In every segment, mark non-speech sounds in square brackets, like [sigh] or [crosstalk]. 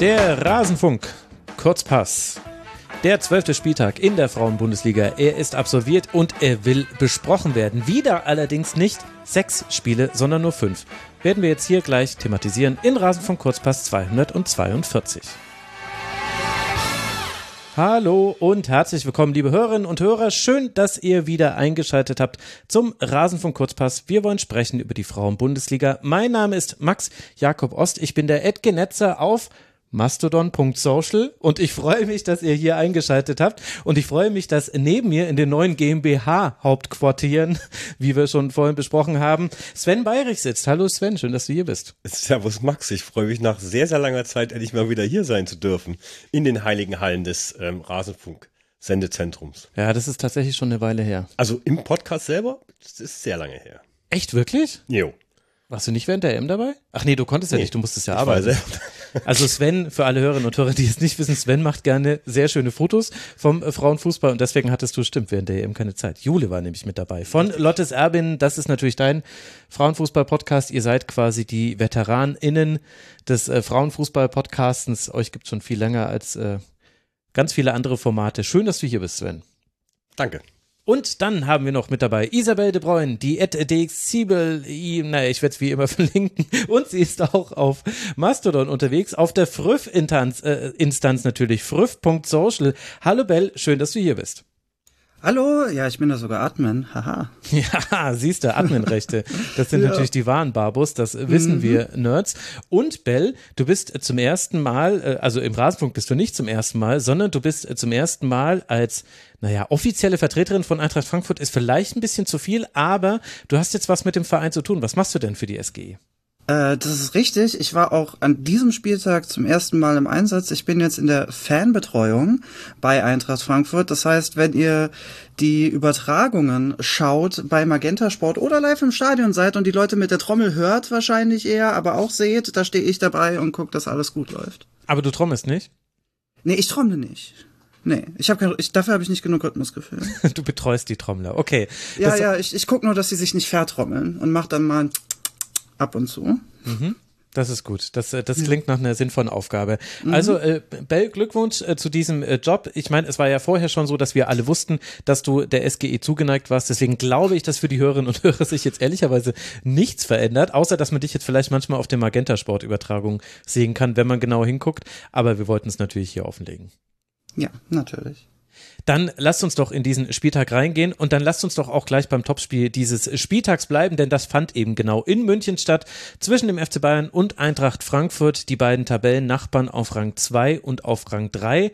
Der Rasenfunk, Kurzpass. Der zwölfte Spieltag in der Frauenbundesliga. Er ist absolviert und er will besprochen werden. Wieder allerdings nicht sechs Spiele, sondern nur fünf. Werden wir jetzt hier gleich thematisieren in Rasenfunk Kurzpass 242. Hallo und herzlich willkommen, liebe Hörerinnen und Hörer. Schön, dass ihr wieder eingeschaltet habt zum Rasenfunk Kurzpass. Wir wollen sprechen über die Frauenbundesliga. Mein Name ist Max Jakob Ost. Ich bin der Edgenetzer auf mastodon.social und ich freue mich, dass ihr hier eingeschaltet habt und ich freue mich, dass neben mir in den neuen GmbH Hauptquartieren, [laughs] wie wir schon vorhin besprochen haben, Sven Bayrich sitzt. Hallo Sven, schön, dass du hier bist. Servus Max, ich freue mich nach sehr, sehr langer Zeit endlich mal wieder hier sein zu dürfen in den heiligen Hallen des ähm, Rasenfunk. Sendezentrums. Ja, das ist tatsächlich schon eine Weile her. Also im Podcast selber, das ist sehr lange her. Echt, wirklich? Jo. Warst du nicht während der M dabei? Ach nee, du konntest ja nee, nicht, du musstest ja arbeiten. [laughs] Also Sven, für alle Hörerinnen und Hörer, die es nicht wissen, Sven macht gerne sehr schöne Fotos vom äh, Frauenfußball und deswegen hattest du, stimmt, während der EM keine Zeit. Jule war nämlich mit dabei. Von Lottes Erbin, das ist natürlich dein Frauenfußball-Podcast. Ihr seid quasi die VeteranInnen des äh, Frauenfußball-Podcastens. Euch gibt schon viel länger als äh, ganz viele andere Formate. Schön, dass du hier bist, Sven. Danke. Und dann haben wir noch mit dabei Isabel de Bruyne, die DXibel, naja, ich werde es wie immer [laughs] verlinken. Und sie ist auch auf Mastodon unterwegs, auf der Früff-Instanz äh, Instanz natürlich, früff.social. Hallo Bell, schön, dass du hier bist. Hallo, ja, ich bin da sogar Admin, haha. [laughs] Ja, siehst du, Adminrechte. Das sind [laughs] ja. natürlich die wahren Barbus, das wissen mhm. wir Nerds. Und Bell, du bist zum ersten Mal, äh, also im Rasenfunk bist du nicht zum ersten Mal, sondern du bist zum ersten Mal als, naja, offizielle Vertreterin von Eintracht Frankfurt ist vielleicht ein bisschen zu viel, aber du hast jetzt was mit dem Verein zu tun. Was machst du denn für die SGE? Äh, das ist richtig. Ich war auch an diesem Spieltag zum ersten Mal im Einsatz. Ich bin jetzt in der Fanbetreuung bei Eintracht Frankfurt. Das heißt, wenn ihr die Übertragungen schaut bei Magenta Sport oder live im Stadion seid und die Leute mit der Trommel hört wahrscheinlich eher, aber auch seht, da stehe ich dabei und gucke, dass alles gut läuft. Aber du trommelst nicht? Nee, ich trommle nicht. Nee, ich habe ich, dafür habe ich nicht genug Rhythmusgefühl. [laughs] du betreust die Trommler, okay. Ja, das, ja, ich, ich guck nur, dass sie sich nicht vertrommeln und mach dann mal ab und zu. Mhm. Das ist gut. Das, äh, das klingt nach einer sinnvollen Aufgabe. Mhm. Also, äh, Bell, Glückwunsch äh, zu diesem äh, Job. Ich meine, es war ja vorher schon so, dass wir alle wussten, dass du der SGE zugeneigt warst. Deswegen glaube ich, dass für die Hörerinnen und Hörer sich jetzt ehrlicherweise nichts verändert, außer dass man dich jetzt vielleicht manchmal auf der Magenta-Sport-Übertragung sehen kann, wenn man genau hinguckt. Aber wir wollten es natürlich hier offenlegen. Ja, natürlich. Dann lasst uns doch in diesen Spieltag reingehen und dann lasst uns doch auch gleich beim Topspiel dieses Spieltags bleiben, denn das fand eben genau in München statt, zwischen dem FC Bayern und Eintracht Frankfurt, die beiden Tabellennachbarn auf Rang 2 und auf Rang 3.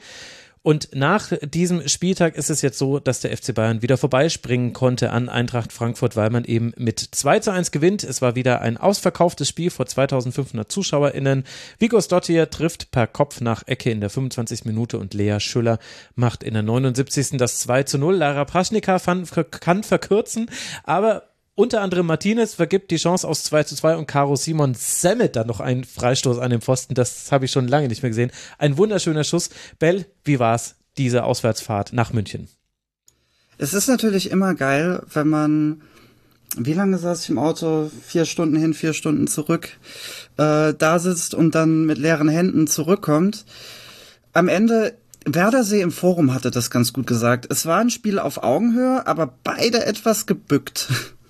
Und nach diesem Spieltag ist es jetzt so, dass der FC Bayern wieder vorbeispringen konnte an Eintracht Frankfurt, weil man eben mit 2 zu 1 gewinnt. Es war wieder ein ausverkauftes Spiel vor 2500 ZuschauerInnen. Vigo Stottier trifft per Kopf nach Ecke in der 25. Minute und Lea Schüller macht in der 79. das 2 zu 0. Lara Praschnika kann verkürzen, aber unter anderem Martinez vergibt die Chance aus 2 zu 2 und Caro Simon sammelt dann noch einen Freistoß an dem Pfosten. Das habe ich schon lange nicht mehr gesehen. Ein wunderschöner Schuss. Bell, wie war's, diese Auswärtsfahrt nach München? Es ist natürlich immer geil, wenn man, wie lange saß ich im Auto? Vier Stunden hin, vier Stunden zurück, äh, da sitzt und dann mit leeren Händen zurückkommt. Am Ende Werdersee im Forum hatte das ganz gut gesagt. Es war ein Spiel auf Augenhöhe, aber beide etwas gebückt. [laughs]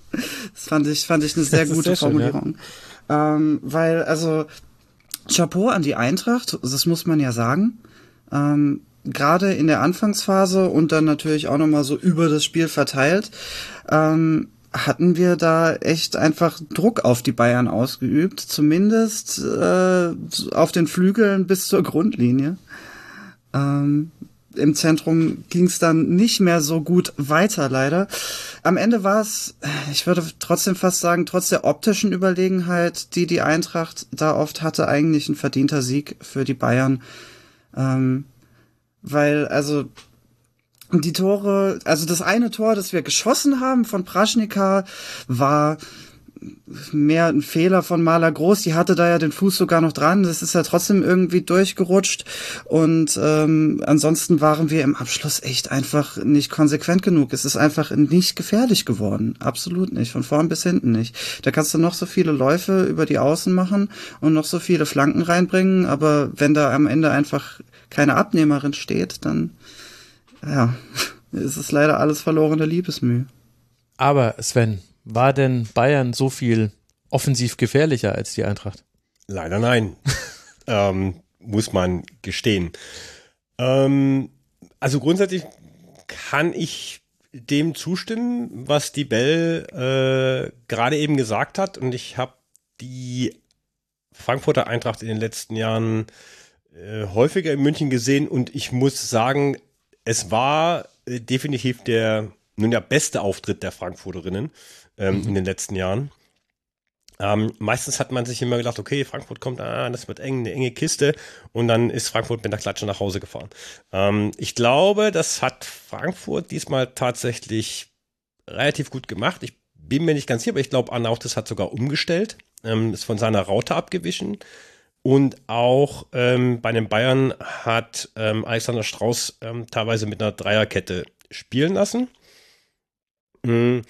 Das fand ich, fand ich eine sehr gute sehr Formulierung. Schön, ja. ähm, weil, also, Chapeau an die Eintracht, das muss man ja sagen. Ähm, Gerade in der Anfangsphase und dann natürlich auch nochmal so über das Spiel verteilt, ähm, hatten wir da echt einfach Druck auf die Bayern ausgeübt, zumindest äh, auf den Flügeln bis zur Grundlinie. Ähm, im Zentrum ging es dann nicht mehr so gut weiter, leider. Am Ende war es, ich würde trotzdem fast sagen, trotz der optischen Überlegenheit, die die Eintracht da oft hatte, eigentlich ein verdienter Sieg für die Bayern. Ähm, weil, also, die Tore, also das eine Tor, das wir geschossen haben von Praschnika, war mehr ein Fehler von Maler Groß. Die hatte da ja den Fuß sogar noch dran. Das ist ja trotzdem irgendwie durchgerutscht. Und ähm, ansonsten waren wir im Abschluss echt einfach nicht konsequent genug. Es ist einfach nicht gefährlich geworden. Absolut nicht. Von vorn bis hinten nicht. Da kannst du noch so viele Läufe über die Außen machen und noch so viele Flanken reinbringen. Aber wenn da am Ende einfach keine Abnehmerin steht, dann ja, [laughs] ist es leider alles verlorene Liebesmühe. Aber Sven, war denn Bayern so viel offensiv gefährlicher als die Eintracht? Leider nein. [laughs] ähm, muss man gestehen. Ähm, also grundsätzlich kann ich dem zustimmen, was die Bell äh, gerade eben gesagt hat. Und ich habe die Frankfurter Eintracht in den letzten Jahren äh, häufiger in München gesehen und ich muss sagen, es war äh, definitiv der nun ja beste Auftritt der Frankfurterinnen ähm, mhm. in den letzten Jahren. Ähm, meistens hat man sich immer gedacht, okay, Frankfurt kommt, ah, das wird eng, eine enge Kiste und dann ist Frankfurt mit der Klatsche nach Hause gefahren. Ähm, ich glaube, das hat Frankfurt diesmal tatsächlich relativ gut gemacht. Ich bin mir nicht ganz sicher, aber ich glaube, Anautis hat sogar umgestellt, ähm, ist von seiner Raute abgewichen. Und auch ähm, bei den Bayern hat ähm, Alexander Strauß ähm, teilweise mit einer Dreierkette spielen lassen. Mm.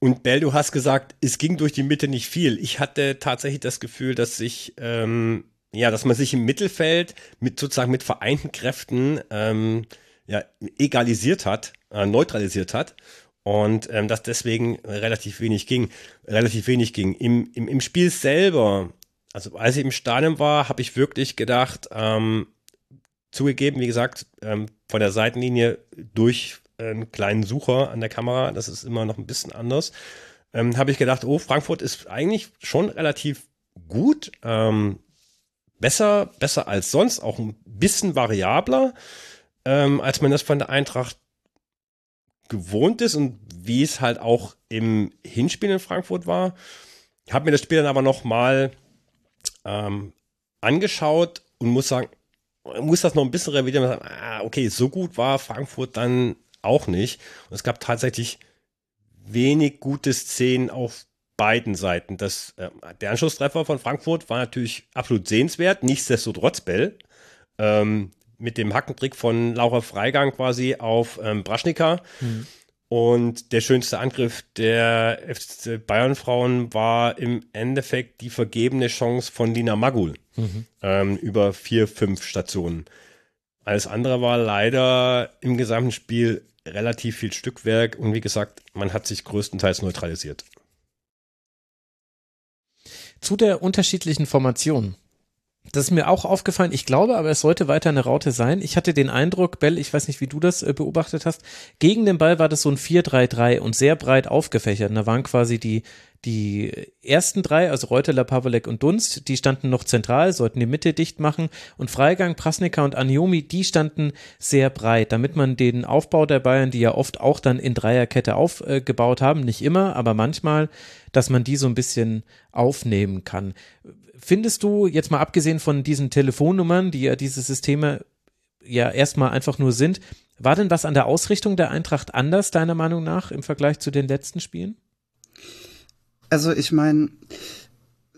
Und Bell, du hast gesagt, es ging durch die Mitte nicht viel. Ich hatte tatsächlich das Gefühl, dass sich, ähm, ja, dass man sich im Mittelfeld mit sozusagen mit vereinten Kräften ähm, ja, egalisiert hat, äh, neutralisiert hat und ähm, dass deswegen relativ wenig ging, relativ wenig ging. Im, im, im Spiel selber, also als ich im Stadion war, habe ich wirklich gedacht, ähm, zugegeben, wie gesagt, ähm, von der Seitenlinie durch einen kleinen Sucher an der Kamera, das ist immer noch ein bisschen anders, ähm, habe ich gedacht, oh, Frankfurt ist eigentlich schon relativ gut, ähm, besser, besser als sonst, auch ein bisschen variabler, ähm, als man das von der Eintracht gewohnt ist und wie es halt auch im Hinspiel in Frankfurt war. Ich habe mir das Spiel dann aber noch mal ähm, angeschaut und muss sagen, muss das noch ein bisschen revidieren. Ah, okay, so gut war Frankfurt dann auch nicht. Und es gab tatsächlich wenig gute Szenen auf beiden Seiten. Das, äh, der Anschlusstreffer von Frankfurt war natürlich absolut sehenswert, nichtsdestotrotz Bell. Ähm, mit dem Hackentrick von Laura Freigang quasi auf ähm, Braschnika. Mhm. Und der schönste Angriff der FC Bayern Frauen war im Endeffekt die vergebene Chance von Lina Magul mhm. ähm, über vier, fünf Stationen. Alles andere war leider im gesamten Spiel relativ viel Stückwerk und wie gesagt, man hat sich größtenteils neutralisiert. Zu der unterschiedlichen Formation. Das ist mir auch aufgefallen. Ich glaube aber, es sollte weiter eine Raute sein. Ich hatte den Eindruck, Bell, ich weiß nicht, wie du das äh, beobachtet hast, gegen den Ball war das so ein 4-3-3 und sehr breit aufgefächert. Und da waren quasi die, die ersten drei, also Reuteler, Pawelek und Dunst, die standen noch zentral, sollten die Mitte dicht machen und Freigang, Prasnika und Aniomi, die standen sehr breit, damit man den Aufbau der Bayern, die ja oft auch dann in Dreierkette aufgebaut haben, nicht immer, aber manchmal, dass man die so ein bisschen aufnehmen kann. Findest du, jetzt mal abgesehen von diesen Telefonnummern, die ja diese Systeme ja erstmal einfach nur sind, war denn was an der Ausrichtung der Eintracht anders, deiner Meinung nach, im Vergleich zu den letzten Spielen? Also ich meine,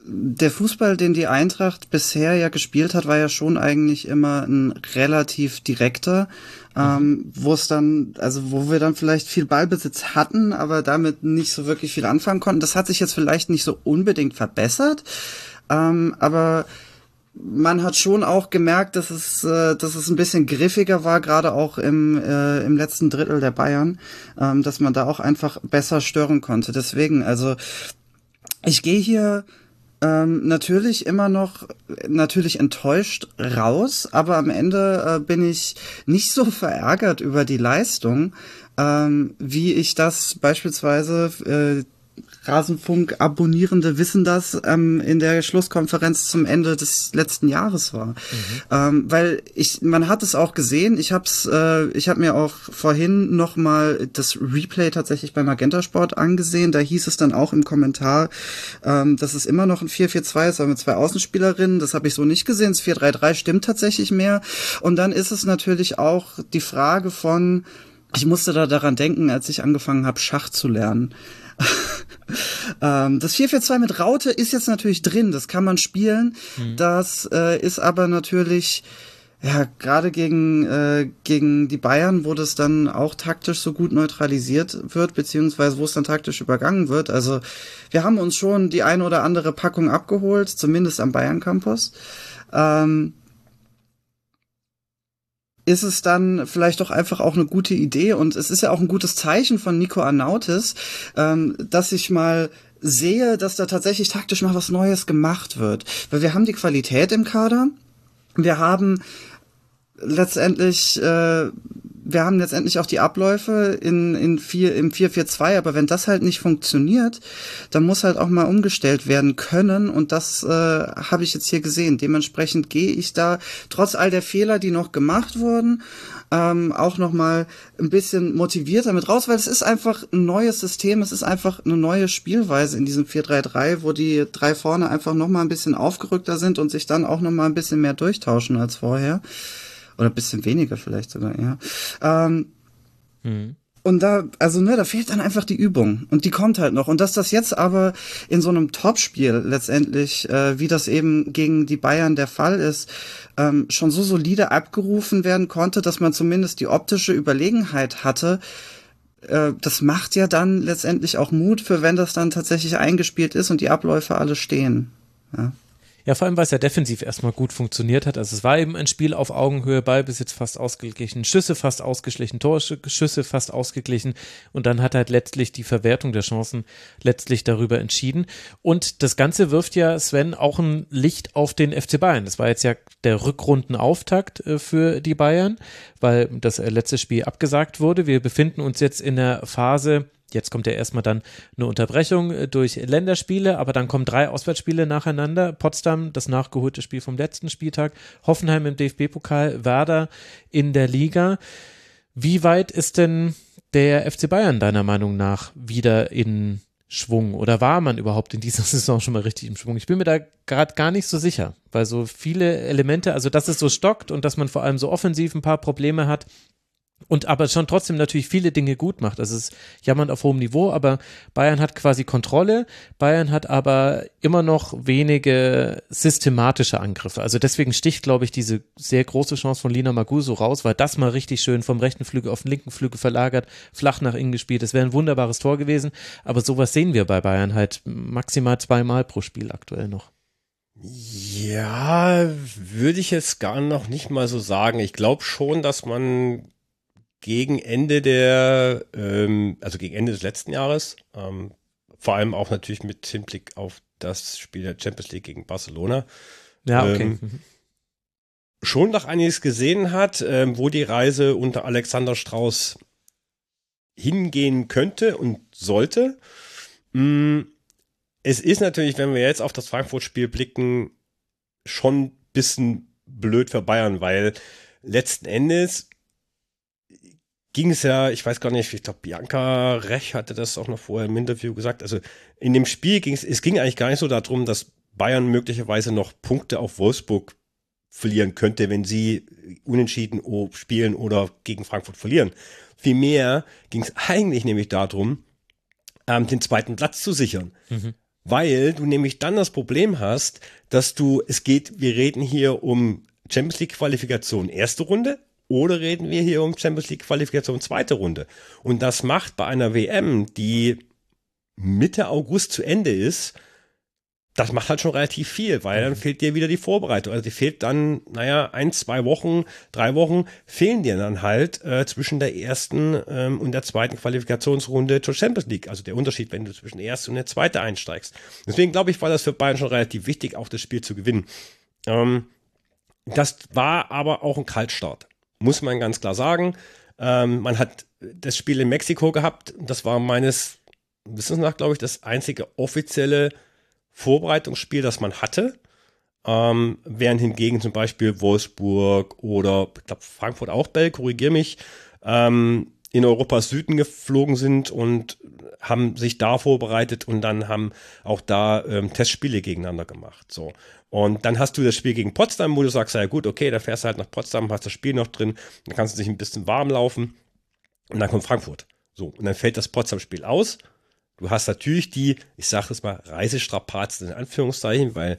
der Fußball, den die Eintracht bisher ja gespielt hat, war ja schon eigentlich immer ein relativ direkter, mhm. ähm, wo es dann, also wo wir dann vielleicht viel Ballbesitz hatten, aber damit nicht so wirklich viel anfangen konnten. Das hat sich jetzt vielleicht nicht so unbedingt verbessert, ähm, aber man hat schon auch gemerkt, dass es, äh, dass es ein bisschen griffiger war, gerade auch im, äh, im letzten Drittel der Bayern, ähm, dass man da auch einfach besser stören konnte. Deswegen, also ich gehe hier ähm, natürlich immer noch natürlich enttäuscht raus, aber am Ende äh, bin ich nicht so verärgert über die Leistung, ähm, wie ich das beispielsweise äh, Rasenfunk-Abonnierende wissen das, ähm, in der Schlusskonferenz zum Ende des letzten Jahres war. Mhm. Ähm, weil ich, man hat es auch gesehen, ich hab's, äh, ich habe mir auch vorhin noch mal das Replay tatsächlich beim Magenta Sport angesehen, da hieß es dann auch im Kommentar, ähm, dass es immer noch ein 4-4-2 ist, aber mit zwei Außenspielerinnen, das habe ich so nicht gesehen, das 4-3-3 stimmt tatsächlich mehr und dann ist es natürlich auch die Frage von, ich musste da daran denken, als ich angefangen habe, Schach zu lernen. [laughs] [laughs] Ähm, das 4-4-2 mit Raute ist jetzt natürlich drin, das kann man spielen. Mhm. Das äh, ist aber natürlich ja, gerade gegen, äh, gegen die Bayern, wo das dann auch taktisch so gut neutralisiert wird, beziehungsweise wo es dann taktisch übergangen wird. Also wir haben uns schon die eine oder andere Packung abgeholt, zumindest am Bayern Campus. Ähm, ist es dann vielleicht doch einfach auch eine gute Idee und es ist ja auch ein gutes Zeichen von Nico Arnautis, ähm, dass ich mal sehe, dass da tatsächlich taktisch mal was Neues gemacht wird. Weil wir haben die Qualität im Kader, wir haben letztendlich, äh, wir haben letztendlich auch die Abläufe in, in vier, im 442, aber wenn das halt nicht funktioniert, dann muss halt auch mal umgestellt werden können und das äh, habe ich jetzt hier gesehen. Dementsprechend gehe ich da trotz all der Fehler, die noch gemacht wurden, ähm, auch noch mal ein bisschen motivierter mit raus, weil es ist einfach ein neues System, es ist einfach eine neue Spielweise in diesem 4-3-3, wo die drei vorne einfach noch mal ein bisschen aufgerückter sind und sich dann auch noch mal ein bisschen mehr durchtauschen als vorher. Oder ein bisschen weniger vielleicht sogar, ja. Ähm, mhm. Und da, also ne, da fehlt dann einfach die Übung und die kommt halt noch. Und dass das jetzt aber in so einem Topspiel letztendlich, äh, wie das eben gegen die Bayern der Fall ist, ähm, schon so solide abgerufen werden konnte, dass man zumindest die optische Überlegenheit hatte, äh, das macht ja dann letztendlich auch Mut für, wenn das dann tatsächlich eingespielt ist und die Abläufe alle stehen. Ja. Ja, vor allem, weil es ja defensiv erstmal gut funktioniert hat. Also es war eben ein Spiel auf Augenhöhe, Ball bis jetzt fast ausgeglichen, Schüsse fast ausgeglichen, Torschüsse fast ausgeglichen und dann hat halt letztlich die Verwertung der Chancen letztlich darüber entschieden. Und das Ganze wirft ja Sven auch ein Licht auf den FC Bayern. Das war jetzt ja der Rückrundenauftakt äh, für die Bayern, weil das äh, letzte Spiel abgesagt wurde. Wir befinden uns jetzt in der Phase, Jetzt kommt ja erstmal dann eine Unterbrechung äh, durch Länderspiele, aber dann kommen drei Auswärtsspiele nacheinander. Potsdam, das nachgeholte Spiel vom letzten Spieltag, Hoffenheim im DFB-Pokal, Werder in der Liga. Wie weit ist denn der FC Bayern deiner Meinung nach wieder in Schwung oder war man überhaupt in dieser [laughs] Saison schon mal richtig im Schwung? Ich bin mir da gerade gar nicht so sicher, weil so viele Elemente, also dass es so stockt und dass man vor allem so offensiv ein paar Probleme hat, und aber schon trotzdem natürlich viele Dinge gut macht. Also es ist jammern auf hohem Niveau, aber Bayern hat quasi Kontrolle. Bayern hat aber immer noch wenige systematische Angriffe. Also deswegen sticht, glaube ich, diese sehr große Chance von Lina Maguso raus, weil das mal richtig schön vom rechten Flügel auf den linken Flügel verlagert, flach nach innen gespielt. Das wäre ein wunderbares Tor gewesen. Aber sowas sehen wir bei Bayern halt maximal zweimal pro Spiel aktuell noch. Ja, würde ich jetzt gar noch nicht mal so sagen. Ich glaube schon, dass man gegen Ende der, ähm, also gegen Ende des letzten Jahres, ähm, vor allem auch natürlich mit Hinblick auf das Spiel der Champions League gegen Barcelona. Ja, okay. Ähm, mhm. schon noch einiges gesehen hat, ähm, wo die Reise unter Alexander Strauß hingehen könnte und sollte. Mm, es ist natürlich, wenn wir jetzt auf das Frankfurt-Spiel blicken, schon ein bisschen blöd für Bayern, weil letzten Endes ging es ja, ich weiß gar nicht, ich glaube, Bianca Rech hatte das auch noch vorher im Interview gesagt. Also in dem Spiel ging es, es ging eigentlich gar nicht so darum, dass Bayern möglicherweise noch Punkte auf Wolfsburg verlieren könnte, wenn sie unentschieden spielen oder gegen Frankfurt verlieren. Vielmehr ging es eigentlich nämlich darum, ähm, den zweiten Platz zu sichern. Mhm. Weil du nämlich dann das Problem hast, dass du, es geht, wir reden hier um Champions League Qualifikation erste Runde, oder reden wir hier um Champions League Qualifikation zweite Runde? Und das macht bei einer WM, die Mitte August zu Ende ist, das macht halt schon relativ viel, weil dann fehlt dir wieder die Vorbereitung. Also die fehlt dann, naja, ein, zwei Wochen, drei Wochen fehlen dir dann halt äh, zwischen der ersten ähm, und der zweiten Qualifikationsrunde zur Champions League. Also der Unterschied, wenn du zwischen der ersten und der zweiten einsteigst. Deswegen glaube ich, war das für Bayern schon relativ wichtig, auch das Spiel zu gewinnen. Ähm, das war aber auch ein Kaltstart muss man ganz klar sagen. Ähm, man hat das Spiel in Mexiko gehabt. Das war meines Wissens nach, glaube ich, das einzige offizielle Vorbereitungsspiel, das man hatte. Ähm, während hingegen zum Beispiel Wolfsburg oder ich glaube Frankfurt auch Bell, korrigier mich, ähm, in Europas Süden geflogen sind und haben sich da vorbereitet und dann haben auch da ähm, Testspiele gegeneinander gemacht. So. Und dann hast du das Spiel gegen Potsdam, wo du sagst, ja gut, okay, da fährst du halt nach Potsdam, hast das Spiel noch drin, dann kannst du dich ein bisschen warm laufen und dann kommt Frankfurt. So, und dann fällt das Potsdam-Spiel aus. Du hast natürlich die, ich sage es mal, Reisestrapazen in Anführungszeichen, weil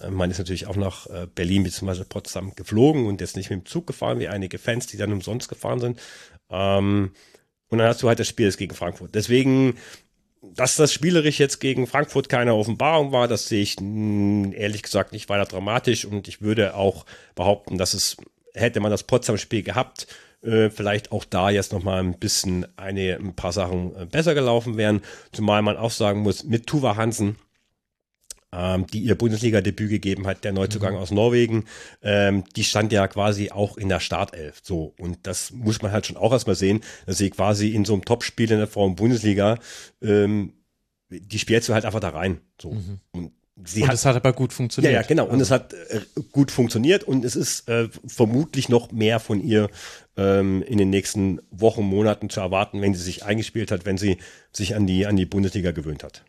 äh, man ist natürlich auch nach äh, Berlin bzw. Potsdam geflogen und jetzt nicht mit dem Zug gefahren, wie einige Fans, die dann umsonst gefahren sind. Ähm, und dann hast du halt das Spiel jetzt gegen Frankfurt. Deswegen, dass das spielerisch jetzt gegen Frankfurt keine Offenbarung war, das sehe ich mh, ehrlich gesagt nicht weiter dramatisch und ich würde auch behaupten, dass es, hätte man das Potsdam-Spiel gehabt, äh, vielleicht auch da jetzt nochmal ein bisschen eine, ein paar Sachen äh, besser gelaufen wären. Zumal man auch sagen muss, mit Tuva Hansen, ähm, die ihr Bundesliga-Debüt gegeben hat, der Neuzugang mhm. aus Norwegen, ähm, die stand ja quasi auch in der Startelf. So, und das muss man halt schon auch erstmal sehen, dass sie quasi in so einem Topspiel in der Frauen-Bundesliga, ähm, die spielst du halt einfach da rein. So. Mhm. Und Sie und hat, es hat aber gut funktioniert. Ja, ja, genau. Und also. es hat äh, gut funktioniert und es ist äh, vermutlich noch mehr von ihr ähm, in den nächsten Wochen, Monaten zu erwarten, wenn sie sich eingespielt hat, wenn sie sich an die, an die Bundesliga gewöhnt hat.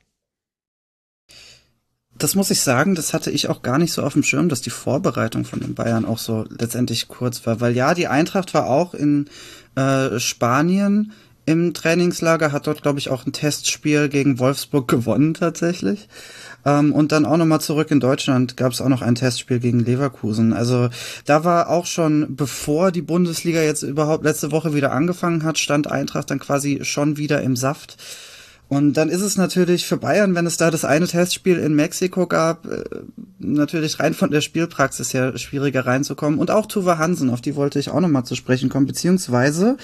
Das muss ich sagen, das hatte ich auch gar nicht so auf dem Schirm, dass die Vorbereitung von den Bayern auch so letztendlich kurz war. Weil ja, die Eintracht war auch in äh, Spanien im Trainingslager, hat dort, glaube ich, auch ein Testspiel gegen Wolfsburg [laughs] gewonnen tatsächlich. Ähm, und dann auch nochmal zurück in Deutschland gab es auch noch ein Testspiel gegen Leverkusen. Also da war auch schon, bevor die Bundesliga jetzt überhaupt letzte Woche wieder angefangen hat, stand Eintracht dann quasi schon wieder im Saft. Und dann ist es natürlich für Bayern, wenn es da das eine Testspiel in Mexiko gab, äh, natürlich rein von der Spielpraxis her schwieriger reinzukommen. Und auch Tuva Hansen, auf die wollte ich auch nochmal zu sprechen kommen. Beziehungsweise,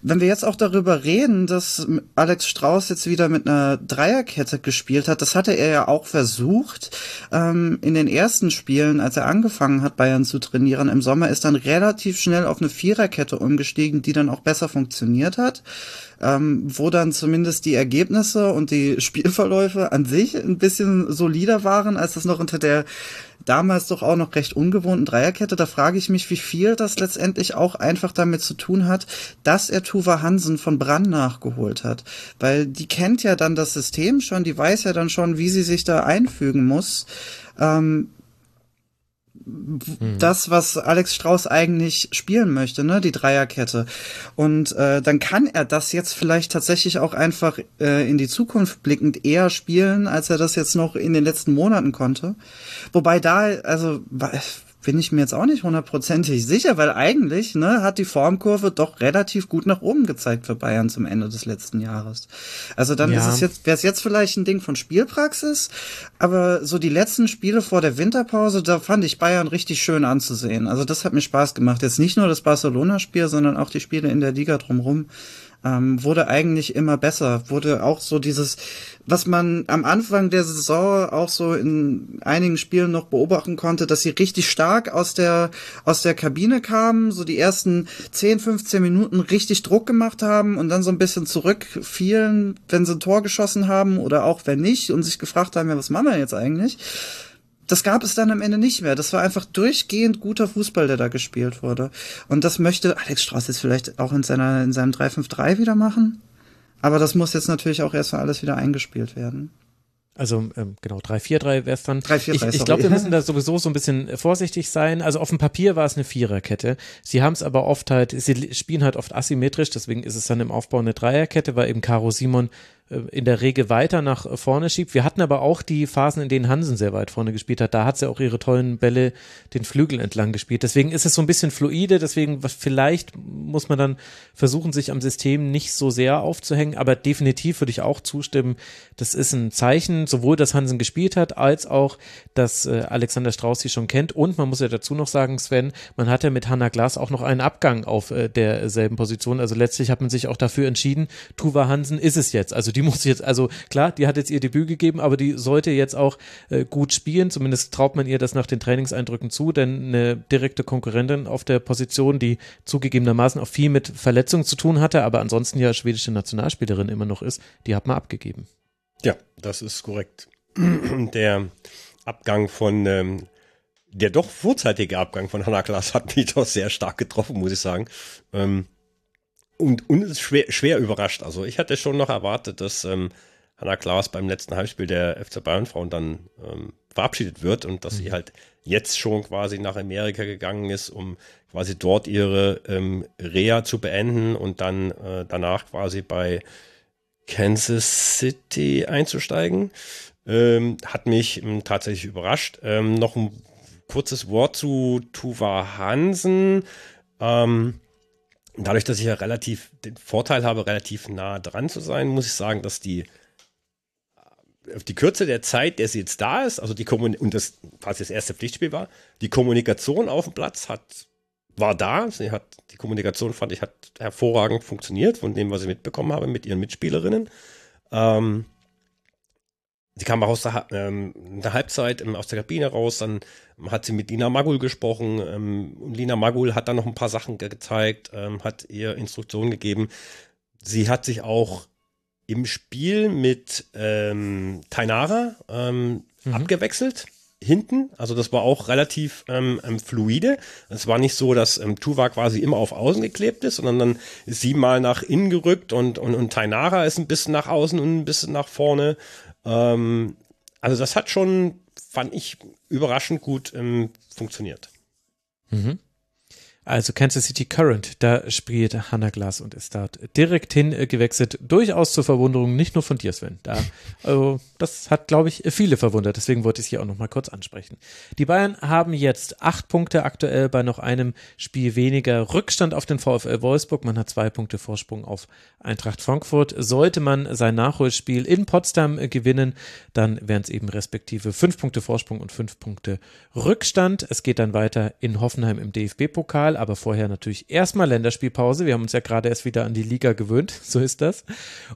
wenn wir jetzt auch darüber reden, dass Alex Strauß jetzt wieder mit einer Dreierkette gespielt hat, das hatte er ja auch versucht. Ähm, in den ersten Spielen, als er angefangen hat, Bayern zu trainieren im Sommer, ist dann relativ schnell auf eine Viererkette umgestiegen, die dann auch besser funktioniert hat ähm, wo dann zumindest die Ergebnisse und die [laughs] Spielverläufe an sich ein bisschen solider waren, als das noch unter der damals doch auch noch recht ungewohnten Dreierkette. Da frage ich mich, wie viel das letztendlich auch einfach damit zu tun hat, dass er Tuva Hansen von Brann nachgeholt hat. Weil die kennt ja dann das System schon, die weiß ja dann schon, wie sie sich da einfügen muss. Ähm, Mhm. das, was Alex Strauß eigentlich spielen möchte, ne, die Dreierkette. Und äh, dann kann er das jetzt vielleicht tatsächlich auch einfach äh, in die Zukunft blickend eher spielen, als er das jetzt noch in den letzten Monaten konnte. Wobei da, also bin ich mir jetzt auch nicht hundertprozentig sicher, weil eigentlich ne, hat die Formkurve doch relativ gut nach oben gezeigt für Bayern zum Ende des letzten Jahres. Also dann ja. ist es jetzt, wäre es jetzt vielleicht ein Ding von Spielpraxis, aber so die letzten Spiele vor der Winterpause, da fand ich Bayern richtig schön anzusehen. Also das hat mir Spaß gemacht. Jetzt nicht nur das Barcelona-Spiel, sondern auch die Spiele in der Liga drumherum ähm, wurde eigentlich immer besser. Wurde auch so dieses, was man am Anfang der Saison auch so in einigen Spielen noch beobachten konnte, dass sie richtig stark aus der, aus der Kabine kamen, so die ersten 10, 15 Minuten richtig Druck gemacht haben und dann so ein bisschen zurückfielen, wenn sie ein Tor geschossen haben oder auch wenn nicht und sich gefragt haben, ja, was machen wir jetzt eigentlich? Das gab es dann am Ende nicht mehr. Das war einfach durchgehend guter Fußball, der da gespielt wurde. Und das möchte Alex Strauß jetzt vielleicht auch in seiner, in seinem 3-5-3 wieder machen. Aber das muss jetzt natürlich auch erstmal alles wieder eingespielt werden. Also ähm, genau, 3-4-3 wäre es dann. 3, 4, 3, ich ich glaube, wir müssen [laughs] da sowieso so ein bisschen vorsichtig sein. Also auf dem Papier war es eine Viererkette. Sie haben es aber oft halt, sie spielen halt oft asymmetrisch, deswegen ist es dann im Aufbau eine Dreierkette, weil eben Caro Simon äh, in der Regel weiter nach vorne schiebt. Wir hatten aber auch die Phasen, in denen Hansen sehr weit vorne gespielt hat. Da hat sie auch ihre tollen Bälle den Flügel entlang gespielt. Deswegen ist es so ein bisschen fluide. Deswegen vielleicht muss man dann versuchen, sich am System nicht so sehr aufzuhängen. Aber definitiv würde ich auch zustimmen. Das ist ein Zeichen, sowohl, dass Hansen gespielt hat, als auch, dass äh, Alexander Strauß sie schon kennt. Und man muss ja dazu noch sagen, Sven, man hat ja mit Hanna Glas auch noch einen Abgang auf äh, derselben Position. Also letztlich hat man sich auch dafür entschieden, Tuva Hansen ist es jetzt. Also die muss jetzt, also klar, die hat jetzt ihr Debüt gegeben, aber die sollte jetzt auch äh, gut spielen. Zumindest traut man ihr das nach den Trainingseindrücken zu, denn eine direkte Konkurrentin auf der Position, die zugegebenermaßen auch viel mit Verletzungen zu tun hatte, aber ansonsten ja schwedische Nationalspielerin immer noch ist, die hat man abgegeben. Ja, das ist korrekt. [clears throat] Der Abgang von ähm, der doch vorzeitige Abgang von Hannah Klaas hat mich doch sehr stark getroffen, muss ich sagen. Ähm, und, und schwer, schwer überrascht. Also ich hatte schon noch erwartet, dass ähm, Hanna Klaas beim letzten Heimspiel der FC Bayern Frauen dann ähm, verabschiedet wird und dass mhm. sie halt jetzt schon quasi nach Amerika gegangen ist, um quasi dort ihre ähm, Reha zu beenden und dann äh, danach quasi bei Kansas City einzusteigen. Ähm, hat mich ähm, tatsächlich überrascht. Ähm, noch ein kurzes Wort zu Tuva Hansen. Ähm, dadurch, dass ich ja relativ den Vorteil habe, relativ nah dran zu sein, muss ich sagen, dass die auf die Kürze der Zeit, der sie jetzt da ist, also die Kommunikation, und das quasi das erste Pflichtspiel war, die Kommunikation auf dem Platz hat, war da. Sie hat, die Kommunikation fand ich, hat hervorragend funktioniert, von dem, was ich mitbekommen habe mit ihren Mitspielerinnen. Ähm, sie kam auch aus der, ähm, der Halbzeit ähm, aus der Kabine raus, dann hat sie mit Lina Magul gesprochen. Ähm, und Lina Magul hat dann noch ein paar Sachen ge gezeigt, ähm, hat ihr Instruktionen gegeben. Sie hat sich auch im Spiel mit ähm, Tainara ähm, mhm. abgewechselt hinten. Also das war auch relativ ähm, fluide. Es war nicht so, dass ähm, Tuva quasi immer auf außen geklebt ist, sondern dann ist sie mal nach innen gerückt und, und, und Tainara ist ein bisschen nach außen und ein bisschen nach vorne. Ähm, also das hat schon, fand ich, überraschend gut ähm, funktioniert. Mhm. Also Kansas City Current, da spielt Hannah Glass und ist dort direkt hingewechselt. Durchaus zur Verwunderung, nicht nur von dir, Sven. Da, [laughs] also, das hat, glaube ich, viele verwundert. Deswegen wollte ich es hier auch noch mal kurz ansprechen. Die Bayern haben jetzt acht Punkte aktuell bei noch einem Spiel weniger Rückstand auf den VfL Wolfsburg. Man hat zwei Punkte Vorsprung auf Eintracht Frankfurt. Sollte man sein Nachholspiel in Potsdam gewinnen, dann wären es eben respektive fünf Punkte Vorsprung und fünf Punkte Rückstand. Es geht dann weiter in Hoffenheim im DFB-Pokal aber vorher natürlich erstmal Länderspielpause. Wir haben uns ja gerade erst wieder an die Liga gewöhnt, [laughs] so ist das.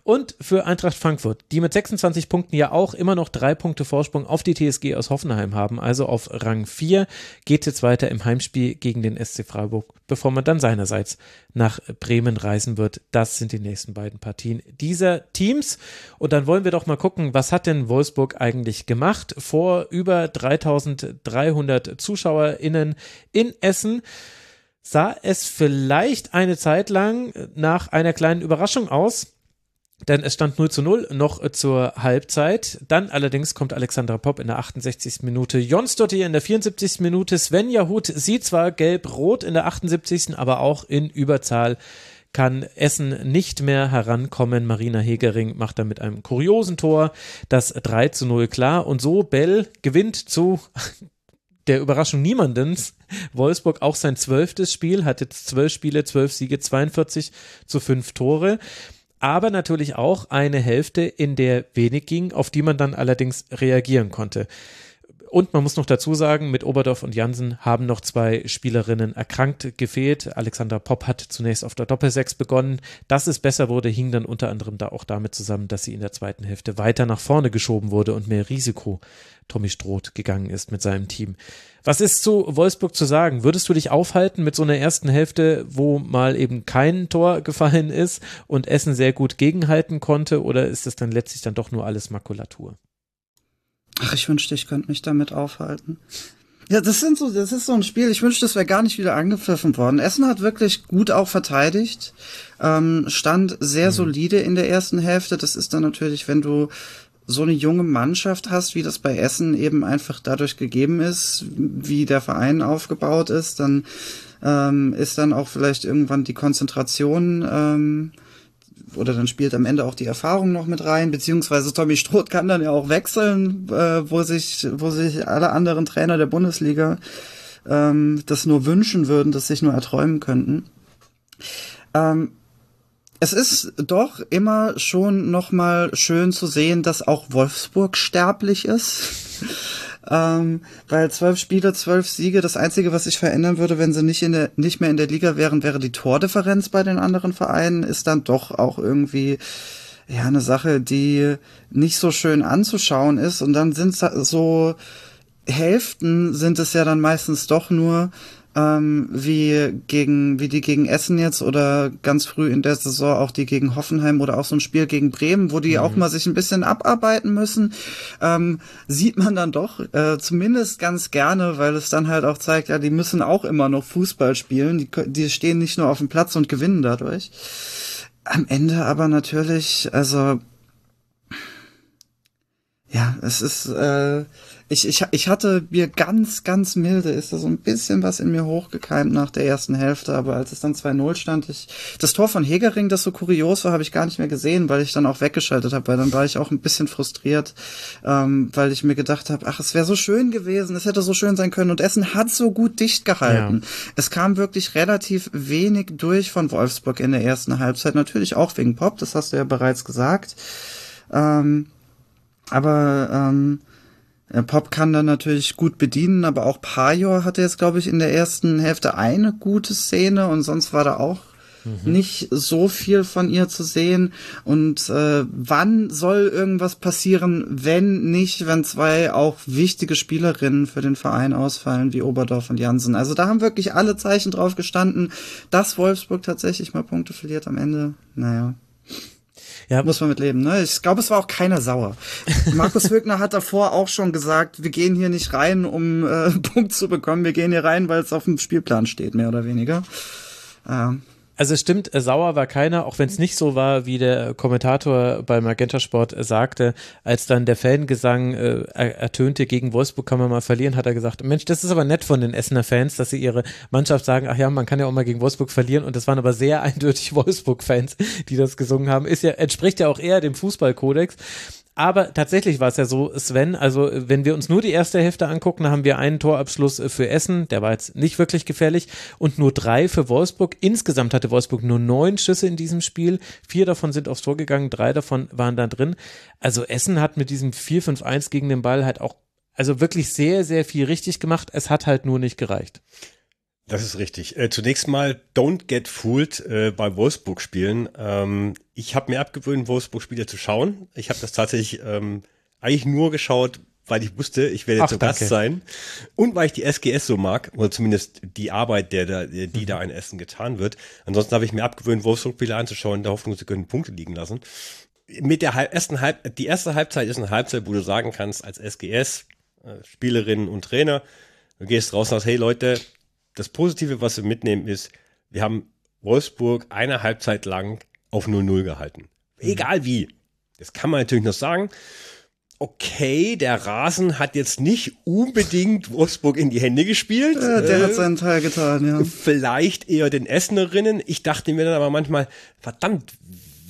Und für Eintracht Frankfurt, die mit 26 Punkten ja auch immer noch drei Punkte Vorsprung auf die TSG aus Hoffenheim haben, also auf Rang 4, geht jetzt weiter im Heimspiel gegen den SC Freiburg, bevor man dann seinerseits nach Bremen reisen wird. Das sind die nächsten beiden Partien dieser Teams. Und dann wollen wir doch mal gucken, was hat denn Wolfsburg eigentlich gemacht vor über 3300 ZuschauerInnen in Essen? Sah es vielleicht eine Zeit lang nach einer kleinen Überraschung aus. Denn es stand 0 zu 0 noch zur Halbzeit. Dann allerdings kommt Alexandra Popp in der 68. Minute, Jon Stottier in der 74. Minute, Svenja Huth sieht zwar gelb-rot in der 78. aber auch in Überzahl kann Essen nicht mehr herankommen. Marina Hegering macht da mit einem kuriosen Tor das 3 zu 0 klar. Und so Bell gewinnt zu der Überraschung niemandens Wolfsburg auch sein zwölftes Spiel, hat jetzt zwölf Spiele, zwölf Siege, 42 zu fünf Tore. Aber natürlich auch eine Hälfte, in der wenig ging, auf die man dann allerdings reagieren konnte. Und man muss noch dazu sagen, mit Oberdorf und Jansen haben noch zwei Spielerinnen erkrankt gefehlt. Alexander Popp hat zunächst auf der Doppelsechs begonnen. Dass es besser wurde, hing dann unter anderem da auch damit zusammen, dass sie in der zweiten Hälfte weiter nach vorne geschoben wurde und mehr Risiko Tommy Stroth gegangen ist mit seinem Team. Was ist zu Wolfsburg zu sagen? Würdest du dich aufhalten mit so einer ersten Hälfte, wo mal eben kein Tor gefallen ist und Essen sehr gut gegenhalten konnte? Oder ist es dann letztlich dann doch nur alles Makulatur? Ach, ich wünschte, ich könnte mich damit aufhalten. Ja, das sind so, das ist so ein Spiel. Ich wünschte, es wäre gar nicht wieder angepfiffen worden. Essen hat wirklich gut auch verteidigt, ähm, stand sehr mhm. solide in der ersten Hälfte. Das ist dann natürlich, wenn du so eine junge Mannschaft hast, wie das bei Essen eben einfach dadurch gegeben ist, wie der Verein aufgebaut ist, dann ähm, ist dann auch vielleicht irgendwann die Konzentration ähm, oder dann spielt am Ende auch die Erfahrung noch mit rein, beziehungsweise Tommy Stroth kann dann ja auch wechseln, äh, wo sich, wo sich alle anderen Trainer der Bundesliga ähm, das nur wünschen würden, das sich nur erträumen könnten. Ähm, es ist doch immer schon nochmal schön zu sehen, dass auch Wolfsburg sterblich ist. [laughs] ähm, weil zwölf Spiele, zwölf Siege, das Einzige, was sich verändern würde, wenn sie nicht, in der, nicht mehr in der Liga wären, wäre die Tordifferenz bei den anderen Vereinen, ist dann doch auch irgendwie ja eine Sache, die nicht so schön anzuschauen ist. Und dann sind so Hälften sind es ja dann meistens doch nur, ähm, wie gegen wie die gegen Essen jetzt oder ganz früh in der Saison auch die gegen Hoffenheim oder auch so ein Spiel gegen Bremen, wo die mhm. auch mal sich ein bisschen abarbeiten müssen, ähm, sieht man dann doch äh, zumindest ganz gerne, weil es dann halt auch zeigt, ja, die müssen auch immer noch Fußball spielen, die, die stehen nicht nur auf dem Platz und gewinnen dadurch. Am Ende aber natürlich, also Ja, es ist, äh, ich, ich, ich hatte mir ganz, ganz milde, ist da so ein bisschen was in mir hochgekeimt nach der ersten Hälfte, aber als es dann 2-0 stand, ich, das Tor von Hegering, das so kurios war, habe ich gar nicht mehr gesehen, weil ich dann auch weggeschaltet habe, weil dann war ich auch ein bisschen frustriert, ähm, weil ich mir gedacht habe, ach, es wäre so schön gewesen, es hätte so schön sein können und Essen hat so gut dicht gehalten. Ja. Es kam wirklich relativ wenig durch von Wolfsburg in der ersten Halbzeit, natürlich auch wegen Pop, das hast du ja bereits gesagt. Ähm, aber ähm, Pop kann dann natürlich gut bedienen, aber auch Pajor hatte jetzt, glaube ich, in der ersten Hälfte eine gute Szene und sonst war da auch mhm. nicht so viel von ihr zu sehen. Und äh, wann soll irgendwas passieren, wenn nicht, wenn zwei auch wichtige Spielerinnen für den Verein ausfallen, wie Oberdorf und Jansen? Also da haben wirklich alle Zeichen drauf gestanden, dass Wolfsburg tatsächlich mal Punkte verliert am Ende. Naja. Ja. Muss man mit leben, ne? Ich glaube, es war auch keiner sauer. [laughs] Markus Högner hat davor auch schon gesagt, wir gehen hier nicht rein, um äh, [laughs] Punkt zu bekommen. Wir gehen hier rein, weil es auf dem Spielplan steht, mehr oder weniger. Ähm, also es stimmt, äh, sauer war keiner, auch wenn es nicht so war, wie der Kommentator bei Magenta Sport äh, sagte, als dann der Fangesang äh, ertönte, gegen Wolfsburg kann man mal verlieren, hat er gesagt, Mensch, das ist aber nett von den Essener Fans, dass sie ihre Mannschaft sagen, ach ja, man kann ja auch mal gegen Wolfsburg verlieren und das waren aber sehr [laughs] eindeutig Wolfsburg-Fans, die das gesungen haben. Ist ja, entspricht ja auch eher dem Fußballkodex. Aber tatsächlich war es ja so, Sven, also wenn wir uns nur die erste Hälfte angucken, haben wir einen Torabschluss für Essen, der war jetzt nicht wirklich gefährlich, und nur drei für Wolfsburg. Insgesamt hatte Wolfsburg nur neun Schüsse in diesem Spiel. Vier davon sind aufs Tor gegangen, drei davon waren da drin. Also Essen hat mit diesem 4-5-1 gegen den Ball halt auch, also wirklich sehr, sehr viel richtig gemacht. Es hat halt nur nicht gereicht. Das ist richtig. Äh, zunächst mal, don't get fooled äh, bei Wolfsburg-Spielen. Ähm, ich habe mir abgewöhnt, Wolfsburg-Spiele zu schauen. Ich habe das tatsächlich ähm, eigentlich nur geschaut, weil ich wusste, ich werde zu Gast sein und weil ich die SGS so mag oder zumindest die Arbeit, der da, die mhm. da in Essen getan wird. Ansonsten habe ich mir abgewöhnt, Wolfsburg-Spiele anzuschauen, in der Hoffnung, sie können Punkte liegen lassen. Mit der ersten Halb, die erste Halbzeit ist eine Halbzeit, wo du sagen kannst, als SGS, äh, Spielerinnen und Trainer, du gehst raus und sagst, hey Leute, das Positive, was wir mitnehmen, ist, wir haben Wolfsburg eine Halbzeit lang auf 0-0 gehalten. Egal wie. Das kann man natürlich noch sagen. Okay, der Rasen hat jetzt nicht unbedingt Wolfsburg in die Hände gespielt. Ja, der äh, hat seinen Teil getan, ja. Vielleicht eher den Essenerinnen. Ich dachte mir dann aber manchmal, verdammt,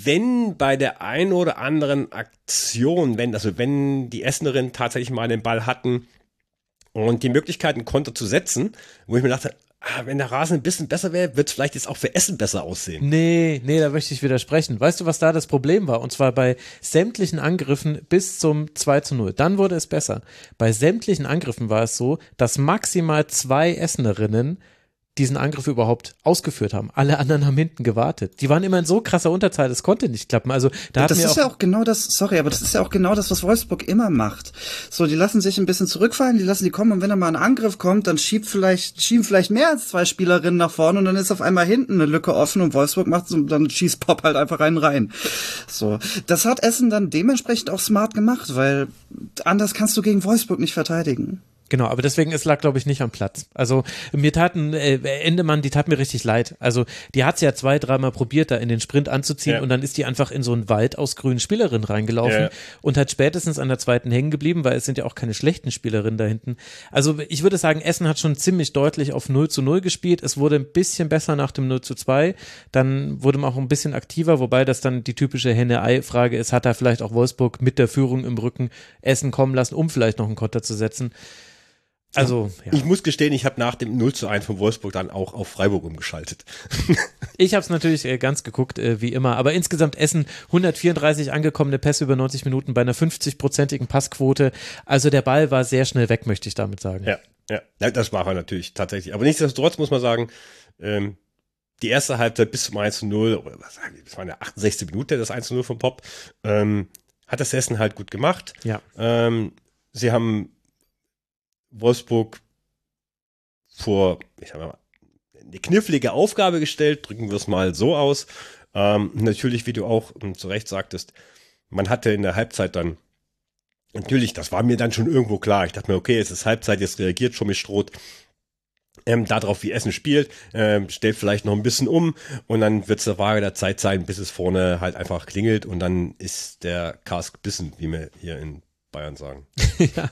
wenn bei der einen oder anderen Aktion, wenn, also wenn die Essenerinnen tatsächlich mal den Ball hatten, und die Möglichkeit, einen Konter zu setzen, wo ich mir dachte, ah, wenn der Rasen ein bisschen besser wäre, wird es vielleicht jetzt auch für Essen besser aussehen. Nee, nee, da möchte ich widersprechen. Weißt du, was da das Problem war? Und zwar bei sämtlichen Angriffen bis zum 2 zu 0. Dann wurde es besser. Bei sämtlichen Angriffen war es so, dass maximal zwei Essenerinnen diesen Angriff überhaupt ausgeführt haben. Alle anderen haben hinten gewartet. Die waren immer in so krasser Unterzahl, das konnte nicht klappen. Also da das ist ja auch genau das, sorry, aber das ist ja auch genau das, was Wolfsburg immer macht. So, die lassen sich ein bisschen zurückfallen, die lassen die kommen und wenn da mal ein Angriff kommt, dann schiebt vielleicht, schieben vielleicht mehr als zwei Spielerinnen nach vorne und dann ist auf einmal hinten eine Lücke offen und Wolfsburg macht so, dann schießt Pop halt einfach rein rein. So, das hat Essen dann dementsprechend auch smart gemacht, weil anders kannst du gegen Wolfsburg nicht verteidigen. Genau, aber deswegen, es lag, glaube ich, nicht am Platz. Also mir taten, äh, Endemann, die tat mir richtig leid. Also die hat es ja zwei, dreimal probiert, da in den Sprint anzuziehen ja. und dann ist die einfach in so einen Wald aus grünen Spielerinnen reingelaufen ja. und hat spätestens an der zweiten hängen geblieben, weil es sind ja auch keine schlechten Spielerinnen da hinten. Also ich würde sagen, Essen hat schon ziemlich deutlich auf 0 zu 0 gespielt. Es wurde ein bisschen besser nach dem 0 zu 2. Dann wurde man auch ein bisschen aktiver, wobei das dann die typische Henne-Ei-Frage ist, hat da vielleicht auch Wolfsburg mit der Führung im Rücken Essen kommen lassen, um vielleicht noch einen Konter zu setzen. Also, ja. Ich muss gestehen, ich habe nach dem 0 zu 1 von Wolfsburg dann auch auf Freiburg umgeschaltet. [laughs] ich habe es natürlich äh, ganz geguckt, äh, wie immer. Aber insgesamt Essen 134 angekommene Pässe über 90 Minuten bei einer 50-prozentigen Passquote. Also der Ball war sehr schnell weg, möchte ich damit sagen. Ja, ja. das war er natürlich tatsächlich. Aber nichtsdestotrotz muss man sagen, ähm, die erste Halbzeit bis zum 1 zu 0, oder was sagen das war eine 68. Minute, das 1 zu 0 vom Pop, ähm, hat das Essen halt gut gemacht. Ja. Ähm, sie haben Wolfsburg vor, ich sag mal, eine knifflige Aufgabe gestellt, drücken wir es mal so aus. Ähm, natürlich, wie du auch ähm, zu Recht sagtest, man hatte in der Halbzeit dann, natürlich, das war mir dann schon irgendwo klar. Ich dachte mir, okay, es ist Halbzeit, jetzt reagiert schon mit Stroth ähm, darauf, wie Essen spielt, ähm, stellt vielleicht noch ein bisschen um und dann wird es der Frage der Zeit sein, bis es vorne halt einfach klingelt und dann ist der Cask bissen, wie wir hier in Bayern sagen. [laughs] ja.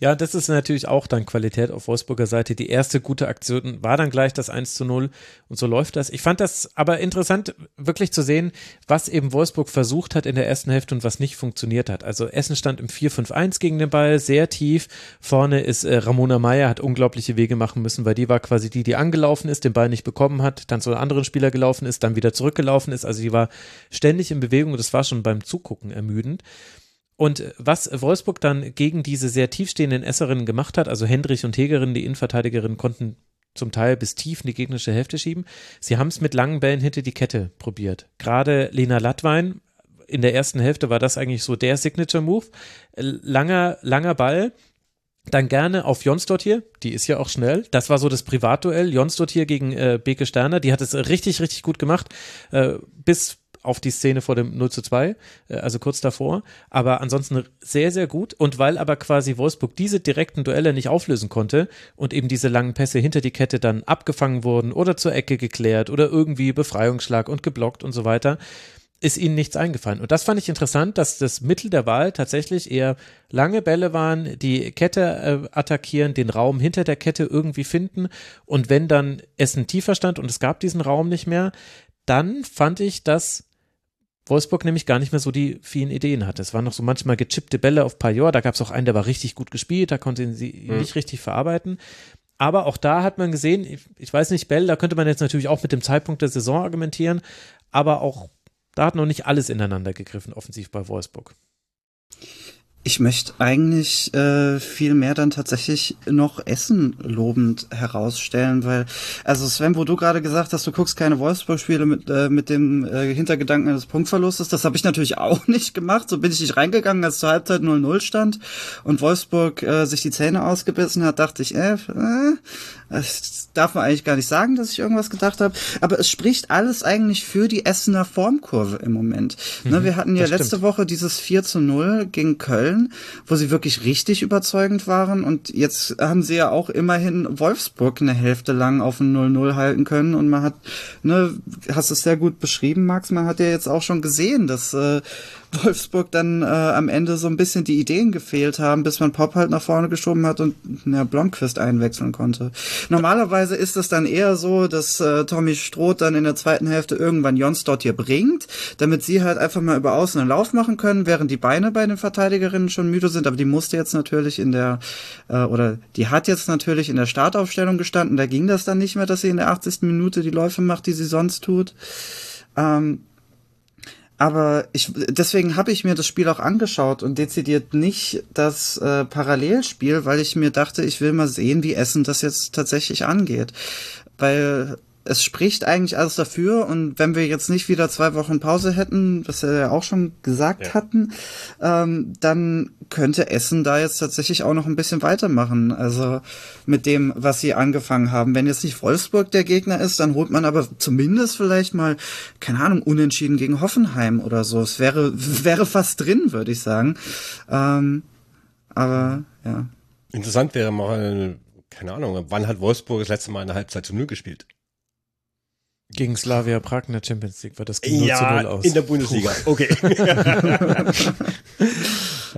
Ja, das ist natürlich auch dann Qualität auf Wolfsburger Seite. Die erste gute Aktion war dann gleich das 1 zu 0 und so läuft das. Ich fand das aber interessant, wirklich zu sehen, was eben Wolfsburg versucht hat in der ersten Hälfte und was nicht funktioniert hat. Also Essen stand im 4-5-1 gegen den Ball, sehr tief. Vorne ist äh, Ramona Meyer, hat unglaubliche Wege machen müssen, weil die war quasi die, die angelaufen ist, den Ball nicht bekommen hat, dann zu einem anderen Spieler gelaufen ist, dann wieder zurückgelaufen ist. Also die war ständig in Bewegung und das war schon beim Zugucken ermüdend. Und was Wolfsburg dann gegen diese sehr tiefstehenden Esserinnen gemacht hat, also Hendrich und Hegerin, die Innenverteidigerinnen, konnten zum Teil bis tief in die gegnerische Hälfte schieben. Sie haben es mit langen Bällen hinter die Kette probiert. Gerade Lena Lattwein, in der ersten Hälfte war das eigentlich so der Signature-Move. Langer, langer Ball, dann gerne auf Jonsdott hier, die ist ja auch schnell. Das war so das Privatduell. Jonsdott hier gegen äh, Beke Sterner, die hat es richtig, richtig gut gemacht. Äh, bis auf die Szene vor dem 0 zu 2, äh, also kurz davor. Aber ansonsten sehr, sehr gut. Und weil aber quasi Wolfsburg diese direkten Duelle nicht auflösen konnte und eben diese langen Pässe hinter die Kette dann abgefangen wurden oder zur Ecke geklärt oder irgendwie Befreiungsschlag und geblockt und so weiter, ist ihnen nichts eingefallen. Und das fand ich interessant, dass das Mittel der Wahl tatsächlich eher lange Bälle waren, die Kette äh, attackieren, den Raum hinter der Kette irgendwie finden. Und wenn dann Essen tiefer stand und es gab diesen Raum nicht mehr, dann fand ich, dass Wolfsburg nämlich gar nicht mehr so die vielen Ideen hatte. Es waren noch so manchmal gechippte Bälle auf Pajor, da gab es auch einen, der war richtig gut gespielt, da konnte sie mhm. nicht richtig verarbeiten. Aber auch da hat man gesehen, ich, ich weiß nicht, Bell, da könnte man jetzt natürlich auch mit dem Zeitpunkt der Saison argumentieren, aber auch da hat noch nicht alles ineinander gegriffen, offensiv bei Wolfsburg. Ich möchte eigentlich äh, viel mehr dann tatsächlich noch Essen lobend herausstellen, weil, also Sven, wo du gerade gesagt hast, du guckst keine Wolfsburg-Spiele mit, äh, mit dem äh, Hintergedanken eines Punktverlustes, das habe ich natürlich [laughs] auch nicht gemacht. So bin ich nicht reingegangen, als zur Halbzeit 0-0 stand und Wolfsburg äh, sich die Zähne ausgebissen hat, dachte ich, äh, äh, das darf man eigentlich gar nicht sagen, dass ich irgendwas gedacht habe. Aber es spricht alles eigentlich für die Essener Formkurve im Moment. Ne, mhm, ne, wir hatten ja letzte stimmt. Woche dieses 4 zu 0 gegen Köln, wo sie wirklich richtig überzeugend waren. Und jetzt haben sie ja auch immerhin Wolfsburg eine Hälfte lang auf ein 0-0 halten können. Und man hat, ne, hast es sehr gut beschrieben, Max, man hat ja jetzt auch schon gesehen, dass äh, Wolfsburg dann äh, am Ende so ein bisschen die Ideen gefehlt haben, bis man Pop halt nach vorne geschoben hat und ja, Blomqvist einwechseln konnte. Normalerweise ist es dann eher so, dass äh, Tommy Stroh dann in der zweiten Hälfte irgendwann Jons dort hier bringt, damit sie halt einfach mal über außen einen Lauf machen können, während die Beine bei den Verteidigerinnen schon müde sind. Aber die musste jetzt natürlich in der, äh, oder die hat jetzt natürlich in der Startaufstellung gestanden. Da ging das dann nicht mehr, dass sie in der 80. Minute die Läufe macht, die sie sonst tut. Ähm, aber ich, deswegen habe ich mir das Spiel auch angeschaut und dezidiert nicht das äh, Parallelspiel, weil ich mir dachte, ich will mal sehen, wie Essen das jetzt tatsächlich angeht. Weil es spricht eigentlich alles dafür und wenn wir jetzt nicht wieder zwei Wochen Pause hätten, was wir ja auch schon gesagt ja. hatten, ähm, dann könnte Essen da jetzt tatsächlich auch noch ein bisschen weitermachen. Also mit dem, was sie angefangen haben. Wenn jetzt nicht Wolfsburg der Gegner ist, dann holt man aber zumindest vielleicht mal, keine Ahnung, unentschieden gegen Hoffenheim oder so. Es wäre, wäre fast drin, würde ich sagen. Ähm, aber ja. Interessant wäre mal, keine Ahnung, wann hat Wolfsburg das letzte Mal eine Halbzeit zu Null gespielt? Gegen Slavia Prag in der Champions League war das ging ja, 0 zu 0 aus. in der Bundesliga. Puh. Okay. [laughs]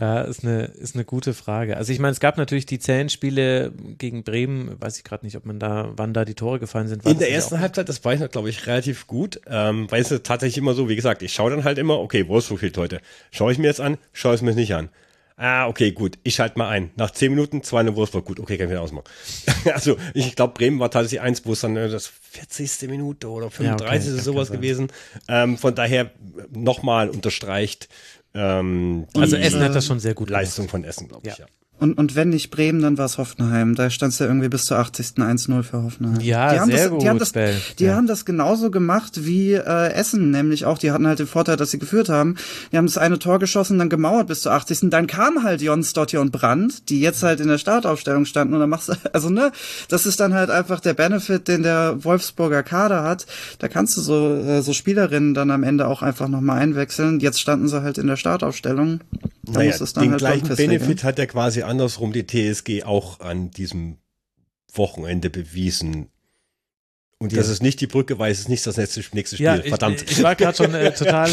ja, ist eine, ist eine gute Frage. Also ich meine, es gab natürlich die zähen Spiele gegen Bremen, weiß ich gerade nicht, ob man da, wann da die Tore gefallen sind. in der ersten Halbzeit, das weiß ich, glaube ich, relativ gut, ähm, weil es ist tatsächlich immer so, wie gesagt, ich schaue dann halt immer, okay, Wolfsburg fehlt heute. Schaue ich mir jetzt an, schaue ich mir nicht an. Ah, okay, gut. Ich schalte mal ein. Nach zehn Minuten zwei eine Wolfsburg. Gut, okay, kann ich wieder ausmachen. [laughs] also ich glaube, Bremen war tatsächlich eins, wo es dann äh, das 40. Minute oder 35. Ja, okay, sowas gewesen. Ähm, von daher nochmal unterstreicht. Ähm, also Essen hat das schon sehr gut Leistung gemacht. von Essen, glaube ich, ja. Und, und wenn nicht Bremen, dann war es Hoffenheim. Da stand es ja irgendwie bis zur 80. 1-0 für Hoffenheim. Ja, die haben sehr das, gut. Die, haben das, die ja. haben das genauso gemacht wie äh, Essen, nämlich auch. Die hatten halt den Vorteil, dass sie geführt haben. Die haben das eine Tor geschossen, dann gemauert bis zur 80. Dann kam halt Jons, Dottir und Brandt, die jetzt halt in der Startaufstellung standen. Und dann machst du, [laughs] also ne, das ist dann halt einfach der Benefit, den der Wolfsburger Kader hat. Da kannst du so, äh, so Spielerinnen dann am Ende auch einfach nochmal einwechseln. Jetzt standen sie halt in der Startaufstellung. Da naja, den halt gleichen Benefit hat er quasi andersrum die TSG auch an diesem Wochenende bewiesen. Und das ist nicht die Brücke, weil es ist nicht das nächste, nächste Spiel. Ja, Verdammt. Ich, ich war gerade schon äh, [laughs] total.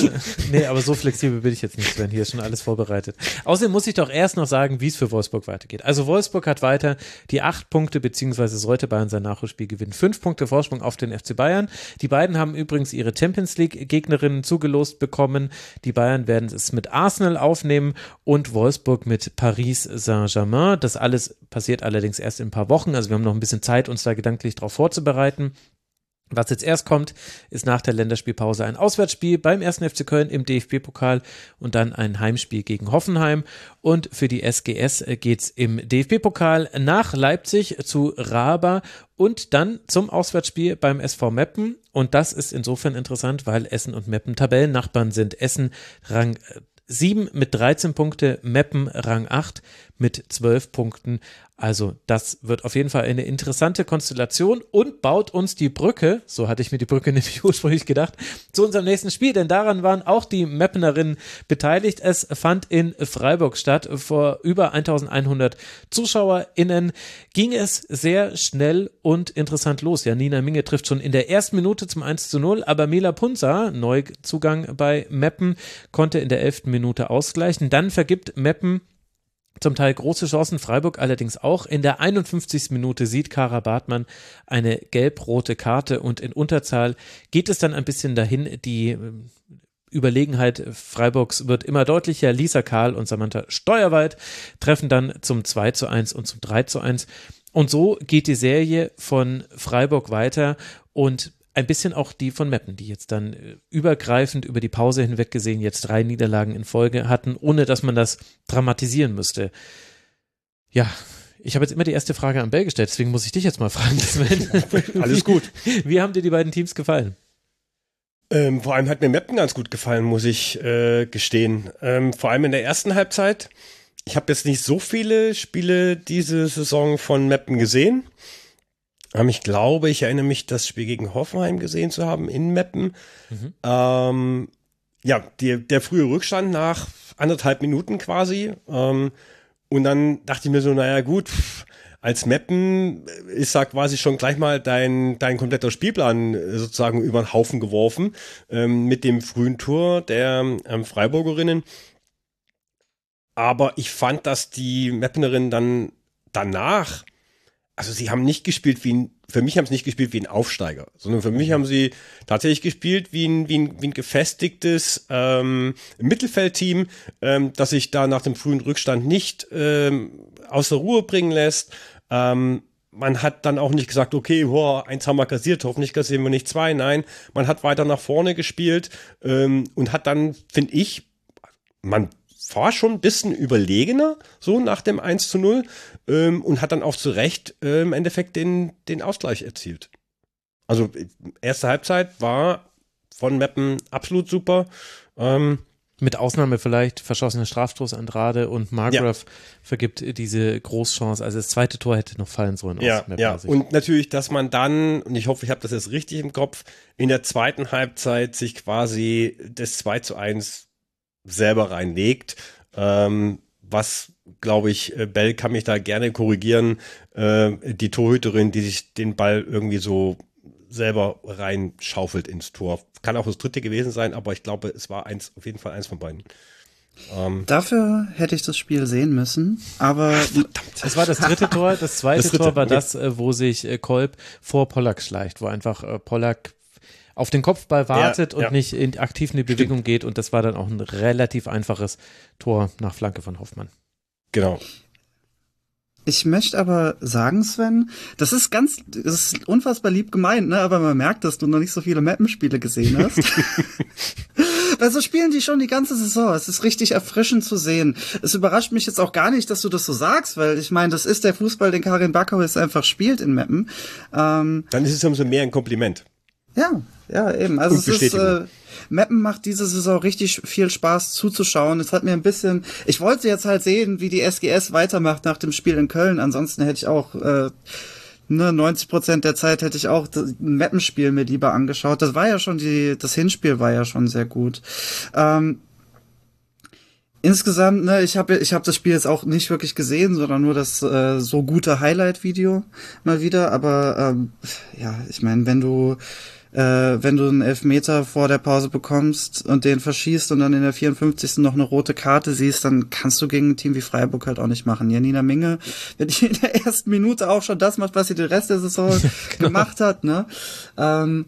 Nee, aber so flexibel bin ich jetzt nicht, Sven. Hier ist schon alles vorbereitet. Außerdem muss ich doch erst noch sagen, wie es für Wolfsburg weitergeht. Also Wolfsburg hat weiter die acht Punkte, beziehungsweise sollte Bayern sein Nachholspiel gewinnen. Fünf Punkte Vorsprung auf den FC Bayern. Die beiden haben übrigens ihre Champions League-Gegnerinnen zugelost bekommen. Die Bayern werden es mit Arsenal aufnehmen und Wolfsburg mit Paris Saint-Germain. Das alles passiert allerdings erst in ein paar Wochen. Also wir haben noch ein bisschen Zeit, uns da gedanklich darauf vorzubereiten. Was jetzt erst kommt, ist nach der Länderspielpause ein Auswärtsspiel beim 1. FC Köln im DFB-Pokal und dann ein Heimspiel gegen Hoffenheim. Und für die SGS geht's im DFB-Pokal nach Leipzig zu Raba und dann zum Auswärtsspiel beim SV Meppen. Und das ist insofern interessant, weil Essen und Meppen Tabellennachbarn sind. Essen Rang 7 mit 13 Punkte, Meppen Rang 8 mit 12 Punkten. Also das wird auf jeden Fall eine interessante Konstellation und baut uns die Brücke, so hatte ich mir die Brücke [laughs] nämlich ursprünglich gedacht, zu unserem nächsten Spiel, denn daran waren auch die Meppenerinnen beteiligt. Es fand in Freiburg statt. Vor über 1100 ZuschauerInnen ging es sehr schnell und interessant los. Ja, Nina Minge trifft schon in der ersten Minute zum 1 zu 0, aber Mila Punza, Neuzugang bei Meppen, konnte in der elften Minute ausgleichen. Dann vergibt Meppen zum Teil große Chancen, Freiburg allerdings auch. In der 51. Minute sieht Kara Bartmann eine gelb-rote Karte und in Unterzahl geht es dann ein bisschen dahin. Die äh, Überlegenheit Freiburgs wird immer deutlicher. Lisa Karl und Samantha Steuerwald treffen dann zum 2 zu 1 und zum 3 zu 1. Und so geht die Serie von Freiburg weiter und ein bisschen auch die von Meppen, die jetzt dann äh, übergreifend über die Pause hinweg gesehen jetzt drei Niederlagen in Folge hatten, ohne dass man das dramatisieren müsste. Ja, ich habe jetzt immer die erste Frage an Bell gestellt, deswegen muss ich dich jetzt mal fragen. [laughs] Sven. Alles gut. Wie, wie haben dir die beiden Teams gefallen? Ähm, vor allem hat mir Meppen ganz gut gefallen, muss ich äh, gestehen. Ähm, vor allem in der ersten Halbzeit. Ich habe jetzt nicht so viele Spiele diese Saison von Meppen gesehen. Ähm, ich glaube, ich erinnere mich, das Spiel gegen Hoffenheim gesehen zu haben in Meppen. Mhm. Ähm, ja, die, der frühe Rückstand nach anderthalb Minuten quasi. Ähm, und dann dachte ich mir so, naja gut, als Meppen ist da quasi schon gleich mal dein, dein kompletter Spielplan sozusagen über den Haufen geworfen ähm, mit dem frühen Tor der ähm, Freiburgerinnen. Aber ich fand, dass die Meppenerinnen dann danach also sie haben nicht gespielt wie ein, für mich haben sie nicht gespielt wie ein Aufsteiger, sondern für mich mhm. haben sie tatsächlich gespielt wie ein, wie ein, wie ein gefestigtes ähm, Mittelfeldteam, ähm, das sich da nach dem frühen Rückstand nicht ähm, aus der Ruhe bringen lässt. Ähm, man hat dann auch nicht gesagt, okay, boah, eins haben wir kassiert, hoffentlich kassieren wir nicht zwei. Nein, man hat weiter nach vorne gespielt ähm, und hat dann, finde ich, man war schon ein bisschen überlegener, so nach dem 1 zu 0 ähm, und hat dann auch zu Recht äh, im Endeffekt den, den Ausgleich erzielt. Also erste Halbzeit war von Meppen absolut super. Ähm, mit Ausnahme vielleicht verschossene Strafstoß Andrade und Margrave ja. vergibt diese Großchance. Also das zweite Tor hätte noch fallen sollen. Ja, ja. und natürlich, dass man dann, und ich hoffe, ich habe das jetzt richtig im Kopf, in der zweiten Halbzeit sich quasi das 2 zu 1 selber reinlegt. Ähm, was, glaube ich, äh, Bell kann mich da gerne korrigieren. Äh, die Torhüterin, die sich den Ball irgendwie so selber reinschaufelt ins Tor. Kann auch das dritte gewesen sein, aber ich glaube, es war eins, auf jeden Fall eins von beiden. Ähm, Dafür hätte ich das Spiel sehen müssen, aber das war das dritte Tor. Das zweite das dritte, Tor war das, äh, wo sich Kolb vor Pollack schleicht, wo einfach Pollack auf den Kopfball wartet ja, und ja. nicht in, aktiv in die Bewegung Stimmt. geht. Und das war dann auch ein relativ einfaches Tor nach Flanke von Hoffmann. Genau. Ich möchte aber sagen, Sven, das ist ganz, das ist unfassbar lieb gemeint, ne? Aber man merkt, dass du noch nicht so viele Mappenspiele gesehen hast. [laughs] Weil so spielen die schon die ganze Saison. Es ist richtig erfrischend zu sehen. Es überrascht mich jetzt auch gar nicht, dass du das so sagst, weil ich meine, das ist der Fußball, den Karin Backhaus einfach spielt in Mappen. Ähm, Dann ist es umso mehr ein Kompliment. Ja, ja, eben. Also es ist, äh, Mappen macht diese Saison richtig viel Spaß zuzuschauen. Es hat mir ein bisschen, ich wollte jetzt halt sehen, wie die SGS weitermacht nach dem Spiel in Köln. Ansonsten hätte ich auch, äh, ne, 90 Prozent der Zeit hätte ich auch ein Mappenspiel mir lieber angeschaut. Das war ja schon die, das Hinspiel war ja schon sehr gut. Ähm, insgesamt, ne, ich habe ich hab das Spiel jetzt auch nicht wirklich gesehen, sondern nur das äh, so gute Highlight-Video mal wieder. Aber ähm, ja, ich meine, wenn du äh, wenn du einen Elfmeter vor der Pause bekommst und den verschießt und dann in der 54. noch eine rote Karte siehst, dann kannst du gegen ein Team wie Freiburg halt auch nicht machen. Janina Minge, [laughs] wenn die in der ersten Minute auch schon das macht, was sie den Rest der Saison [laughs] genau. gemacht hat, ne? Ähm,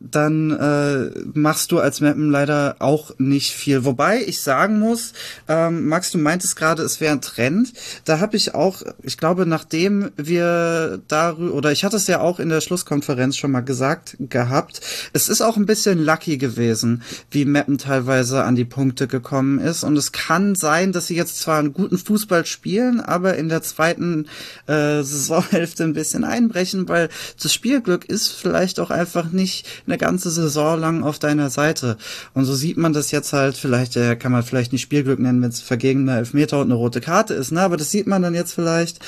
dann äh, machst du als Mappen leider auch nicht viel. Wobei ich sagen muss, ähm, Max, du meintest gerade, es wäre ein Trend. Da habe ich auch, ich glaube, nachdem wir darüber, oder ich hatte es ja auch in der Schlusskonferenz schon mal gesagt gehabt, es ist auch ein bisschen lucky gewesen, wie Mappen teilweise an die Punkte gekommen ist. Und es kann sein, dass sie jetzt zwar einen guten Fußball spielen, aber in der zweiten äh, [laughs] Saisonhälfte ein bisschen einbrechen, weil das Spielglück ist vielleicht auch einfach nicht eine ganze Saison lang auf deiner Seite. Und so sieht man das jetzt halt, vielleicht äh, kann man vielleicht nicht Spielglück nennen, wenn es vergegener Elfmeter und eine rote Karte ist, ne? Aber das sieht man dann jetzt vielleicht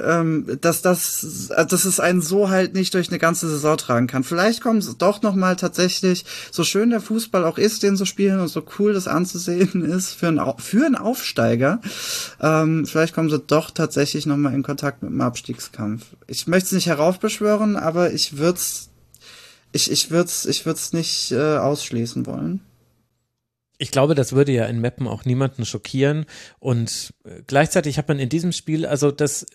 ähm, dass das, dass es einen so halt nicht durch eine ganze Saison tragen kann. Vielleicht kommt es doch noch mal tatsächlich, so schön der Fußball auch ist, den zu spielen und so cool das anzusehen [laughs] ist für einen, für einen Aufsteiger, ähm, vielleicht kommen sie doch tatsächlich noch mal in Kontakt mit dem Abstiegskampf. Ich möchte es nicht heraufbeschwören, aber ich würde es ich, ich würde es ich würd's nicht äh, ausschließen wollen. Ich glaube, das würde ja in Mappen auch niemanden schockieren. Und äh, gleichzeitig hat man in diesem Spiel, also das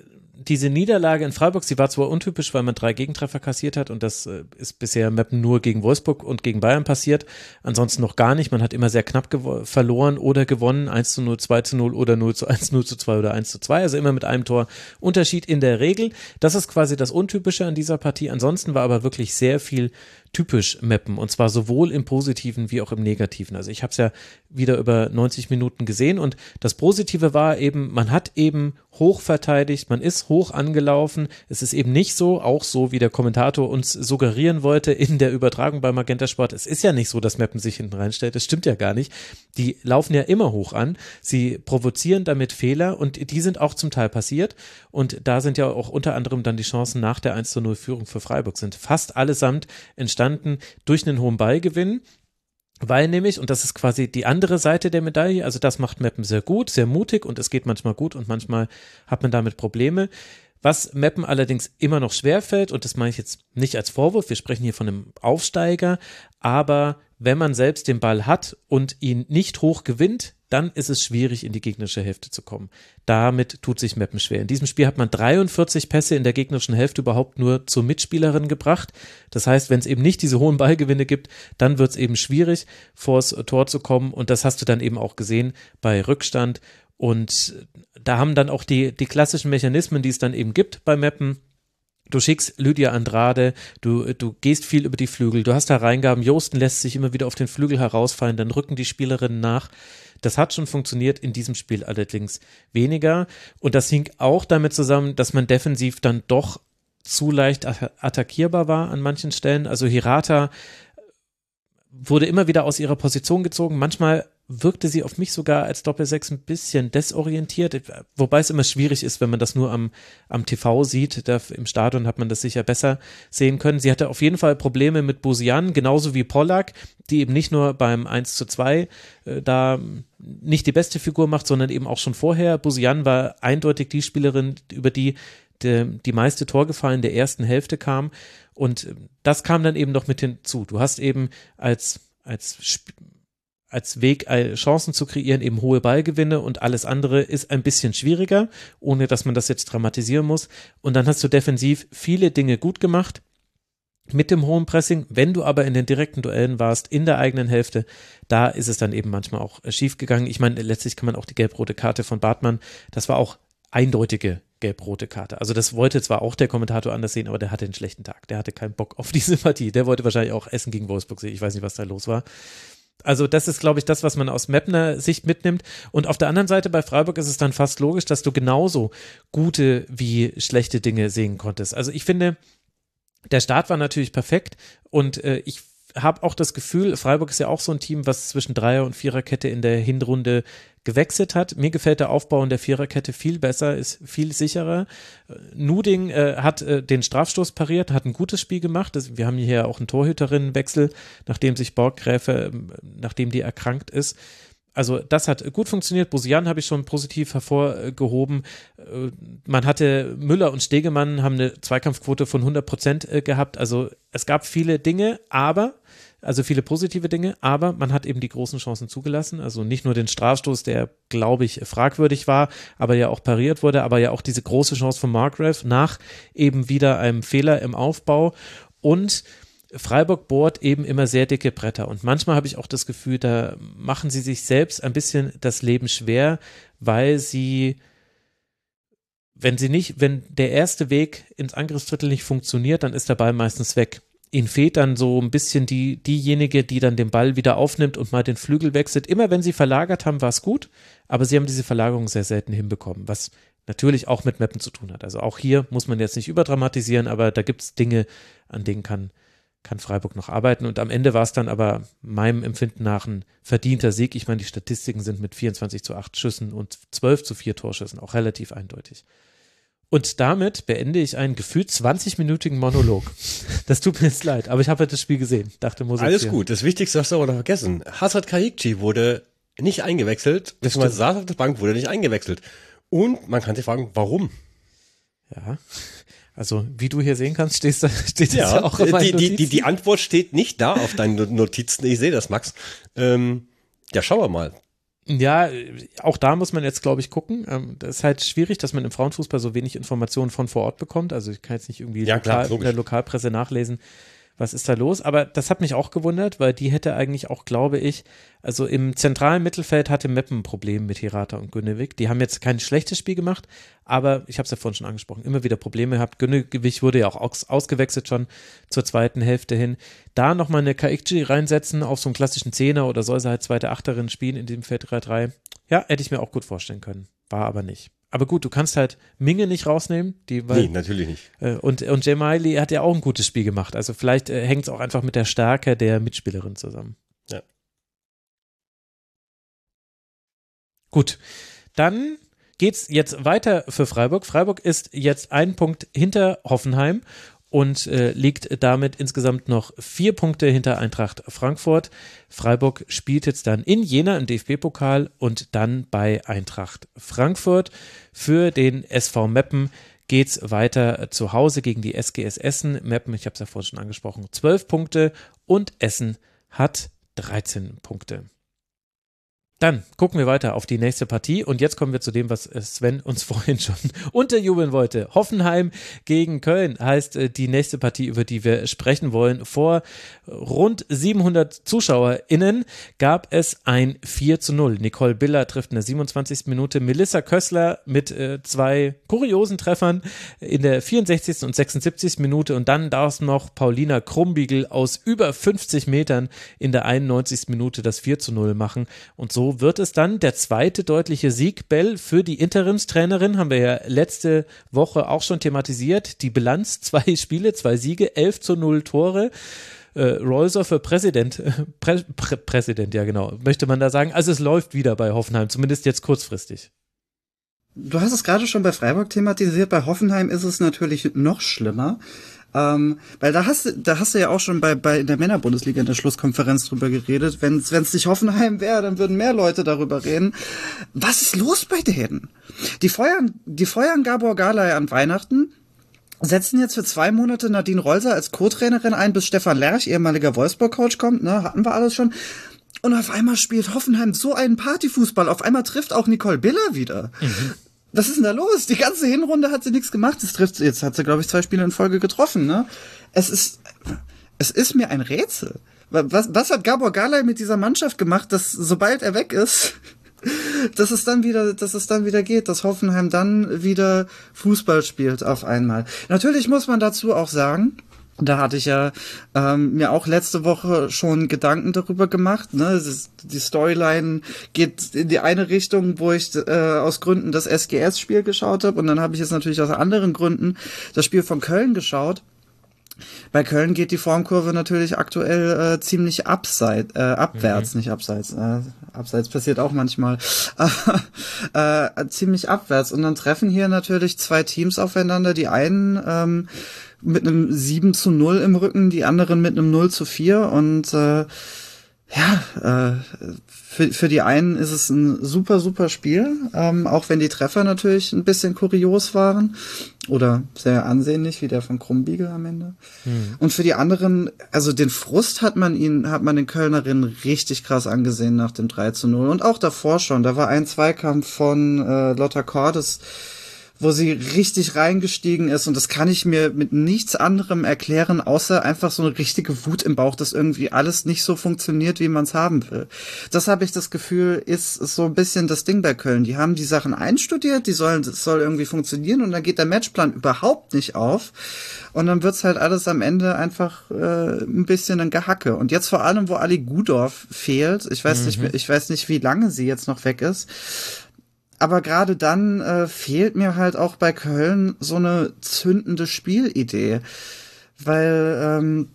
diese Niederlage in Freiburg, sie war zwar untypisch, weil man drei Gegentreffer kassiert hat und das äh, ist bisher Mappen nur gegen Wolfsburg und gegen Bayern passiert, ansonsten noch gar nicht. Man hat immer sehr knapp verloren oder gewonnen, 1 zu 0, 2 zu 0 oder 0 zu [laughs] 1, 0 zu 2 oder 1 zu 2, also immer mit einem Tor Unterschied in der Regel. Das ist quasi das Untypische an dieser Partie. Ansonsten war aber wirklich sehr viel typisch mappen und zwar sowohl im positiven wie auch im negativen. Also ich habe es ja wieder über 90 Minuten gesehen und das Positive war eben, man hat eben hoch verteidigt, man ist hoch angelaufen. Es ist eben nicht so, auch so wie der Kommentator uns suggerieren wollte in der Übertragung bei Magenta Sport. Es ist ja nicht so, dass Mappen sich hinten reinstellt. Das stimmt ja gar nicht. Die laufen ja immer hoch an. Sie provozieren damit Fehler und die sind auch zum Teil passiert. Und da sind ja auch unter anderem dann die Chancen nach der 1 zu 0 Führung für Freiburg sind fast allesamt entstanden durch einen hohen Ballgewinn. Weil nämlich, und das ist quasi die andere Seite der Medaille, also das macht Mappen sehr gut, sehr mutig und es geht manchmal gut und manchmal hat man damit Probleme. Was Mappen allerdings immer noch schwerfällt, und das meine ich jetzt nicht als Vorwurf, wir sprechen hier von einem Aufsteiger, aber wenn man selbst den Ball hat und ihn nicht hoch gewinnt, dann ist es schwierig, in die gegnerische Hälfte zu kommen. Damit tut sich Meppen schwer. In diesem Spiel hat man 43 Pässe in der gegnerischen Hälfte überhaupt nur zur Mitspielerin gebracht. Das heißt, wenn es eben nicht diese hohen Ballgewinne gibt, dann wird es eben schwierig, vors Tor zu kommen. Und das hast du dann eben auch gesehen bei Rückstand. Und da haben dann auch die, die klassischen Mechanismen, die es dann eben gibt bei Meppen, Du schickst Lydia Andrade, du, du gehst viel über die Flügel, du hast da Reingaben, Josten lässt sich immer wieder auf den Flügel herausfallen, dann rücken die Spielerinnen nach. Das hat schon funktioniert, in diesem Spiel allerdings weniger. Und das hing auch damit zusammen, dass man defensiv dann doch zu leicht attackierbar war an manchen Stellen. Also Hirata wurde immer wieder aus ihrer Position gezogen. Manchmal wirkte sie auf mich sogar als Doppelsechs ein bisschen desorientiert, wobei es immer schwierig ist, wenn man das nur am, am TV sieht. Da, Im Stadion hat man das sicher besser sehen können. Sie hatte auf jeden Fall Probleme mit Busian, genauso wie Pollack, die eben nicht nur beim 1 zu 2 äh, da nicht die beste Figur macht, sondern eben auch schon vorher. Busian war eindeutig die Spielerin, über die die, die meiste Torgefahr in der ersten Hälfte kam. Und das kam dann eben noch mit hinzu. Du hast eben als, als als Weg, äh, Chancen zu kreieren, eben hohe Ballgewinne und alles andere ist ein bisschen schwieriger, ohne dass man das jetzt dramatisieren muss. Und dann hast du defensiv viele Dinge gut gemacht mit dem hohen Pressing. Wenn du aber in den direkten Duellen warst, in der eigenen Hälfte, da ist es dann eben manchmal auch äh, schief gegangen. Ich meine, letztlich kann man auch die gelb-rote Karte von Bartmann, das war auch eindeutige gelb-rote Karte. Also das wollte zwar auch der Kommentator anders sehen, aber der hatte einen schlechten Tag. Der hatte keinen Bock auf [laughs] diese Partie. Der wollte wahrscheinlich auch Essen gegen Wolfsburg sehen. Ich weiß nicht, was da los war. Also das ist, glaube ich, das, was man aus Mapner Sicht mitnimmt. Und auf der anderen Seite bei Freiburg ist es dann fast logisch, dass du genauso gute wie schlechte Dinge sehen konntest. Also ich finde, der Start war natürlich perfekt und äh, ich habe auch das Gefühl, Freiburg ist ja auch so ein Team, was zwischen Dreier- und Viererkette in der Hinrunde gewechselt hat. Mir gefällt der Aufbau in der Viererkette viel besser, ist viel sicherer. Nuding äh, hat äh, den Strafstoß pariert, hat ein gutes Spiel gemacht. Das, wir haben hier auch einen Torhüterinnenwechsel, nachdem sich Borggräfe, äh, nachdem die erkrankt ist. Also das hat gut funktioniert. Bosian habe ich schon positiv hervorgehoben. Äh, man hatte Müller und Stegemann haben eine Zweikampfquote von 100 Prozent äh, gehabt. Also es gab viele Dinge, aber also viele positive Dinge, aber man hat eben die großen Chancen zugelassen. Also nicht nur den Strafstoß, der, glaube ich, fragwürdig war, aber ja auch pariert wurde, aber ja auch diese große Chance von Markgrave nach eben wieder einem Fehler im Aufbau. Und Freiburg bohrt eben immer sehr dicke Bretter. Und manchmal habe ich auch das Gefühl, da machen sie sich selbst ein bisschen das Leben schwer, weil sie wenn sie nicht, wenn der erste Weg ins Angriffsdrittel nicht funktioniert, dann ist der Ball meistens weg ihnen fehlt dann so ein bisschen die, diejenige, die dann den Ball wieder aufnimmt und mal den Flügel wechselt. Immer wenn sie verlagert haben, war es gut, aber sie haben diese Verlagerung sehr selten hinbekommen, was natürlich auch mit Mappen zu tun hat. Also auch hier muss man jetzt nicht überdramatisieren, aber da gibt es Dinge, an denen kann, kann Freiburg noch arbeiten. Und am Ende war es dann aber meinem Empfinden nach ein verdienter Sieg. Ich meine, die Statistiken sind mit 24 zu 8 Schüssen und 12 zu 4 Torschüssen auch relativ eindeutig. Und damit beende ich einen gefühlt 20-minütigen Monolog. [laughs] Das tut mir jetzt leid, aber ich habe halt das Spiel gesehen. Dachte, muss Alles gut. Das Wichtigste hast du aber noch vergessen. Hazard Kaikchi wurde nicht eingewechselt, beziehungsweise saß auf der Bank, wurde nicht eingewechselt. Und man kann sich fragen, warum? Ja. Also, wie du hier sehen kannst, stehst da, [laughs] steht ja, ja auch in die, die, die, die Antwort steht nicht da auf deinen Notizen. Ich sehe das, Max. Ähm, ja, schauen wir mal. Ja, auch da muss man jetzt, glaube ich, gucken. Ähm, das ist halt schwierig, dass man im Frauenfußball so wenig Informationen von vor Ort bekommt. Also ich kann jetzt nicht irgendwie ja, lokal, klar, in der Lokalpresse nachlesen, was ist da los? Aber das hat mich auch gewundert, weil die hätte eigentlich auch, glaube ich, also im zentralen Mittelfeld hatte Meppen ein Problem mit Hirata und Günnewig. Die haben jetzt kein schlechtes Spiel gemacht, aber ich habe es ja vorhin schon angesprochen, immer wieder Probleme gehabt. Günnewig wurde ja auch aus, ausgewechselt schon zur zweiten Hälfte hin. Da nochmal eine Kaikchi reinsetzen auf so einen klassischen Zehner oder soll sie halt zweite Achterin spielen in dem Feld 3-3. Ja, hätte ich mir auch gut vorstellen können. War aber nicht. Aber gut, du kannst halt Minge nicht rausnehmen. Die, weil, nee, natürlich nicht. Äh, und, und Miley hat ja auch ein gutes Spiel gemacht. Also vielleicht äh, hängt es auch einfach mit der Stärke der Mitspielerin zusammen. Ja. Gut, dann geht's jetzt weiter für Freiburg. Freiburg ist jetzt ein Punkt hinter Hoffenheim und äh, liegt damit insgesamt noch vier Punkte hinter Eintracht Frankfurt. Freiburg spielt jetzt dann in Jena im DFB-Pokal und dann bei Eintracht Frankfurt. Für den SV Meppen geht's weiter zu Hause gegen die SGS Essen. Meppen, ich habe es ja vorhin schon angesprochen, zwölf Punkte und Essen hat 13 Punkte. Dann gucken wir weiter auf die nächste Partie und jetzt kommen wir zu dem, was Sven uns [laughs] vorhin schon unterjubeln wollte. Hoffenheim gegen Köln heißt äh, die nächste Partie, über die wir sprechen wollen. Vor rund 700 ZuschauerInnen gab es ein 4 zu 0. Nicole Biller trifft in der 27. Minute Melissa Kössler mit äh, zwei kuriosen Treffern in der 64. und 76. Minute und dann darf noch Paulina Krumbiegel aus über 50 Metern in der 91. Minute das 4 zu 0 machen und so wird es dann der zweite deutliche Sieg, Bell, für die Interimstrainerin. Haben wir ja letzte Woche auch schon thematisiert. Die Bilanz, [laughs] zwei Spiele, zwei Siege, 11 zu 0 Tore. Äh, Rolser für Präsident, Prä, Prä, Präsident, ja genau, möchte man da sagen. Also es läuft wieder bei Hoffenheim, zumindest jetzt kurzfristig. Du hast es gerade schon bei Freiburg thematisiert, bei Hoffenheim ist es natürlich noch schlimmer. Ähm, weil da hast du, da hast du ja auch schon bei, bei in der Männerbundesliga in der Schlusskonferenz drüber geredet. Wenn es nicht Hoffenheim wäre, dann würden mehr Leute darüber reden. Was ist los bei denen? Die feuern, die feuern Gabor Galay an Weihnachten, setzen jetzt für zwei Monate Nadine Rolser als Co-Trainerin ein, bis Stefan Lerch, ehemaliger Wolfsburg-Coach, kommt, ne, hatten wir alles schon. Und auf einmal spielt Hoffenheim so einen Partyfußball. Auf einmal trifft auch Nicole Biller wieder. Mhm was ist denn da los? Die ganze Hinrunde hat sie nichts gemacht. Das trifft, jetzt hat sie, glaube ich, zwei Spiele in Folge getroffen, ne? Es ist, es ist mir ein Rätsel. Was, was hat Gabor Galay mit dieser Mannschaft gemacht, dass sobald er weg ist, [laughs] dass es dann wieder, dass es dann wieder geht, dass Hoffenheim dann wieder Fußball spielt auf einmal. Natürlich muss man dazu auch sagen, da hatte ich ja ähm, mir auch letzte Woche schon Gedanken darüber gemacht. Ne? Die Storyline geht in die eine Richtung, wo ich äh, aus Gründen das SGS-Spiel geschaut habe. Und dann habe ich jetzt natürlich aus anderen Gründen das Spiel von Köln geschaut. Bei Köln geht die Formkurve natürlich aktuell äh, ziemlich abseit, äh, abwärts, mhm. nicht abseits. Äh, abseits passiert auch manchmal. [laughs] äh, ziemlich abwärts. Und dann treffen hier natürlich zwei Teams aufeinander. Die einen ähm, mit einem 7 zu 0 im Rücken, die anderen mit einem 0 zu 4 und äh, ja, äh, für, für die einen ist es ein super, super Spiel, ähm, auch wenn die Treffer natürlich ein bisschen kurios waren oder sehr ansehnlich, wie der von Krumbiegel am Ende. Mhm. Und für die anderen, also den Frust hat man ihn, hat man den Kölnerinnen richtig krass angesehen nach dem 3 zu 0 und auch davor schon. Da war ein Zweikampf von äh, Lotta Cordes, wo sie richtig reingestiegen ist und das kann ich mir mit nichts anderem erklären, außer einfach so eine richtige Wut im Bauch, dass irgendwie alles nicht so funktioniert, wie man es haben will. Das habe ich das Gefühl, ist so ein bisschen das Ding bei Köln. Die haben die Sachen einstudiert, die sollen, das soll irgendwie funktionieren und dann geht der Matchplan überhaupt nicht auf und dann wird's halt alles am Ende einfach äh, ein bisschen ein Gehacke. Und jetzt vor allem, wo Ali Gudorf fehlt, ich weiß mhm. nicht, ich weiß nicht, wie lange sie jetzt noch weg ist aber gerade dann äh, fehlt mir halt auch bei Köln so eine zündende Spielidee, weil ähm,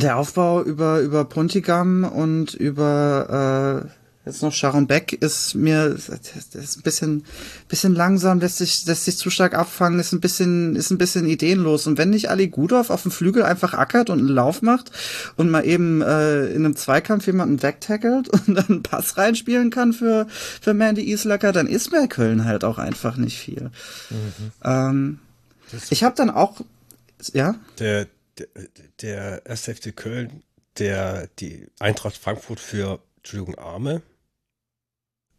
der Aufbau über über Puntigam und über äh, Jetzt noch Sharon Beck ist mir ist ein bisschen bisschen langsam, lässt sich lässt sich zu stark abfangen, ist ein bisschen ist ein bisschen ideenlos und wenn nicht Ali Gudorf auf dem Flügel einfach ackert und einen Lauf macht und mal eben äh, in einem Zweikampf jemanden wegtackelt [laughs] und dann einen Pass reinspielen kann für für Mandy Islacker, dann ist mir Köln halt auch einfach nicht viel. Mhm. Ähm, ich habe dann auch ja der der, der 1. FC Köln, der die Eintracht Frankfurt für Entschuldigung, Arme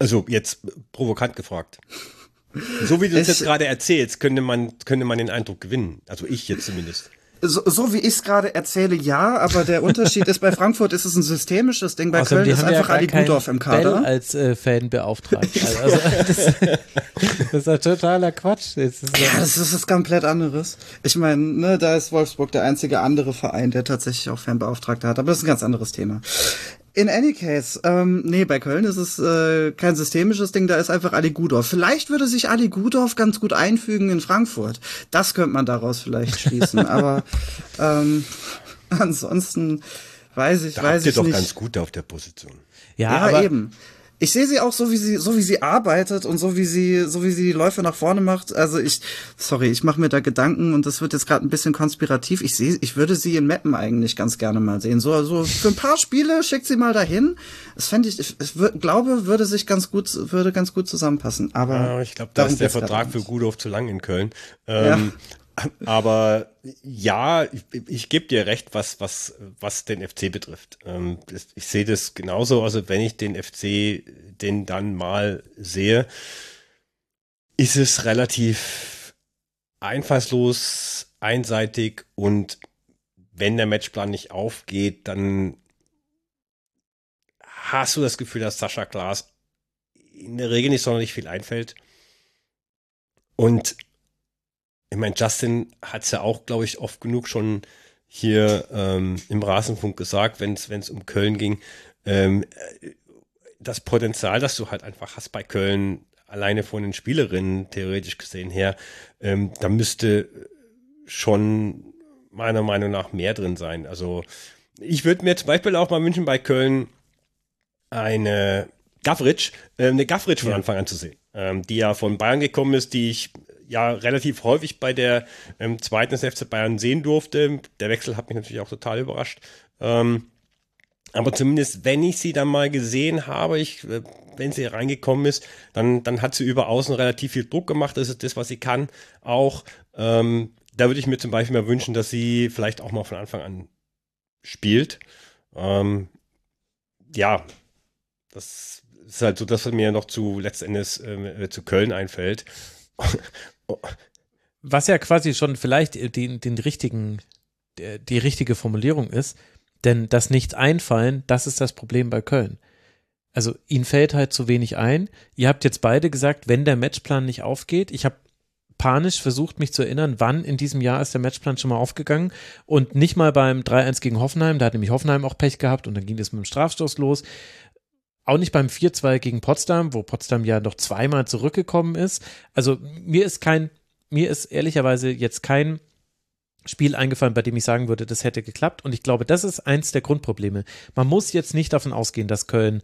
also jetzt provokant gefragt. So wie du es jetzt gerade erzählst, könnte man, könnte man den Eindruck gewinnen. Also ich jetzt zumindest. So, so wie ich es gerade erzähle, ja, aber der Unterschied ist, bei Frankfurt ist es ein systemisches Ding, bei Außerdem, Köln ist einfach ja Ali Gudorf im Kader. Bell als äh, Fan beauftragt. Also, [laughs] das, das, ist ja totaler Quatsch. Das ist, ja, das ist was komplett anderes. Ich meine, ne, da ist Wolfsburg der einzige andere Verein, der tatsächlich auch Fanbeauftragte hat, aber das ist ein ganz anderes Thema. In any case, ähm, nee, bei Köln ist es äh, kein systemisches Ding, da ist einfach Ali Gudorf. Vielleicht würde sich Ali Gudorf ganz gut einfügen in Frankfurt. Das könnte man daraus vielleicht schließen. [laughs] Aber ähm, ansonsten weiß ich, da weiß ich doch nicht. ganz gut auf der Position. Ja, ja aber eben ich sehe sie auch so, wie sie, so wie sie arbeitet und so wie sie, so wie sie die Läufe nach vorne macht. Also ich, sorry, ich mache mir da Gedanken und das wird jetzt gerade ein bisschen konspirativ. Ich sehe, ich würde sie in Mappen eigentlich ganz gerne mal sehen. So, also für ein paar Spiele schickt sie mal dahin. Das fände ich, ich, ich glaube, würde sich ganz gut, würde ganz gut zusammenpassen. Aber ja, ich glaube, da ist der Vertrag für Gudorf zu lang in Köln. Ähm, ja. Aber ja, ich, ich gebe dir recht, was, was, was den FC betrifft. Ähm, ich sehe das genauso. Also wenn ich den FC den dann mal sehe, ist es relativ einfallslos, einseitig und wenn der Matchplan nicht aufgeht, dann hast du das Gefühl, dass Sascha Klaas in der Regel nicht sonderlich viel einfällt. Und ich meine, Justin hat es ja auch, glaube ich, oft genug schon hier ähm, im Rasenfunk gesagt, wenn es um Köln ging. Ähm, das Potenzial, das du halt einfach hast bei Köln, alleine von den Spielerinnen theoretisch gesehen her, ähm, da müsste schon meiner Meinung nach mehr drin sein. Also ich würde mir zum Beispiel auch mal wünschen, bei Köln eine Gavric, äh, eine Gavric von Anfang an zu sehen, ähm, die ja von Bayern gekommen ist, die ich ja relativ häufig bei der ähm, zweiten des FC Bayern sehen durfte. Der Wechsel hat mich natürlich auch total überrascht. Ähm, aber zumindest, wenn ich sie dann mal gesehen habe, ich, äh, wenn sie reingekommen ist, dann, dann hat sie über außen relativ viel Druck gemacht. Das ist das, was sie kann. Auch ähm, da würde ich mir zum Beispiel mal wünschen, dass sie vielleicht auch mal von Anfang an spielt. Ähm, ja, das ist halt so, dass mir noch zu letztendlich äh, zu Köln einfällt. Was ja quasi schon vielleicht den, den richtigen, die richtige Formulierung ist, denn das Nichts einfallen, das ist das Problem bei Köln. Also ihnen fällt halt zu wenig ein. Ihr habt jetzt beide gesagt, wenn der Matchplan nicht aufgeht, ich habe panisch versucht, mich zu erinnern, wann in diesem Jahr ist der Matchplan schon mal aufgegangen und nicht mal beim 3-1 gegen Hoffenheim, da hat nämlich Hoffenheim auch Pech gehabt und dann ging es mit dem Strafstoß los. Auch nicht beim 4-2 gegen Potsdam, wo Potsdam ja noch zweimal zurückgekommen ist. Also mir ist kein, mir ist ehrlicherweise jetzt kein Spiel eingefallen, bei dem ich sagen würde, das hätte geklappt. Und ich glaube, das ist eins der Grundprobleme. Man muss jetzt nicht davon ausgehen, dass Köln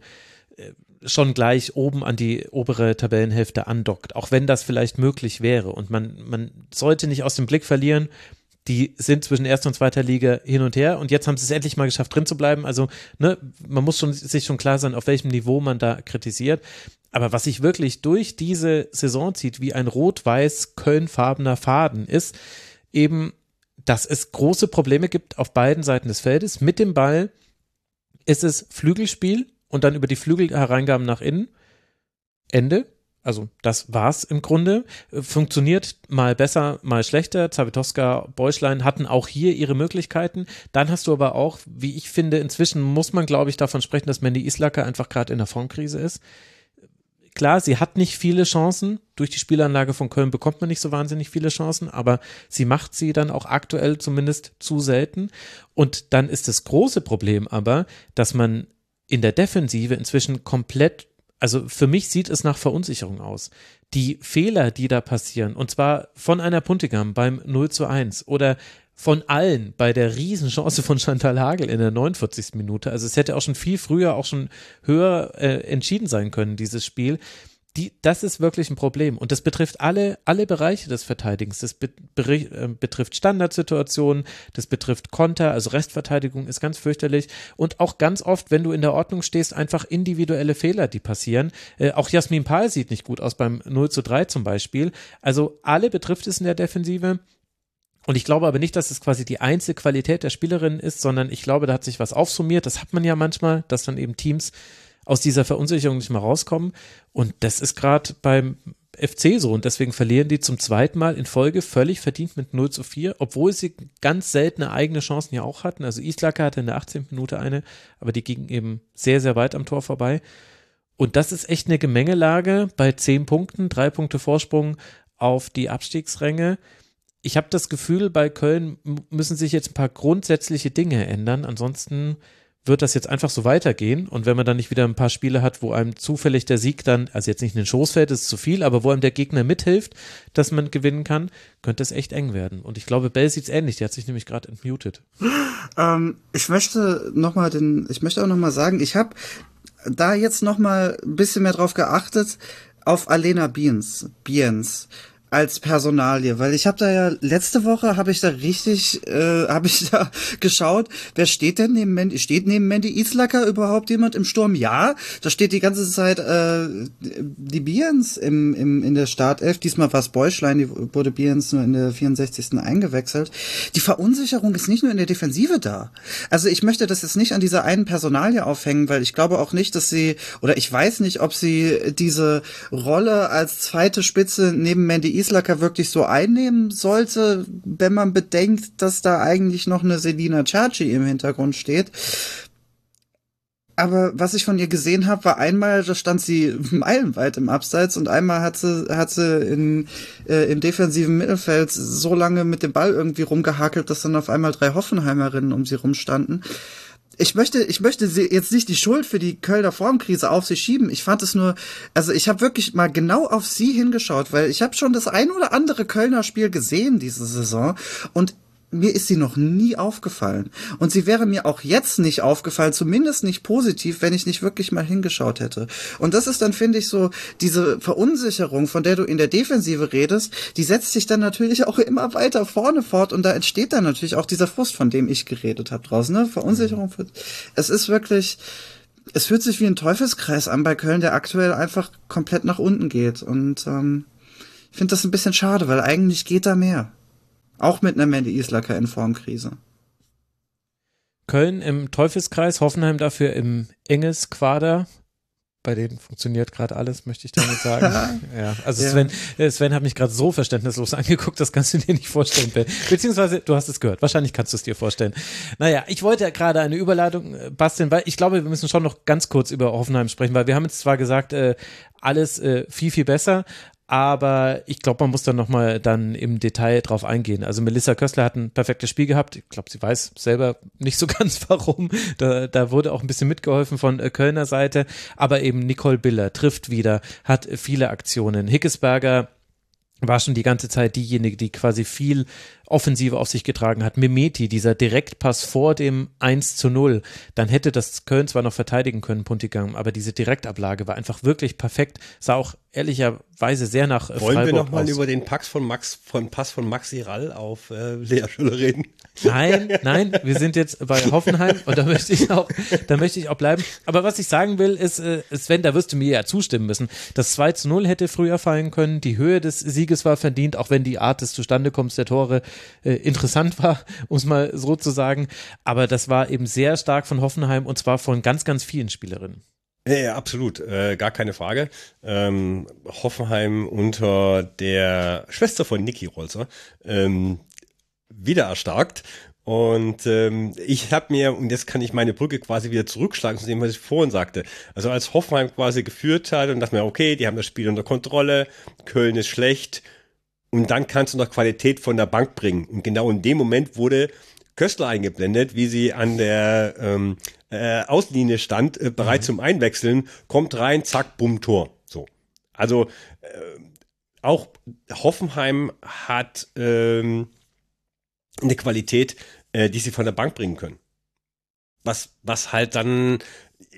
äh, schon gleich oben an die obere Tabellenhälfte andockt, auch wenn das vielleicht möglich wäre. Und man, man sollte nicht aus dem Blick verlieren, die sind zwischen erster und zweiter Liga hin und her und jetzt haben sie es endlich mal geschafft, drin zu bleiben. Also, ne, man muss schon, sich schon klar sein, auf welchem Niveau man da kritisiert. Aber was sich wirklich durch diese Saison zieht, wie ein rot-weiß Köln-farbener Faden ist, eben, dass es große Probleme gibt auf beiden Seiten des Feldes. Mit dem Ball ist es Flügelspiel und dann über die Flügel hereingaben nach innen. Ende. Also das war's im Grunde. Funktioniert mal besser, mal schlechter. Zawitowska, Beuschlein hatten auch hier ihre Möglichkeiten. Dann hast du aber auch, wie ich finde, inzwischen muss man, glaube ich, davon sprechen, dass Mandy Islacker einfach gerade in der Formkrise ist. Klar, sie hat nicht viele Chancen. Durch die Spielanlage von Köln bekommt man nicht so wahnsinnig viele Chancen, aber sie macht sie dann auch aktuell zumindest zu selten. Und dann ist das große Problem aber, dass man in der Defensive inzwischen komplett also für mich sieht es nach Verunsicherung aus. Die Fehler, die da passieren, und zwar von einer Puntigam beim 0 zu 1 oder von allen bei der Riesenchance von Chantal Hagel in der 49. Minute. Also es hätte auch schon viel früher, auch schon höher äh, entschieden sein können, dieses Spiel die, das ist wirklich ein Problem. Und das betrifft alle, alle Bereiche des Verteidigens. Das be, äh, betrifft Standardsituationen, das betrifft Konter, also Restverteidigung ist ganz fürchterlich. Und auch ganz oft, wenn du in der Ordnung stehst, einfach individuelle Fehler, die passieren. Äh, auch Jasmin Pahl sieht nicht gut aus beim 0 zu 3 zum Beispiel. Also alle betrifft es in der Defensive. Und ich glaube aber nicht, dass es quasi die einzige Qualität der Spielerin ist, sondern ich glaube, da hat sich was aufsummiert. Das hat man ja manchmal, dass dann eben Teams aus dieser Verunsicherung nicht mehr rauskommen. Und das ist gerade beim FC so und deswegen verlieren die zum zweiten Mal in Folge völlig verdient mit 0 zu 4, obwohl sie ganz seltene eigene Chancen ja auch hatten. Also Islacker hatte in der 18. Minute eine, aber die ging eben sehr, sehr weit am Tor vorbei. Und das ist echt eine Gemengelage bei 10 Punkten, drei Punkte Vorsprung auf die Abstiegsränge. Ich habe das Gefühl, bei Köln müssen sich jetzt ein paar grundsätzliche Dinge ändern. Ansonsten wird das jetzt einfach so weitergehen und wenn man dann nicht wieder ein paar Spiele hat, wo einem zufällig der Sieg dann, also jetzt nicht in den Schoß fällt, ist zu viel, aber wo einem der Gegner mithilft, dass man gewinnen kann, könnte es echt eng werden. Und ich glaube, Bell sieht's ähnlich, der hat sich nämlich gerade entmutet. Ähm, ich möchte noch mal den, ich möchte auch noch mal sagen, ich habe da jetzt noch mal ein bisschen mehr drauf geachtet, auf Alena Biens, Biens als Personalie, weil ich habe da ja letzte Woche habe ich da richtig äh, habe ich [laughs] da geschaut, wer steht denn neben Mandy steht neben Mandy Islacker überhaupt jemand im Sturm? Ja, da steht die ganze Zeit äh, die Biens im, im in der Startelf. Diesmal war es Beuschlein, die wurde Biens nur in der 64. eingewechselt. Die Verunsicherung ist nicht nur in der Defensive da. Also ich möchte das jetzt nicht an dieser einen Personalie aufhängen, weil ich glaube auch nicht, dass sie oder ich weiß nicht, ob sie diese Rolle als zweite Spitze neben Mandy Islacker wirklich so einnehmen sollte, wenn man bedenkt, dass da eigentlich noch eine Selina Chachi im Hintergrund steht. Aber was ich von ihr gesehen habe, war einmal, da stand sie [laughs] meilenweit im Abseits und einmal hat sie, hat sie in, äh, im defensiven Mittelfeld so lange mit dem Ball irgendwie rumgehakelt, dass dann auf einmal drei Hoffenheimerinnen um sie rumstanden ich möchte, ich möchte jetzt nicht die Schuld für die Kölner Formkrise auf sie schieben. Ich fand es nur, also ich habe wirklich mal genau auf sie hingeschaut, weil ich habe schon das ein oder andere Kölner Spiel gesehen diese Saison und mir ist sie noch nie aufgefallen. Und sie wäre mir auch jetzt nicht aufgefallen, zumindest nicht positiv, wenn ich nicht wirklich mal hingeschaut hätte. Und das ist dann, finde ich, so diese Verunsicherung, von der du in der Defensive redest, die setzt sich dann natürlich auch immer weiter vorne fort und da entsteht dann natürlich auch dieser Frust, von dem ich geredet habe draußen. Ne? Verunsicherung. Es ist wirklich, es fühlt sich wie ein Teufelskreis an bei Köln, der aktuell einfach komplett nach unten geht. Und ähm, ich finde das ein bisschen schade, weil eigentlich geht da mehr. Auch mit einer Mandy Islacker in Formkrise. Köln im Teufelskreis, Hoffenheim dafür im enges Quader. Bei denen funktioniert gerade alles, möchte ich damit sagen. [laughs] ja, also ja. Sven, äh, Sven hat mich gerade so verständnislos [laughs] angeguckt, das kannst du dir nicht vorstellen, Ben. Beziehungsweise, du hast es gehört, wahrscheinlich kannst du es dir vorstellen. Naja, ich wollte ja gerade eine Überleitung äh, basteln, weil ich glaube, wir müssen schon noch ganz kurz über Hoffenheim sprechen, weil wir haben jetzt zwar gesagt, äh, alles äh, viel, viel besser, aber ich glaube, man muss dann nochmal dann im Detail drauf eingehen. Also Melissa Köstler hat ein perfektes Spiel gehabt. Ich glaube, sie weiß selber nicht so [laughs] ganz warum. Da, da wurde auch ein bisschen mitgeholfen von äh, Kölner Seite. Aber eben Nicole Biller trifft wieder, hat viele Aktionen. Hickesberger war schon die ganze Zeit diejenige, die quasi viel Offensive auf sich getragen hat. Mimeti, dieser Direktpass vor dem 1 zu 0, dann hätte das Köln zwar noch verteidigen können, Puntigam, aber diese Direktablage war einfach wirklich perfekt, sah auch ehrlicherweise sehr nach äh, Wollen Freiburg wir nochmal über den Pass von Max, von Pass von Maxi Rall auf äh, Lea Schüller reden? Nein, nein, wir sind jetzt bei [laughs] Hoffenheim und da möchte ich auch, da möchte ich auch bleiben. Aber was ich sagen will, ist, äh, Sven, da wirst du mir ja zustimmen müssen. Das 2 zu 0 hätte früher fallen können. Die Höhe des Sieges war verdient, auch wenn die Art des Zustandekommens der Tore äh, interessant war, [laughs] um es mal so zu sagen. Aber das war eben sehr stark von Hoffenheim und zwar von ganz, ganz vielen Spielerinnen. Ja, ja absolut, äh, gar keine Frage. Ähm, Hoffenheim unter der Schwester von Niki Rolzer ähm, wieder erstarkt. Und ähm, ich habe mir, und jetzt kann ich meine Brücke quasi wieder zurückschlagen zu dem, was ich vorhin sagte. Also als Hoffenheim quasi geführt hat und dachte mir, okay, die haben das Spiel unter Kontrolle, Köln ist schlecht, und dann kannst du noch Qualität von der Bank bringen. Und genau in dem Moment wurde Köstler eingeblendet, wie sie an der ähm, äh, Auslinie stand, äh, bereit mhm. zum Einwechseln, kommt rein, zack, bumm, Tor. So. Also äh, auch Hoffenheim hat ähm, eine Qualität, äh, die sie von der Bank bringen können. Was, was halt dann,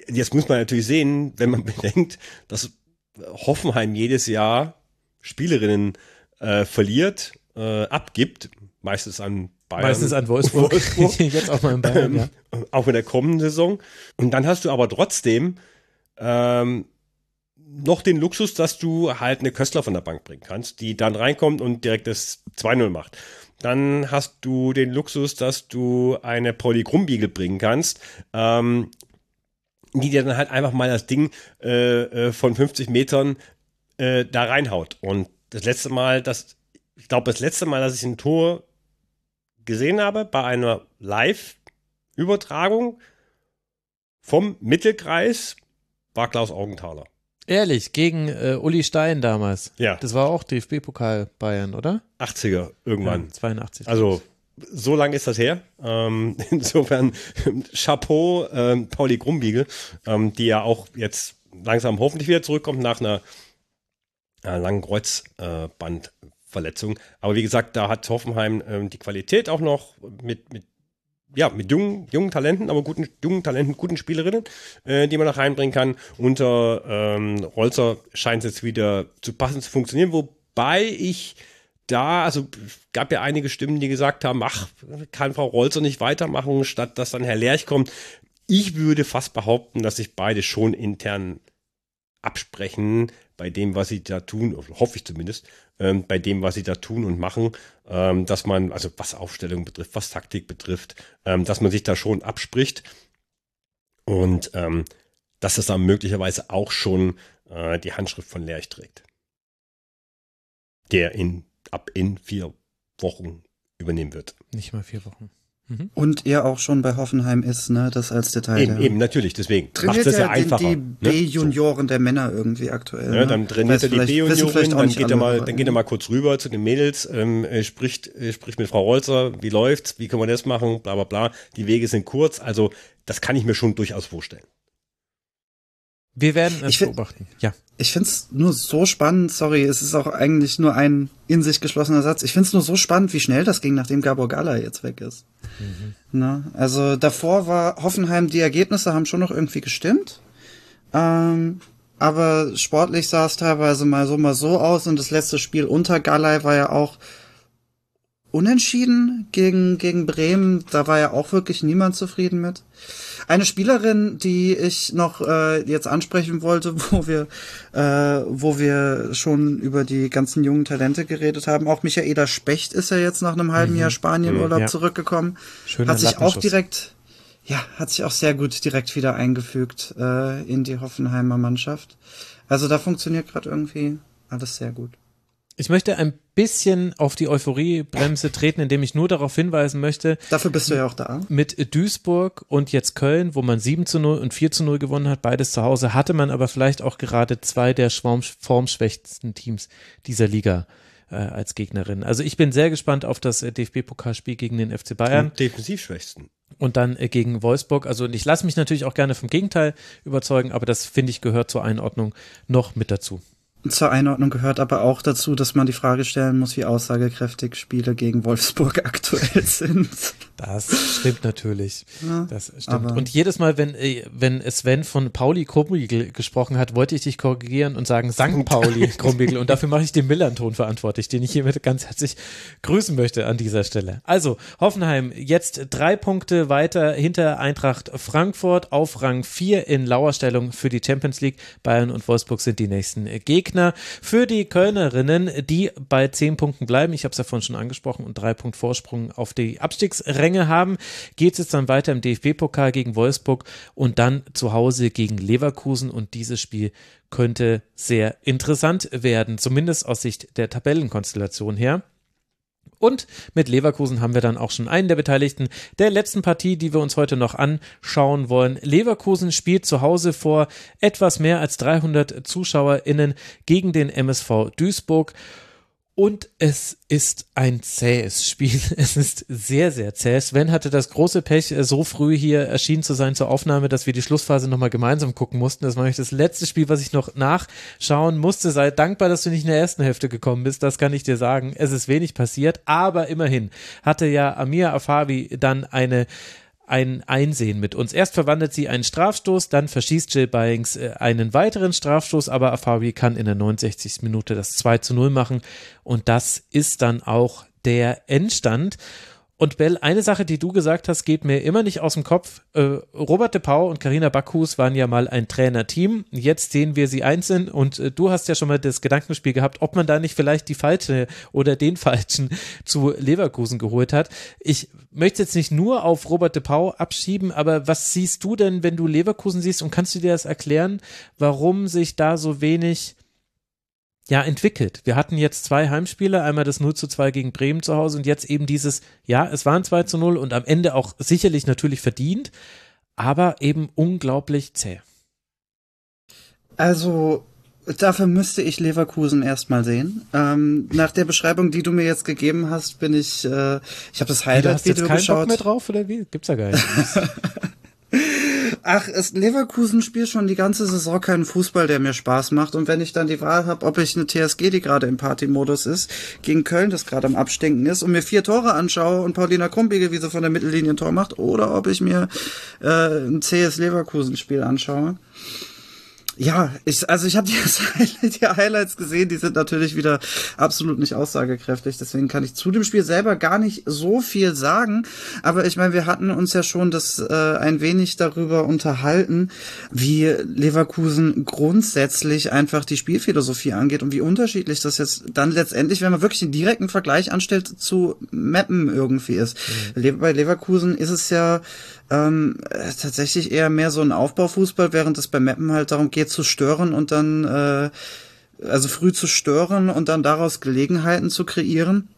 jetzt muss man natürlich sehen, wenn man [laughs] bedenkt, dass Hoffenheim jedes Jahr Spielerinnen äh, verliert, äh, abgibt, meistens an Bayern. Meistens an Wolfsburg. Wolfsburg. [laughs] Jetzt auch mal in Bayern, ja. Ähm, auch in der kommenden Saison. Und dann hast du aber trotzdem ähm, noch den Luxus, dass du halt eine Köstler von der Bank bringen kannst, die dann reinkommt und direkt das 2-0 macht. Dann hast du den Luxus, dass du eine Pauli Grumbiegel bringen kannst, ähm, die dir dann halt einfach mal das Ding äh, äh von 50 Metern äh, da reinhaut. Und das letzte Mal, das, ich glaube, das letzte Mal, dass ich ein Tor gesehen habe, bei einer Live-Übertragung vom Mittelkreis, war Klaus Augenthaler. Ehrlich, gegen äh, Uli Stein damals. Ja. Das war auch DFB-Pokal Bayern, oder? 80er irgendwann. Ja, 82. Also so lange ist das her. Ähm, [laughs] insofern Chapeau, ähm, Pauli Grumbiegel, ähm, die ja auch jetzt langsam hoffentlich wieder zurückkommt nach einer äh, langen Kreuzbandverletzung. Äh, Aber wie gesagt, da hat Hoffenheim ähm, die Qualität auch noch mit, mit ja, mit jungen, jungen Talenten, aber guten, jungen Talenten, guten Spielerinnen, äh, die man noch reinbringen kann. Unter ähm, Rolzer scheint es jetzt wieder zu passen zu funktionieren, wobei ich da, also gab ja einige Stimmen, die gesagt haben, ach, kann Frau Rolzer nicht weitermachen, statt dass dann Herr Lerch kommt. Ich würde fast behaupten, dass sich beide schon intern absprechen bei dem, was sie da tun, hoffe ich zumindest, ähm, bei dem, was sie da tun und machen, ähm, dass man, also was Aufstellung betrifft, was Taktik betrifft, ähm, dass man sich da schon abspricht und ähm, dass es dann möglicherweise auch schon äh, die Handschrift von Lerch trägt. Der in, ab in vier Wochen übernehmen wird. Nicht mal vier Wochen. Mhm. Und er auch schon bei Hoffenheim ist, ne, das als Detail. Eben, eben natürlich, deswegen macht es ja einfacher. Die, die B-Junioren ne? der Männer irgendwie aktuell. Ja, ne? dann trainiert er die B-Junioren, dann geht er mal, dann geht er mal kurz rüber zu den Mädels, ähm, spricht, äh, spricht mit Frau Rolzer, wie läuft's, wie können wir das machen, bla bla bla. Die Wege sind kurz, also das kann ich mir schon durchaus vorstellen. Wir werden es beobachten. Ja. Ich finde es nur so spannend, sorry, es ist auch eigentlich nur ein in sich geschlossener Satz. Ich finde es nur so spannend, wie schnell das ging, nachdem Gabor Gala jetzt weg ist. Mhm. Na, also davor war Hoffenheim, die Ergebnisse haben schon noch irgendwie gestimmt. Ähm, aber sportlich sah es teilweise mal so, mal so aus und das letzte Spiel unter Galay war ja auch unentschieden gegen, gegen Bremen. Da war ja auch wirklich niemand zufrieden mit. Eine Spielerin, die ich noch äh, jetzt ansprechen wollte, [laughs] wo wir, äh, wo wir schon über die ganzen jungen Talente geredet haben. Auch Michaela Specht ist ja jetzt nach einem halben mhm. Jahr Spanienurlaub mhm, ja. zurückgekommen. Schöner hat sich auch direkt, ja, hat sich auch sehr gut direkt wieder eingefügt äh, in die Hoffenheimer Mannschaft. Also da funktioniert gerade irgendwie alles sehr gut. Ich möchte ein bisschen auf die Euphoriebremse treten, indem ich nur darauf hinweisen möchte. Dafür bist du ja auch da. Mit Duisburg und jetzt Köln, wo man 7 zu 0 und 4 zu 0 gewonnen hat, beides zu Hause, hatte man aber vielleicht auch gerade zwei der formschwächsten Teams dieser Liga äh, als Gegnerin. Also ich bin sehr gespannt auf das äh, DFB-Pokalspiel gegen den FC Bayern. Und defensivschwächsten. Und dann äh, gegen Wolfsburg. Also ich lasse mich natürlich auch gerne vom Gegenteil überzeugen, aber das finde ich gehört zur Einordnung noch mit dazu. Zur Einordnung gehört aber auch dazu, dass man die Frage stellen muss, wie aussagekräftig Spiele gegen Wolfsburg [laughs] aktuell sind. Das stimmt natürlich. Ja, das stimmt. Und jedes Mal, wenn, äh, wenn Sven von Pauli Krummigel gesprochen hat, wollte ich dich korrigieren und sagen St. Pauli Krummigel. Und dafür mache ich den Millanton verantwortlich, den ich hiermit ganz herzlich grüßen möchte an dieser Stelle. Also, Hoffenheim jetzt drei Punkte weiter hinter Eintracht Frankfurt auf Rang 4 in Lauerstellung für die Champions League. Bayern und Wolfsburg sind die nächsten Gegner. Für die Kölnerinnen, die bei zehn Punkten bleiben, ich habe es ja vorhin schon angesprochen, und drei Punkt Vorsprung auf die Abstiegsränge Ränge haben, geht es jetzt dann weiter im DFB-Pokal gegen Wolfsburg und dann zu Hause gegen Leverkusen. Und dieses Spiel könnte sehr interessant werden, zumindest aus Sicht der Tabellenkonstellation her. Und mit Leverkusen haben wir dann auch schon einen der Beteiligten der letzten Partie, die wir uns heute noch anschauen wollen. Leverkusen spielt zu Hause vor etwas mehr als 300 ZuschauerInnen gegen den MSV Duisburg. Und es ist ein zähes Spiel. [laughs] Es ist sehr, sehr zäh. Sven hatte das große Pech, äh, so früh hier erschienen zu sein zur Aufnahme, dass wir die Schlussphase nochmal gemeinsam gucken mussten. Das war nämlich das letzte Spiel, was ich noch nachschauen musste. Sei dankbar, dass du nicht in der ersten Hälfte gekommen bist. Das kann ich dir sagen. Es ist wenig passiert, aber immerhin hatte ja Amir Afavi dann eine ein Einsehen mit uns. Erst verwandelt sie einen Strafstoß, dann verschießt Jill Byings äh, einen weiteren Strafstoß, aber Afabi kann in der 69. Minute das 2 zu 0 machen und das ist dann auch der Endstand. Und Bell, eine Sache, die du gesagt hast, geht mir immer nicht aus dem Kopf. Äh, Robert de Pau und Karina Backhus waren ja mal ein Trainerteam. Jetzt sehen wir sie einzeln und äh, du hast ja schon mal das Gedankenspiel gehabt, ob man da nicht vielleicht die falsche oder den falschen zu Leverkusen geholt hat. Ich möchte jetzt nicht nur auf Robert de Pau abschieben, aber was siehst du denn, wenn du Leverkusen siehst und kannst du dir das erklären, warum sich da so wenig ja, entwickelt. Wir hatten jetzt zwei Heimspiele, einmal das 0 zu 2 gegen Bremen zu Hause und jetzt eben dieses, ja, es waren 2 zu 0 und am Ende auch sicherlich natürlich verdient, aber eben unglaublich zäh. Also, dafür müsste ich Leverkusen erstmal sehen. Ähm, nach der Beschreibung, die du mir jetzt gegeben hast, bin ich, äh, ich habe das Highlight-Video geschaut. Bock mehr drauf oder wie? Gibt's ja gar nicht. [laughs] Ach, es, Leverkusen spielt schon die ganze Saison keinen Fußball, der mir Spaß macht. Und wenn ich dann die Wahl habe, ob ich eine TSG, die gerade im Partymodus ist, gegen Köln, das gerade am Abstinken ist, und mir vier Tore anschaue und Paulina Krumpige, wie sie von der Mittellinie ein Tor macht, oder ob ich mir äh, ein CS Leverkusen-Spiel anschaue, ja, ich, also ich habe die, [laughs] die Highlights gesehen, die sind natürlich wieder absolut nicht aussagekräftig. Deswegen kann ich zu dem Spiel selber gar nicht so viel sagen. Aber ich meine, wir hatten uns ja schon das äh, ein wenig darüber unterhalten, wie Leverkusen grundsätzlich einfach die Spielphilosophie angeht und wie unterschiedlich das jetzt dann letztendlich, wenn man wirklich einen direkten Vergleich anstellt, zu Mappen irgendwie ist. Mhm. Bei Leverkusen ist es ja ähm, äh, tatsächlich eher mehr so ein Aufbaufußball, während es bei Mappen halt darum geht zu stören und dann äh, also früh zu stören und dann daraus Gelegenheiten zu kreieren.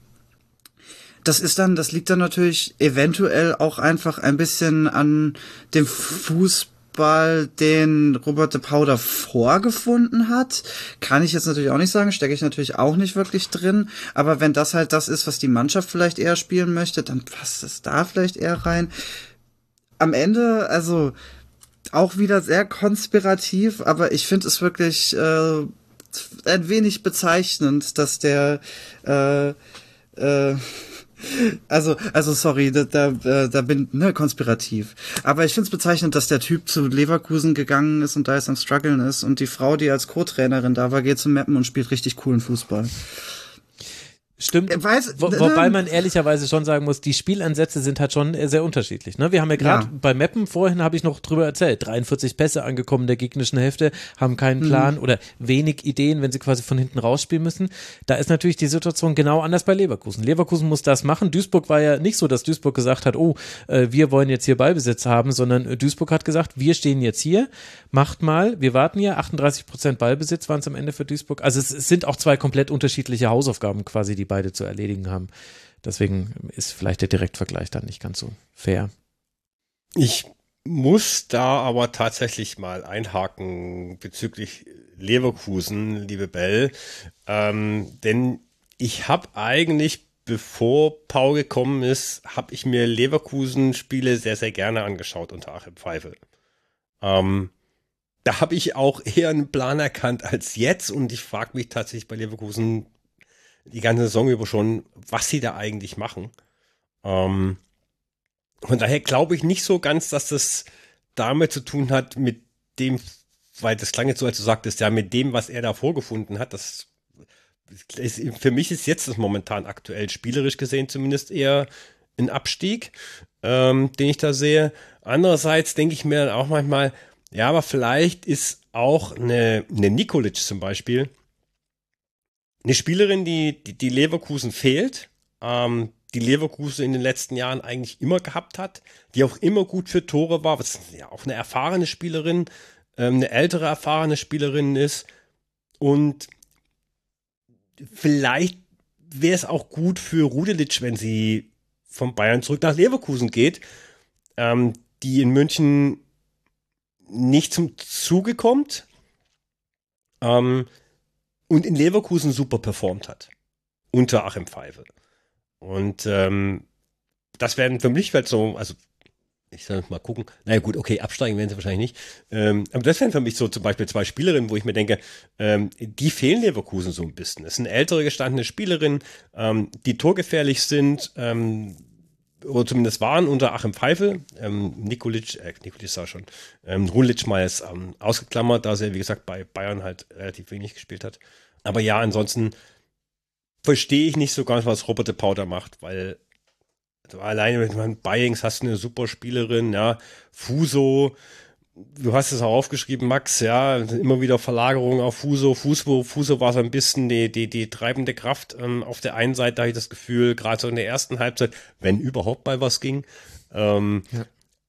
Das ist dann, das liegt dann natürlich eventuell auch einfach ein bisschen an dem Fußball, den Robert de Powder vorgefunden hat. Kann ich jetzt natürlich auch nicht sagen, stecke ich natürlich auch nicht wirklich drin. Aber wenn das halt das ist, was die Mannschaft vielleicht eher spielen möchte, dann passt es da vielleicht eher rein am Ende, also auch wieder sehr konspirativ, aber ich finde es wirklich äh, ein wenig bezeichnend, dass der äh, äh, also, also sorry, da, da, äh, da bin ne konspirativ. Aber ich finde es bezeichnend, dass der Typ zu Leverkusen gegangen ist und da jetzt am struggeln ist und die Frau, die als Co-Trainerin da war, geht zum Mappen und spielt richtig coolen Fußball. Stimmt. Äh, weiß, Wo, wobei man ehrlicherweise schon sagen muss, die Spielansätze sind halt schon sehr unterschiedlich. Ne? Wir haben ja gerade ja. bei Mappen, vorhin habe ich noch drüber erzählt, 43 Pässe angekommen der gegnerischen Hälfte, haben keinen mhm. Plan mhm. oder wenig Ideen, wenn sie quasi von hinten rausspielen müssen. Da ist natürlich die Situation genau anders bei Leverkusen. Leverkusen muss das machen. Duisburg war ja nicht so, dass Duisburg gesagt hat, oh, äh, wir wollen jetzt hier Ballbesitz haben, sondern Duisburg hat gesagt, wir stehen jetzt hier, macht mal, wir warten ja, 38 Prozent Ballbesitz waren es am Ende für Duisburg. Also es, es sind auch zwei komplett unterschiedliche Hausaufgaben quasi, die beide zu erledigen haben. Deswegen ist vielleicht der Direktvergleich dann nicht ganz so fair. Ich muss da aber tatsächlich mal einhaken bezüglich Leverkusen, liebe Bell, ähm, denn ich habe eigentlich, bevor Paul gekommen ist, habe ich mir Leverkusen-Spiele sehr, sehr gerne angeschaut unter Achim Pfeifel. Ähm, da habe ich auch eher einen Plan erkannt als jetzt und ich frage mich tatsächlich bei Leverkusen die ganze Saison über schon, was sie da eigentlich machen. Ähm, von daher glaube ich nicht so ganz, dass das damit zu tun hat mit dem, weil das klang jetzt so, als du sagtest, ja, mit dem, was er da vorgefunden hat, das ist, für mich ist jetzt das momentan aktuell spielerisch gesehen zumindest eher ein Abstieg, ähm, den ich da sehe. Andererseits denke ich mir dann auch manchmal, ja, aber vielleicht ist auch eine, eine Nikolic zum Beispiel eine Spielerin, die, die, die Leverkusen fehlt, ähm, die Leverkusen in den letzten Jahren eigentlich immer gehabt hat, die auch immer gut für Tore war, was ja auch eine erfahrene Spielerin, ähm, eine ältere erfahrene Spielerin ist. Und vielleicht wäre es auch gut für Rudelic, wenn sie von Bayern zurück nach Leverkusen geht, ähm, die in München nicht zum Zuge kommt. Ähm, und in Leverkusen super performt hat. Unter Achim Pfeife. Und ähm, das werden für mich halt so, also ich soll mal gucken. Naja gut, okay, absteigen werden sie wahrscheinlich nicht. Ähm, aber das wären für mich so zum Beispiel zwei Spielerinnen, wo ich mir denke, ähm, die fehlen Leverkusen so ein bisschen. Es sind ältere gestandene Spielerinnen, ähm, die torgefährlich sind, ähm, oder zumindest waren unter Achim Pfeifel. Ähm, Nikolic, äh, Nikolic sah schon, ähm, Runlic mal ist ähm, ausgeklammert, da er, wie gesagt, bei Bayern halt relativ wenig gespielt hat. Aber ja, ansonsten verstehe ich nicht so ganz, was Robert de Powder macht, weil also alleine mit Buyings hast du eine super Spielerin, ja, Fuso, du hast es auch aufgeschrieben, Max, ja, immer wieder Verlagerung auf Fuso. Fuso, Fuso war so ein bisschen die, die, die treibende Kraft. Ähm, auf der einen Seite habe ich das Gefühl, gerade so in der ersten Halbzeit, wenn überhaupt mal was ging. Ähm, ja.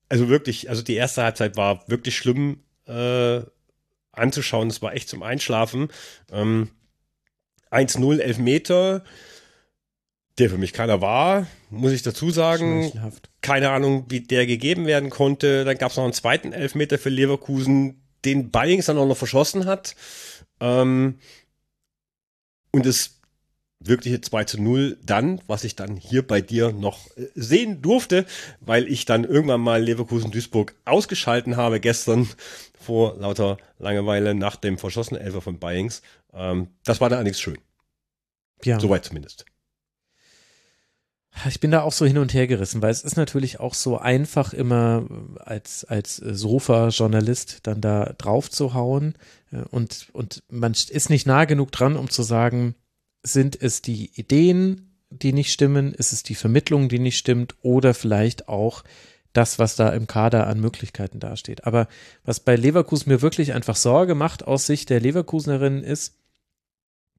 Also wirklich, also die erste Halbzeit war wirklich schlimm äh, anzuschauen. Es war echt zum Einschlafen. Ähm, 1-0, 11 Meter der für mich keiner war, muss ich dazu sagen. Keine Ahnung, wie der gegeben werden konnte. Dann gab es noch einen zweiten Elfmeter für Leverkusen, den Bayings dann auch noch verschossen hat. Ähm, und das wirkliche 2 zu 0 dann, was ich dann hier bei dir noch äh, sehen durfte, weil ich dann irgendwann mal Leverkusen-Duisburg ausgeschalten habe gestern [laughs] vor lauter Langeweile nach dem verschossenen Elfer von Bayings. Ähm, das war dann allerdings schön. Ja. Soweit zumindest. Ich bin da auch so hin und her gerissen, weil es ist natürlich auch so einfach immer als, als Sofa-Journalist dann da drauf zu hauen äh, und, und man ist nicht nah genug dran, um zu sagen, sind es die Ideen, die nicht stimmen, ist es die Vermittlung, die nicht stimmt oder vielleicht auch das, was da im Kader an Möglichkeiten dasteht. Aber was bei Leverkusen mir wirklich einfach Sorge macht aus Sicht der Leverkusenerin ist,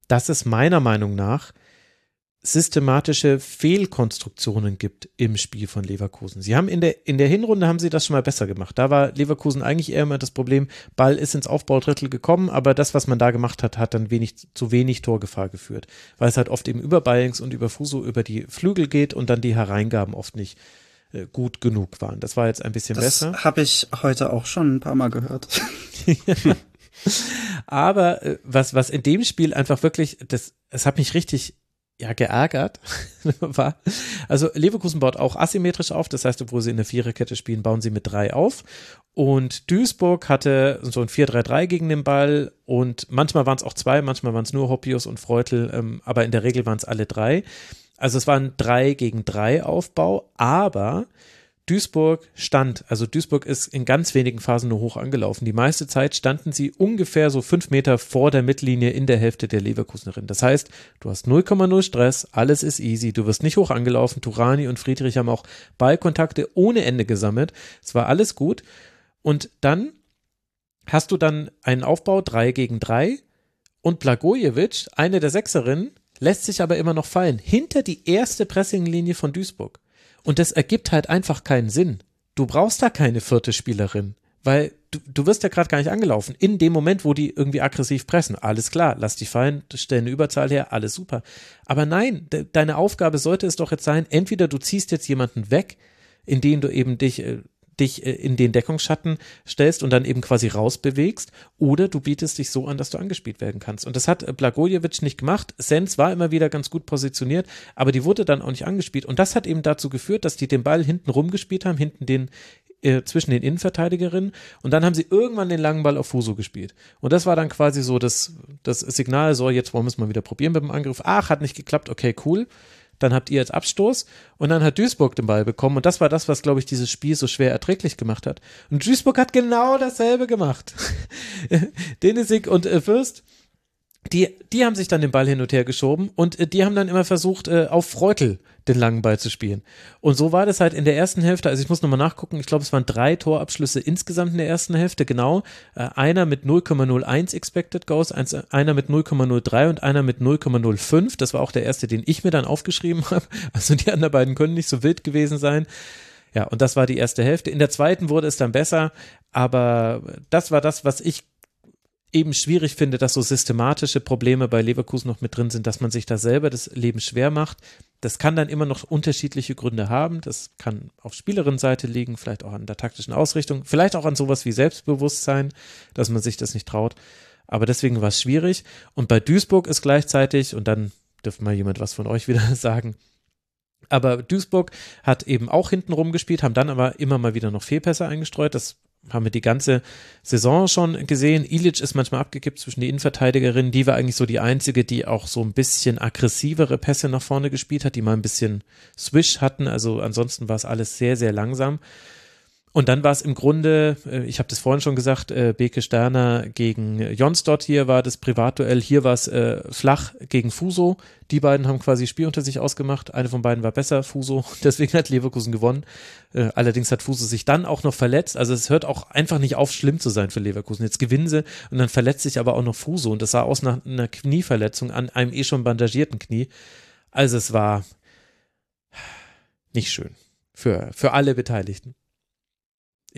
dass es meiner Meinung nach systematische Fehlkonstruktionen gibt im Spiel von Leverkusen. Sie haben in der, in der Hinrunde haben sie das schon mal besser gemacht. Da war Leverkusen eigentlich eher immer das Problem, Ball ist ins Aufbaudrittel gekommen, aber das, was man da gemacht hat, hat dann wenig, zu wenig Torgefahr geführt. Weil es halt oft eben über Ballings und über Fuso über die Flügel geht und dann die Hereingaben oft nicht äh, gut genug waren. Das war jetzt ein bisschen das besser. Das habe ich heute auch schon ein paar Mal gehört. [laughs] Aber äh, was, was in dem Spiel einfach wirklich, das, es hat mich richtig ja, geärgert [laughs] war. Also Leverkusen baut auch asymmetrisch auf, das heißt, obwohl sie in der Viererkette spielen, bauen sie mit drei auf. Und Duisburg hatte so ein 4-3-3 gegen den Ball und manchmal waren es auch zwei, manchmal waren es nur Hoppius und Freutel, ähm, aber in der Regel waren es alle drei. Also es war ein 3 gegen 3 Aufbau, aber Duisburg stand, also Duisburg ist in ganz wenigen Phasen nur hoch angelaufen. Die meiste Zeit standen sie ungefähr so fünf Meter vor der Mittellinie in der Hälfte der Leverkusenerin. Das heißt, du hast 0,0 Stress, alles ist easy, du wirst nicht hoch angelaufen. Turani und Friedrich haben auch Ballkontakte ohne Ende gesammelt. Es war alles gut. Und dann hast du dann einen Aufbau 3 gegen 3 und Blagojevic, eine der Sechserinnen, lässt sich aber immer noch fallen hinter die erste Pressinglinie von Duisburg. Und das ergibt halt einfach keinen Sinn. Du brauchst da keine vierte Spielerin, weil du, du wirst ja gerade gar nicht angelaufen. In dem Moment, wo die irgendwie aggressiv pressen, alles klar, lass dich fallen, stell eine Überzahl her, alles super. Aber nein, de deine Aufgabe sollte es doch jetzt sein, entweder du ziehst jetzt jemanden weg, indem du eben dich äh, dich äh, in den Deckungsschatten stellst und dann eben quasi rausbewegst oder du bietest dich so an, dass du angespielt werden kannst. Und das hat äh, Blagojevic nicht gemacht. Sens war immer wieder ganz gut positioniert, aber die wurde dann auch nicht angespielt. Und das hat eben dazu geführt, dass die den Ball hinten rumgespielt haben, hinten den äh, zwischen den Innenverteidigerinnen und dann haben sie irgendwann den langen Ball auf Fuso gespielt. Und das war dann quasi so das, das Signal, so jetzt wollen wir es mal wieder probieren mit dem Angriff. Ach, hat nicht geklappt, okay, cool. Dann habt ihr jetzt Abstoß und dann hat Duisburg den Ball bekommen und das war das, was, glaube ich, dieses Spiel so schwer erträglich gemacht hat. Und Duisburg hat genau dasselbe gemacht. [laughs] Denisik und äh, Fürst die, die haben sich dann den Ball hin und her geschoben und äh, die haben dann immer versucht, äh, auf Freutel den langen Ball zu spielen. Und so war das halt in der ersten Hälfte, also ich muss nochmal nachgucken, ich glaube, es waren drei Torabschlüsse insgesamt in der ersten Hälfte, genau. Äh, einer mit 0,01 Expected Goals, eins, einer mit 0,03 und einer mit 0,05. Das war auch der erste, den ich mir dann aufgeschrieben [laughs] habe. Also die anderen beiden können nicht so wild gewesen sein. Ja, und das war die erste Hälfte. In der zweiten wurde es dann besser, aber das war das, was ich eben schwierig finde, dass so systematische Probleme bei Leverkusen noch mit drin sind, dass man sich da selber das Leben schwer macht. Das kann dann immer noch unterschiedliche Gründe haben. Das kann auf Spielerinnenseite liegen, vielleicht auch an der taktischen Ausrichtung, vielleicht auch an sowas wie Selbstbewusstsein, dass man sich das nicht traut. Aber deswegen war es schwierig. Und bei Duisburg ist gleichzeitig, und dann dürfte mal jemand was von euch wieder [laughs] sagen, aber Duisburg hat eben auch hinten rumgespielt, haben dann aber immer mal wieder noch Fehlpässe eingestreut. Das haben wir die ganze Saison schon gesehen. Ilic ist manchmal abgekippt zwischen die Innenverteidigerinnen. Die war eigentlich so die einzige, die auch so ein bisschen aggressivere Pässe nach vorne gespielt hat, die mal ein bisschen Swish hatten. Also ansonsten war es alles sehr, sehr langsam. Und dann war es im Grunde, äh, ich habe das vorhin schon gesagt, äh, Beke Sterner gegen Jonsdott hier war das Privatduell, hier war es äh, Flach gegen Fuso. Die beiden haben quasi Spiel unter sich ausgemacht. Eine von beiden war besser, Fuso. [laughs] Deswegen hat Leverkusen gewonnen. Äh, allerdings hat Fuso sich dann auch noch verletzt. Also es hört auch einfach nicht auf, schlimm zu sein für Leverkusen. Jetzt gewinnen sie und dann verletzt sich aber auch noch Fuso. Und das sah aus nach einer Knieverletzung an einem eh schon bandagierten Knie. Also es war nicht schön für, für alle Beteiligten.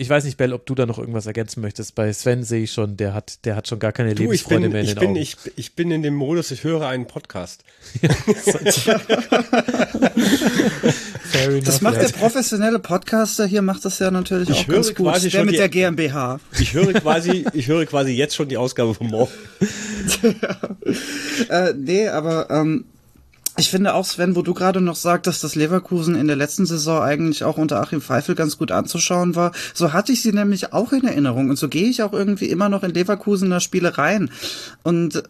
Ich weiß nicht, Bell, ob du da noch irgendwas ergänzen möchtest. Bei Sven sehe ich schon, der hat, der hat schon gar keine du, Lebensfreude bin, mehr in ich den bin, Augen. Ich, ich bin in dem Modus, ich höre einen Podcast. [laughs] [laughs] [laughs] das macht der professionelle Podcaster hier, macht das ja natürlich ich auch höre ganz gut. Quasi der mit die, der GmbH. Ich höre quasi, ich höre quasi jetzt schon die Ausgabe von morgen. ja. äh, nee, aber ähm, ich finde auch, Sven, wo du gerade noch sagtest, dass Leverkusen in der letzten Saison eigentlich auch unter Achim Pfeifel ganz gut anzuschauen war, so hatte ich sie nämlich auch in Erinnerung und so gehe ich auch irgendwie immer noch in Leverkusener Spiele rein und äh,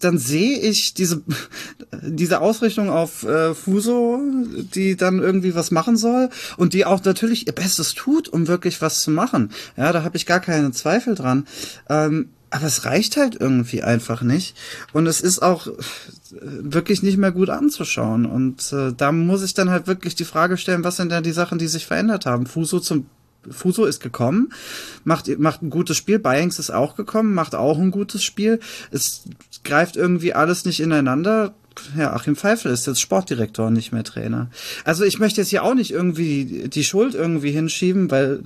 dann sehe ich diese [laughs] diese Ausrichtung auf äh, Fuso, die dann irgendwie was machen soll und die auch natürlich ihr Bestes tut, um wirklich was zu machen. Ja, da habe ich gar keine Zweifel dran. Ähm, aber es reicht halt irgendwie einfach nicht. Und es ist auch wirklich nicht mehr gut anzuschauen. Und äh, da muss ich dann halt wirklich die Frage stellen, was sind denn die Sachen, die sich verändert haben? Fuso zum Fuso ist gekommen, macht, macht ein gutes Spiel. Bayings ist auch gekommen, macht auch ein gutes Spiel. Es greift irgendwie alles nicht ineinander. Ja, Achim Pfeifel ist jetzt Sportdirektor und nicht mehr Trainer. Also ich möchte jetzt hier auch nicht irgendwie die Schuld irgendwie hinschieben, weil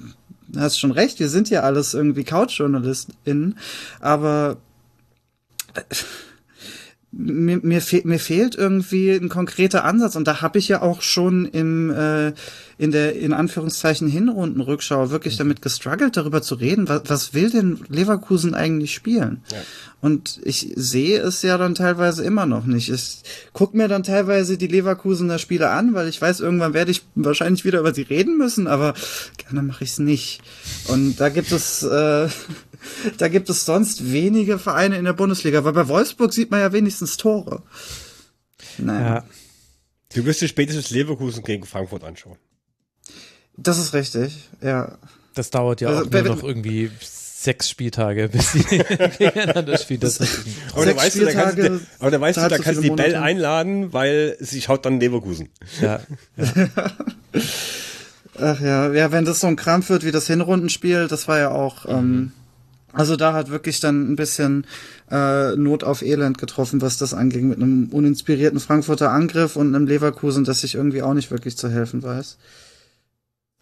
hast schon recht, wir sind ja alles irgendwie CouchjournalistInnen, aber äh, mir, mir, fe mir fehlt irgendwie ein konkreter Ansatz und da habe ich ja auch schon im äh, in der in Anführungszeichen Hinrundenrückschau wirklich damit gestruggelt, darüber zu reden, was, was will denn Leverkusen eigentlich spielen? Ja. Und ich sehe es ja dann teilweise immer noch nicht. Ich guck mir dann teilweise die Leverkusener Spiele an, weil ich weiß, irgendwann werde ich wahrscheinlich wieder über sie reden müssen, aber gerne mache ich es nicht. Und da gibt es äh, da gibt es sonst wenige Vereine in der Bundesliga, weil bei Wolfsburg sieht man ja wenigstens Tore. Naja. Ja. Du wirst dir spätestens Leverkusen gegen Frankfurt anschauen. Das ist richtig, ja. Das dauert ja also, auch nur noch irgendwie sechs Spieltage, [laughs] bis sie gegeneinander spielen. Das aber da weißt du, da kannst, du, aber da weißt da du, da kannst du die Monate. Bell einladen, weil sie schaut dann Leverkusen. Ja. ja. [laughs] Ach ja, ja, wenn das so ein Krampf wird wie das Hinrundenspiel, das war ja auch, ähm, mhm. ähm, also da hat wirklich dann ein bisschen äh, Not auf Elend getroffen, was das anging, mit einem uninspirierten Frankfurter Angriff und einem Leverkusen, das sich irgendwie auch nicht wirklich zu helfen weiß.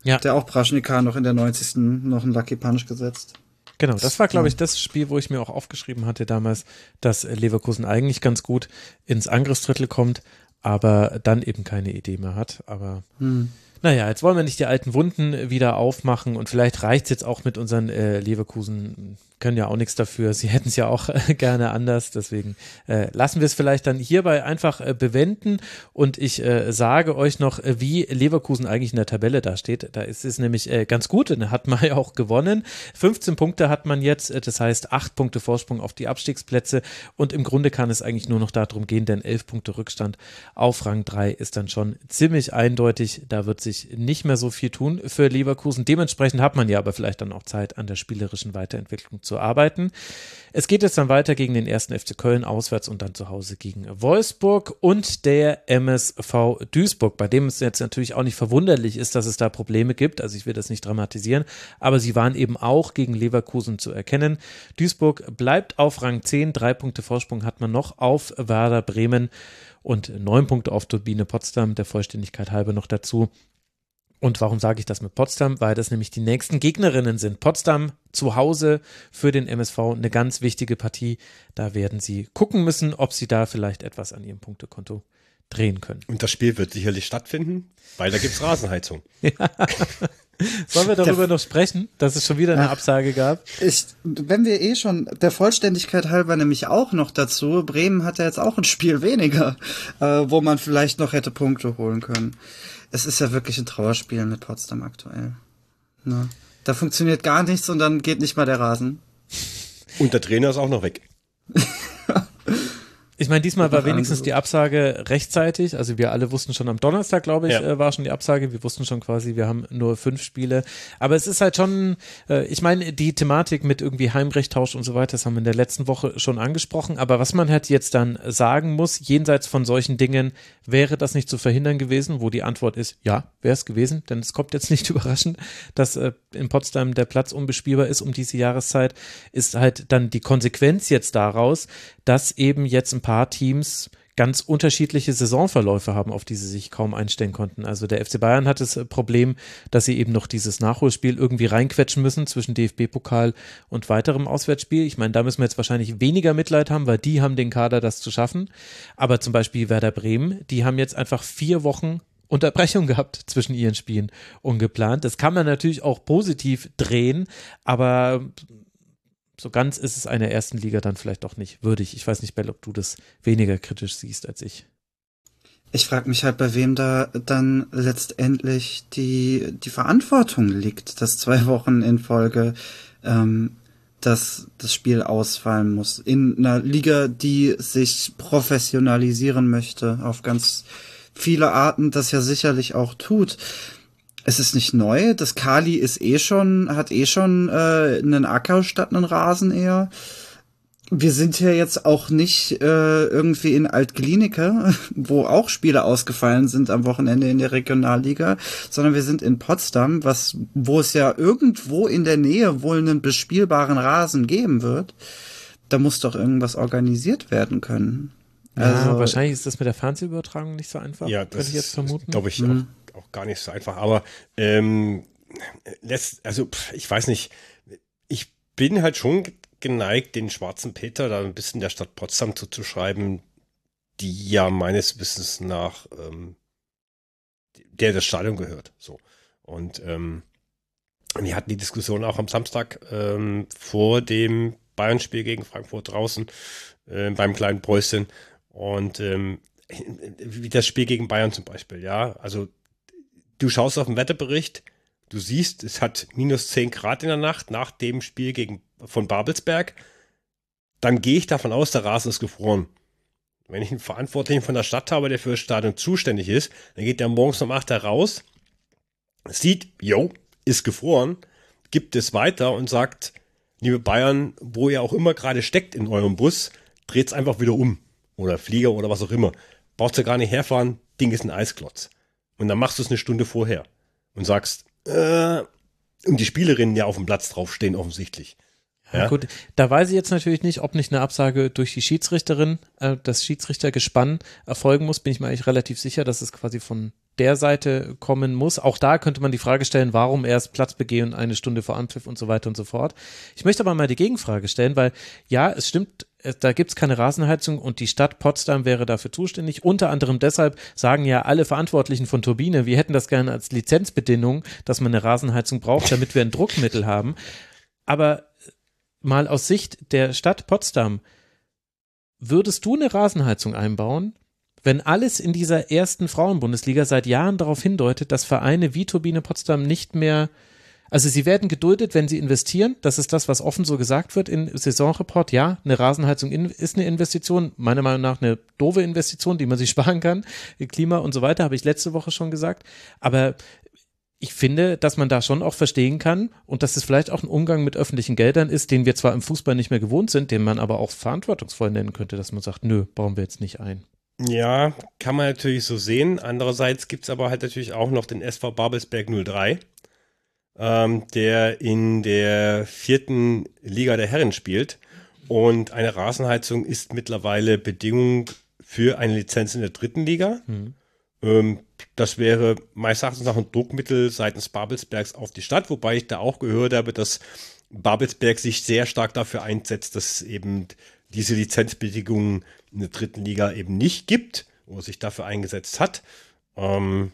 Ja. Der auch Praschnika noch in der 90. noch einen Lucky Punch gesetzt. Genau, das war, glaube ich, das Spiel, wo ich mir auch aufgeschrieben hatte damals, dass Leverkusen eigentlich ganz gut ins Angriffsdrittel kommt, aber dann eben keine Idee mehr hat. Aber hm. Naja, jetzt wollen wir nicht die alten Wunden wieder aufmachen und vielleicht reicht es jetzt auch mit unseren äh, Leverkusen können ja auch nichts dafür. Sie [laughs] hätten es ja auch äh, gerne anders. Deswegen äh, lassen wir es vielleicht dann hierbei einfach äh, bewenden. Und ich äh, sage euch noch, äh, wie Leverkusen eigentlich in der Tabelle da steht. Da ist es nämlich äh, ganz gut. Und hat man [laughs] ja auch gewonnen. 15 Punkte hat man jetzt. Das heißt, 8 Punkte Vorsprung auf die Abstiegsplätze. Und im Grunde kann es eigentlich nur noch darum gehen, denn 11 Punkte Rückstand auf Rang 3 ist dann schon ziemlich eindeutig. Da wird sich nicht mehr so viel tun für Leverkusen. Dementsprechend hat man ja aber vielleicht dann auch Zeit, an der spielerischen Weiterentwicklung zu zu arbeiten. Es geht jetzt dann weiter gegen den ersten FC Köln auswärts und dann zu Hause gegen Wolfsburg und der MSV Duisburg, bei dem es jetzt natürlich auch nicht verwunderlich ist, dass es da Probleme gibt. Also ich will das nicht dramatisieren, aber sie waren eben auch gegen Leverkusen zu erkennen. Duisburg bleibt auf Rang 10, drei Punkte Vorsprung hat man noch auf Werder Bremen und neun Punkte auf Turbine Potsdam, der Vollständigkeit halber noch dazu. Und warum sage ich das mit Potsdam? Weil das nämlich die nächsten Gegnerinnen sind. Potsdam zu Hause für den MSV eine ganz wichtige Partie. Da werden sie gucken müssen, ob sie da vielleicht etwas an ihrem Punktekonto drehen können. Und das Spiel wird sicherlich stattfinden, weil da gibt es Rasenheizung. [laughs] ja. Sollen wir darüber der, noch sprechen, dass es schon wieder eine Absage gab? Ich, wenn wir eh schon, der Vollständigkeit halber nämlich auch noch dazu, Bremen hat ja jetzt auch ein Spiel weniger, äh, wo man vielleicht noch hätte Punkte holen können es ist ja wirklich ein Trauerspiel mit Potsdam aktuell. Ne? Da funktioniert gar nichts und dann geht nicht mal der Rasen. Und der Trainer ist auch noch weg. [laughs] Ich meine, diesmal war wenigstens die Absage rechtzeitig. Also wir alle wussten schon am Donnerstag, glaube ich, ja. äh, war schon die Absage. Wir wussten schon quasi, wir haben nur fünf Spiele. Aber es ist halt schon, äh, ich meine, die Thematik mit irgendwie Heimrechttausch und so weiter, das haben wir in der letzten Woche schon angesprochen. Aber was man halt jetzt dann sagen muss, jenseits von solchen Dingen, wäre das nicht zu verhindern gewesen, wo die Antwort ist, ja, wäre es gewesen. Denn es kommt jetzt nicht [laughs] überraschend, dass äh, in Potsdam der Platz unbespielbar ist um diese Jahreszeit, ist halt dann die Konsequenz jetzt daraus, dass eben jetzt ein paar Teams ganz unterschiedliche Saisonverläufe haben, auf die sie sich kaum einstellen konnten. Also der FC Bayern hat das Problem, dass sie eben noch dieses Nachholspiel irgendwie reinquetschen müssen zwischen DFB-Pokal und weiterem Auswärtsspiel. Ich meine, da müssen wir jetzt wahrscheinlich weniger Mitleid haben, weil die haben den Kader, das zu schaffen. Aber zum Beispiel Werder Bremen, die haben jetzt einfach vier Wochen Unterbrechung [laughs] gehabt zwischen ihren Spielen ungeplant. Das kann man natürlich auch positiv drehen, aber so ganz ist es einer ersten Liga dann vielleicht doch nicht würdig. Ich weiß nicht, Bell, ob du das weniger kritisch siehst als ich. Ich frage mich halt, bei wem da dann letztendlich die, die Verantwortung liegt, dass zwei [laughs] Wochen in Folge ähm, dass das Spiel ausfallen muss. In einer Liga, die sich professionalisieren möchte, auf ganz viele Arten, das ja sicherlich auch tut es ist nicht neu. Das Kali ist eh schon, hat eh schon äh, einen Acker statt einen Rasen eher. Wir sind ja jetzt auch nicht äh, irgendwie in Altklinike, [laughs] wo auch Spiele ausgefallen sind am Wochenende in der Regionalliga, sondern wir sind in Potsdam, was, wo es ja irgendwo in der Nähe wohl einen bespielbaren Rasen geben wird. Da muss doch irgendwas organisiert werden können. Also, ja, wahrscheinlich ist das mit der Fernsehübertragung nicht so einfach. Ja, das ich jetzt vermuten. Glaube ich mhm. auch auch gar nicht so einfach. Aber ähm, lässt, also ich weiß nicht, ich bin halt schon geneigt, den schwarzen Peter da ein bisschen der Stadt Potsdam zuzuschreiben, die ja meines Wissens nach ähm, der das Stadion gehört. So. Und ähm, wir hatten die Diskussion auch am Samstag ähm, vor dem Bayern-Spiel gegen Frankfurt draußen äh, beim kleinen Preußen. Und ähm, wie das Spiel gegen Bayern zum Beispiel, ja. Also du schaust auf den Wetterbericht, du siehst, es hat minus 10 Grad in der Nacht nach dem Spiel gegen, von Babelsberg, dann gehe ich davon aus, der Rasen ist gefroren. Wenn ich einen Verantwortlichen von der Stadt habe, der für das Stadion zuständig ist, dann geht der morgens um 8 Uhr raus, sieht, jo, ist gefroren, gibt es weiter und sagt, liebe Bayern, wo ihr auch immer gerade steckt in eurem Bus, dreht es einfach wieder um. Oder Flieger oder was auch immer. Braucht ihr gar nicht herfahren, Ding ist ein Eisklotz. Und dann machst du es eine Stunde vorher und sagst, äh, und die Spielerinnen ja auf dem Platz draufstehen offensichtlich. Ja? Gut, da weiß ich jetzt natürlich nicht, ob nicht eine Absage durch die Schiedsrichterin, äh, das Schiedsrichtergespann erfolgen muss. Bin ich mir eigentlich relativ sicher, dass es quasi von der Seite kommen muss. Auch da könnte man die Frage stellen, warum erst Platz begehen eine Stunde vor Anpfiff und so weiter und so fort. Ich möchte aber mal die Gegenfrage stellen, weil ja, es stimmt äh, da gibt's keine Rasenheizung und die Stadt Potsdam wäre dafür zuständig. Unter anderem deshalb sagen ja alle Verantwortlichen von Turbine, wir hätten das gerne als Lizenzbedingung, dass man eine Rasenheizung braucht, damit wir ein Druckmittel haben. Aber mal aus Sicht der Stadt Potsdam, würdest du eine Rasenheizung einbauen? wenn alles in dieser ersten Frauenbundesliga seit Jahren darauf hindeutet, dass Vereine wie Turbine Potsdam nicht mehr, also sie werden geduldet, wenn sie investieren. Das ist das, was offen so gesagt wird im Saisonreport. Ja, eine Rasenheizung ist eine Investition, meiner Meinung nach eine doofe Investition, die man sich [laughs] sparen kann. Klima und so weiter, habe ich letzte Woche schon gesagt. Aber ich finde, dass man da schon auch verstehen kann und dass es vielleicht auch ein Umgang mit öffentlichen Geldern ist, den wir zwar im Fußball nicht mehr gewohnt sind, den man aber auch verantwortungsvoll nennen könnte, dass man sagt, nö, bauen wir jetzt nicht ein. Ja, kann man natürlich so sehen. Andererseits gibt es aber halt natürlich auch noch den SV Babelsberg 03, ähm, der in der vierten Liga der Herren spielt. Und eine Rasenheizung ist mittlerweile Bedingung für eine Lizenz in der dritten Liga. Mhm. Ähm, das wäre meines Erachtens nach ein Druckmittel seitens Babelsbergs auf die Stadt, wobei ich da auch gehört habe, dass Babelsberg sich sehr stark dafür einsetzt, dass eben diese Lizenzbedingungen in der dritten Liga eben nicht gibt oder sich dafür eingesetzt hat. Ähm,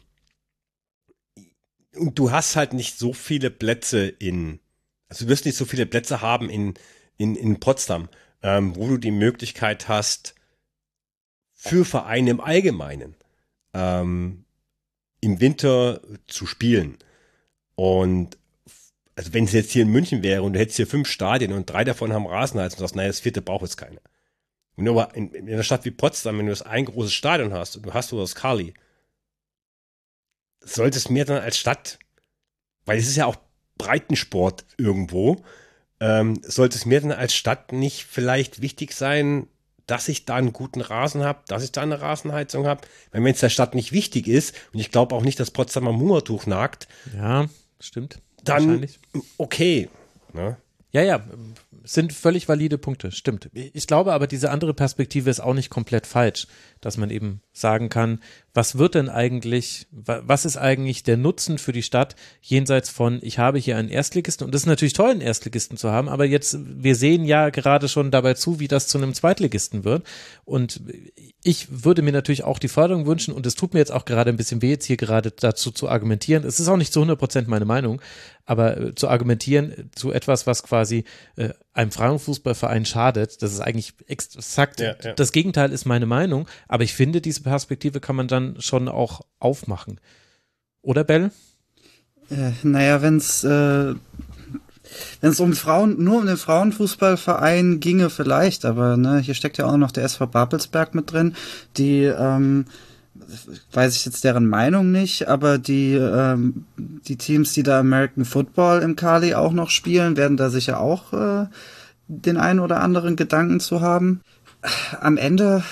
und du hast halt nicht so viele Plätze in, also du wirst nicht so viele Plätze haben in, in, in Potsdam, ähm, wo du die Möglichkeit hast, für Vereine im Allgemeinen ähm, im Winter zu spielen. Und also wenn es jetzt hier in München wäre und du hättest hier fünf Stadien und drei davon haben Rasenheiz und sagst, naja, das vierte braucht jetzt keine. Und nur in, in einer Stadt wie Potsdam, wenn du das ein großes Stadion hast und du hast nur das Kali, sollte es mir dann als Stadt, weil es ist ja auch Breitensport irgendwo, ähm, sollte es mir dann als Stadt nicht vielleicht wichtig sein, dass ich da einen guten Rasen habe, dass ich da eine Rasenheizung habe. Wenn es der Stadt nicht wichtig ist, und ich glaube auch nicht, dass Potsdam am Hungertuch nagt. Ja, stimmt. Dann okay. Ne? Ja, ja, sind völlig valide Punkte, stimmt. Ich glaube aber, diese andere Perspektive ist auch nicht komplett falsch, dass man eben sagen kann, was wird denn eigentlich, was ist eigentlich der Nutzen für die Stadt jenseits von, ich habe hier einen Erstligisten und es ist natürlich toll, einen Erstligisten zu haben, aber jetzt, wir sehen ja gerade schon dabei zu, wie das zu einem Zweitligisten wird und ich würde mir natürlich auch die Förderung wünschen und es tut mir jetzt auch gerade ein bisschen weh, jetzt hier gerade dazu zu argumentieren. Es ist auch nicht zu 100 Prozent meine Meinung, aber äh, zu argumentieren zu etwas, was quasi äh, einem Frauenfußballverein schadet, das ist eigentlich exakt ja, ja. das Gegenteil ist meine Meinung, aber ich finde, diese Perspektive kann man dann schon auch aufmachen. Oder Bell? Äh, naja, wenn es äh, wenn es um Frauen, nur um den Frauenfußballverein ginge vielleicht, aber ne, hier steckt ja auch noch der SV Babelsberg mit drin, die ähm, weiß ich jetzt deren Meinung nicht, aber die, ähm, die Teams, die da American Football im Kali auch noch spielen, werden da sicher auch äh, den einen oder anderen Gedanken zu haben. AmEnde,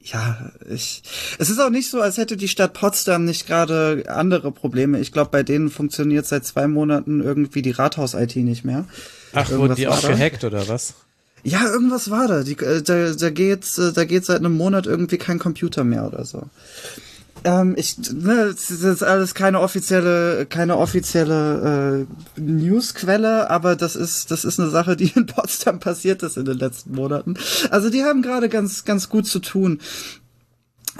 ja, ich, es ist auch nicht so, als hätte die Stadt Potsdam nicht gerade andere Probleme. Ich glaube, bei denen funktioniert seit zwei Monaten irgendwie die Rathaus-IT nicht mehr. Ach, Irgendwas wurden die auch gehackt oder was? Ja, irgendwas war da. Die, äh, da, da geht, äh, da geht seit einem Monat irgendwie kein Computer mehr oder so. Ähm, ich, ne, das ist alles keine offizielle, keine offizielle äh, Newsquelle, aber das ist, das ist eine Sache, die in [laughs] Potsdam passiert ist in den letzten Monaten. Also die haben gerade ganz, ganz gut zu tun.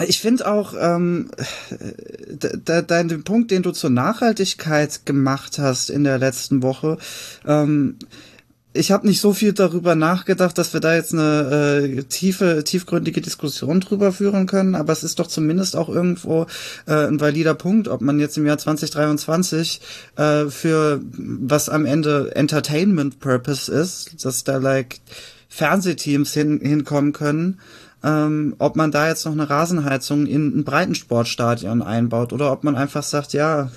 Ich finde auch ähm, de, de, den Punkt, den du zur Nachhaltigkeit gemacht hast in der letzten Woche, ähm, ich habe nicht so viel darüber nachgedacht, dass wir da jetzt eine äh, tiefe, tiefgründige Diskussion drüber führen können, aber es ist doch zumindest auch irgendwo äh, ein valider Punkt, ob man jetzt im Jahr 2023 äh, für was am Ende Entertainment Purpose ist, dass da like Fernsehteams hin, hinkommen können, ähm, ob man da jetzt noch eine Rasenheizung in ein Breitensportstadion einbaut oder ob man einfach sagt, ja,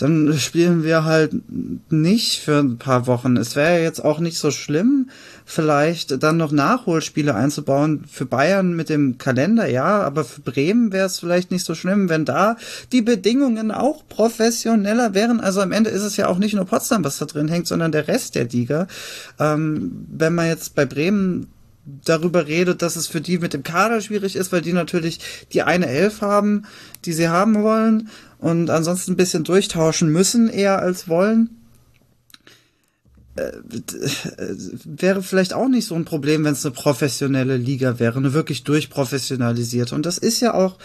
dann spielen wir halt nicht für ein paar Wochen. Es wäre jetzt auch nicht so schlimm, vielleicht dann noch Nachholspiele einzubauen. Für Bayern mit dem Kalender, ja, aber für Bremen wäre es vielleicht nicht so schlimm, wenn da die Bedingungen auch professioneller wären. Also am Ende ist es ja auch nicht nur Potsdam, was da drin hängt, sondern der Rest der Liga. Ähm, wenn man jetzt bei Bremen darüber redet, dass es für die mit dem Kader schwierig ist, weil die natürlich die eine Elf haben, die sie haben wollen und ansonsten ein bisschen durchtauschen müssen, eher als wollen. äh, wäre vielleicht auch nicht so ein Problem, wenn es eine professionelle Liga wäre, eine wirklich durchprofessionalisierte. Und das ist ja auch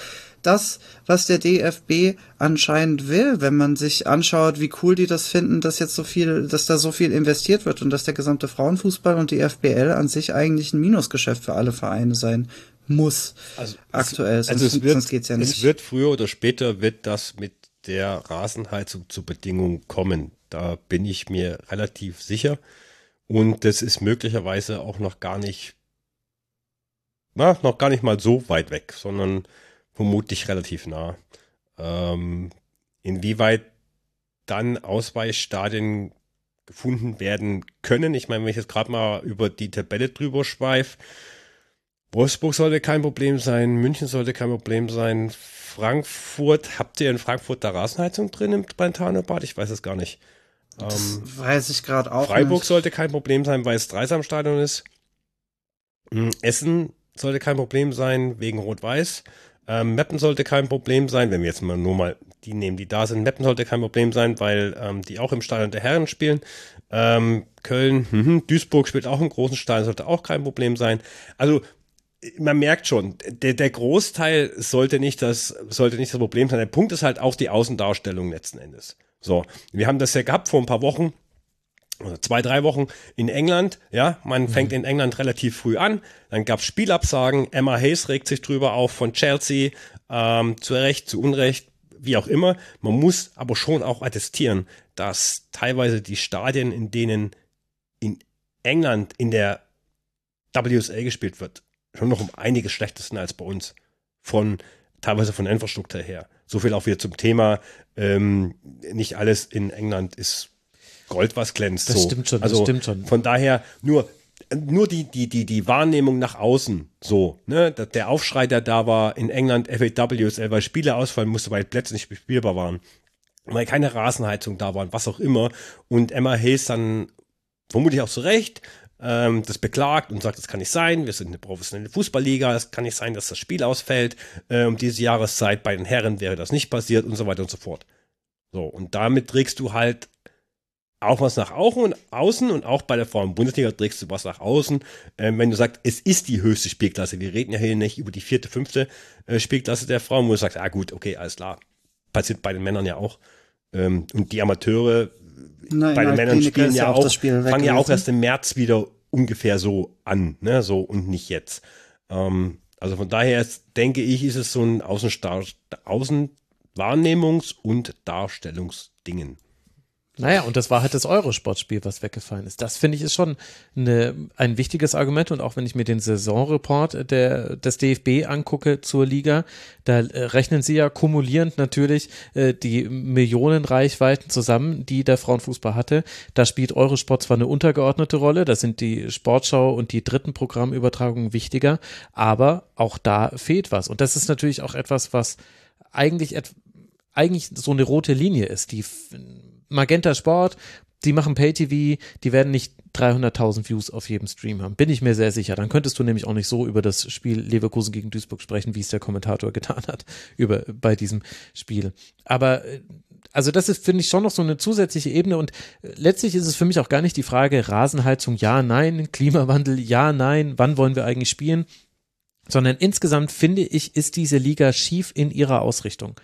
das, was der DFB anscheinend will, wenn man sich anschaut, wie cool die das finden, dass jetzt so viel, dass da so viel investiert wird und dass der gesamte Frauenfußball und die FBL an sich eigentlich ein Minusgeschäft für alle Vereine sein muss. Also aktuell, es, also es wird, sonst geht's ja nicht. Es wird früher oder später wird das mit der Rasenheizung zu Bedingungen kommen. Da bin ich mir relativ sicher. Und das ist möglicherweise auch noch gar nicht, na, noch gar nicht mal so weit weg, sondern vermutlich relativ nah. Ähm, inwieweit dann Ausweichstadien gefunden werden können. Ich meine, wenn ich jetzt gerade mal über die Tabelle drüber schweife, Wolfsburg sollte kein Problem sein, München sollte kein Problem sein, Frankfurt, habt ihr in Frankfurt da Rasenheizung drin im Brentano-Bad? Ich weiß es gar nicht. Das ähm, weiß ich gerade auch Freiburg nicht. sollte kein Problem sein, weil es Dreisamstadion ist. Hm, Essen sollte kein Problem sein, wegen Rot-Weiß. Ähm, Meppen sollte kein Problem sein, wenn wir jetzt mal nur mal die nehmen, die da sind. Meppen sollte kein Problem sein, weil ähm, die auch im Stadion der Herren spielen. Ähm, Köln, [laughs] mh, Duisburg spielt auch im großen Stadion, sollte auch kein Problem sein. Also man merkt schon, der, der Großteil sollte nicht das, sollte nicht das Problem sein. Der Punkt ist halt auch die Außendarstellung letzten Endes. So, wir haben das ja gehabt vor ein paar Wochen oder zwei, drei Wochen in England. Ja, man mhm. fängt in England relativ früh an. Dann gab es Spielabsagen. Emma Hayes regt sich drüber auf von Chelsea. Ähm, zu Recht, zu Unrecht, wie auch immer. Man muss aber schon auch attestieren, dass teilweise die Stadien, in denen in England in der WSL gespielt wird, schon noch um einiges schlechter sind als bei uns. Von teilweise von der Infrastruktur her. So viel auch wieder zum Thema, ähm, nicht alles in England ist Gold, was glänzt. Das so. stimmt schon, also das stimmt schon. Von daher nur, nur die, die, die, die Wahrnehmung nach außen, so, ne, der Aufschrei, der da war in England, FAWSL, weil Spiele ausfallen musste, weil Plätze nicht bespielbar waren, weil keine Rasenheizung da war und was auch immer. Und Emma Hayes dann vermutlich auch zu Recht ähm, das beklagt und sagt, das kann nicht sein, wir sind eine professionelle Fußballliga, es kann nicht sein, dass das Spiel ausfällt. Äh, um diese Jahreszeit bei den Herren wäre das nicht passiert und so weiter und so fort. So, und damit trägst du halt auch was nach außen und auch bei der Frauen-Bundesliga trägst du was nach außen. Ähm, wenn du sagst, es ist die höchste Spielklasse, wir reden ja hier nicht über die vierte, fünfte äh, Spielklasse der Frauen, wo du sagst, ah gut, okay, alles klar. Passiert bei den Männern ja auch. Ähm, und die Amateure Nein, bei den Männern spielen ja auch, fangen ja auch erst im März wieder ungefähr so an, ne, so und nicht jetzt. Ähm, also von daher denke ich, ist es so ein Außenwahrnehmungs- und Darstellungsdingen. Naja, und das war halt das Eurosportspiel, was weggefallen ist. Das finde ich ist schon eine, ein wichtiges Argument. Und auch wenn ich mir den Saisonreport der, des DFB angucke zur Liga, da äh, rechnen sie ja kumulierend natürlich äh, die Millionenreichweiten zusammen, die der Frauenfußball hatte. Da spielt Eurosport zwar eine untergeordnete Rolle, da sind die Sportschau und die dritten Programmübertragungen wichtiger, aber auch da fehlt was. Und das ist natürlich auch etwas, was eigentlich, eigentlich so eine rote Linie ist, die Magenta Sport, die machen Pay-TV, die werden nicht 300.000 Views auf jedem Stream haben. Bin ich mir sehr sicher. Dann könntest du nämlich auch nicht so über das Spiel Leverkusen gegen Duisburg sprechen, wie es der Kommentator [laughs] getan hat über, bei diesem Spiel. Aber also das ist, finde ich, schon noch so eine zusätzliche Ebene und letztlich ist es für mich auch gar nicht die Frage Rasenheizung, ja, nein, [laughs] Klimawandel, ja, nein, wann wollen wir eigentlich spielen, sondern insgesamt finde ich, ist diese Liga schief in ihrer Ausrichtung.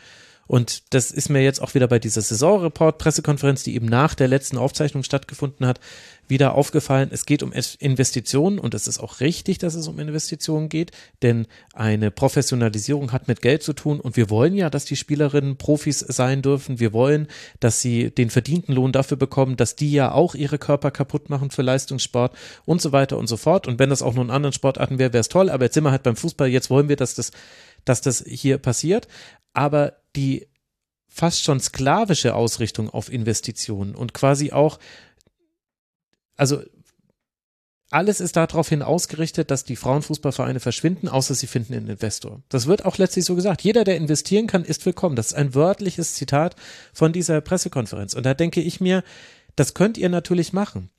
Und das ist mir jetzt auch wieder bei dieser Saisonreport-Pressekonferenz, die eben nach der letzten Aufzeichnung stattgefunden hat, wieder aufgefallen. Es geht um Investitionen und es ist auch richtig, dass es um Investitionen geht, denn eine Professionalisierung hat mit Geld zu tun und wir wollen ja, dass die Spielerinnen Profis sein dürfen. Wir wollen, dass sie den verdienten Lohn dafür bekommen, dass die ja auch ihre Körper kaputt machen für Leistungssport und so weiter und so fort. Und wenn das auch nur in anderen Sportarten wäre, wäre es toll. Aber jetzt sind wir halt beim Fußball. Jetzt wollen wir, dass das dass das hier passiert. Aber die fast schon sklavische Ausrichtung auf Investitionen und quasi auch, also alles ist darauf hin ausgerichtet, dass die Frauenfußballvereine verschwinden, außer sie finden einen Investor. Das wird auch letztlich so gesagt. Jeder, der investieren kann, ist willkommen. Das ist ein wörtliches Zitat von dieser Pressekonferenz. Und da denke ich mir, das könnt ihr natürlich machen.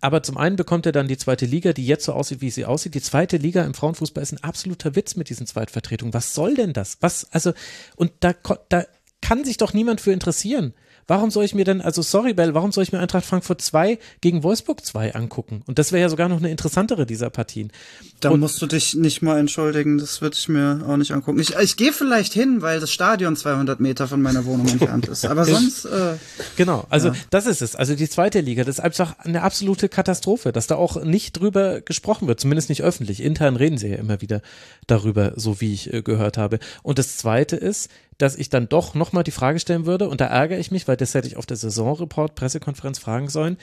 Aber zum einen bekommt er dann die zweite Liga, die jetzt so aussieht, wie sie aussieht. Die zweite Liga im Frauenfußball ist ein absoluter Witz mit diesen Zweitvertretungen. Was soll denn das? Was, also, und da, da kann sich doch niemand für interessieren. Warum soll ich mir denn, also sorry Bell, warum soll ich mir Eintracht Frankfurt 2 gegen Wolfsburg 2 angucken? Und das wäre ja sogar noch eine interessantere dieser Partien. Da Und- musst du dich nicht mal entschuldigen, das würde ich mir auch nicht angucken. Ich, ich gehe vielleicht hin, weil das Stadion 200 Meter von meiner Wohnung entfernt ist. Aber [laughs] sonst, äh, Genau, also das ist es. Also die zweite Liga, das ist einfach eine absolute Katastrophe, dass da auch nicht drüber gesprochen wird, zumindest nicht öffentlich. Intern reden sie ja immer wieder darüber, so wie ich äh, gehört habe. Und das zweite ist, dass ich dann doch nochmal die Frage stellen würde, und da ärgere ich mich, weil das hätte ich auf der Saisonreport Pressekonferenz fragen sollen.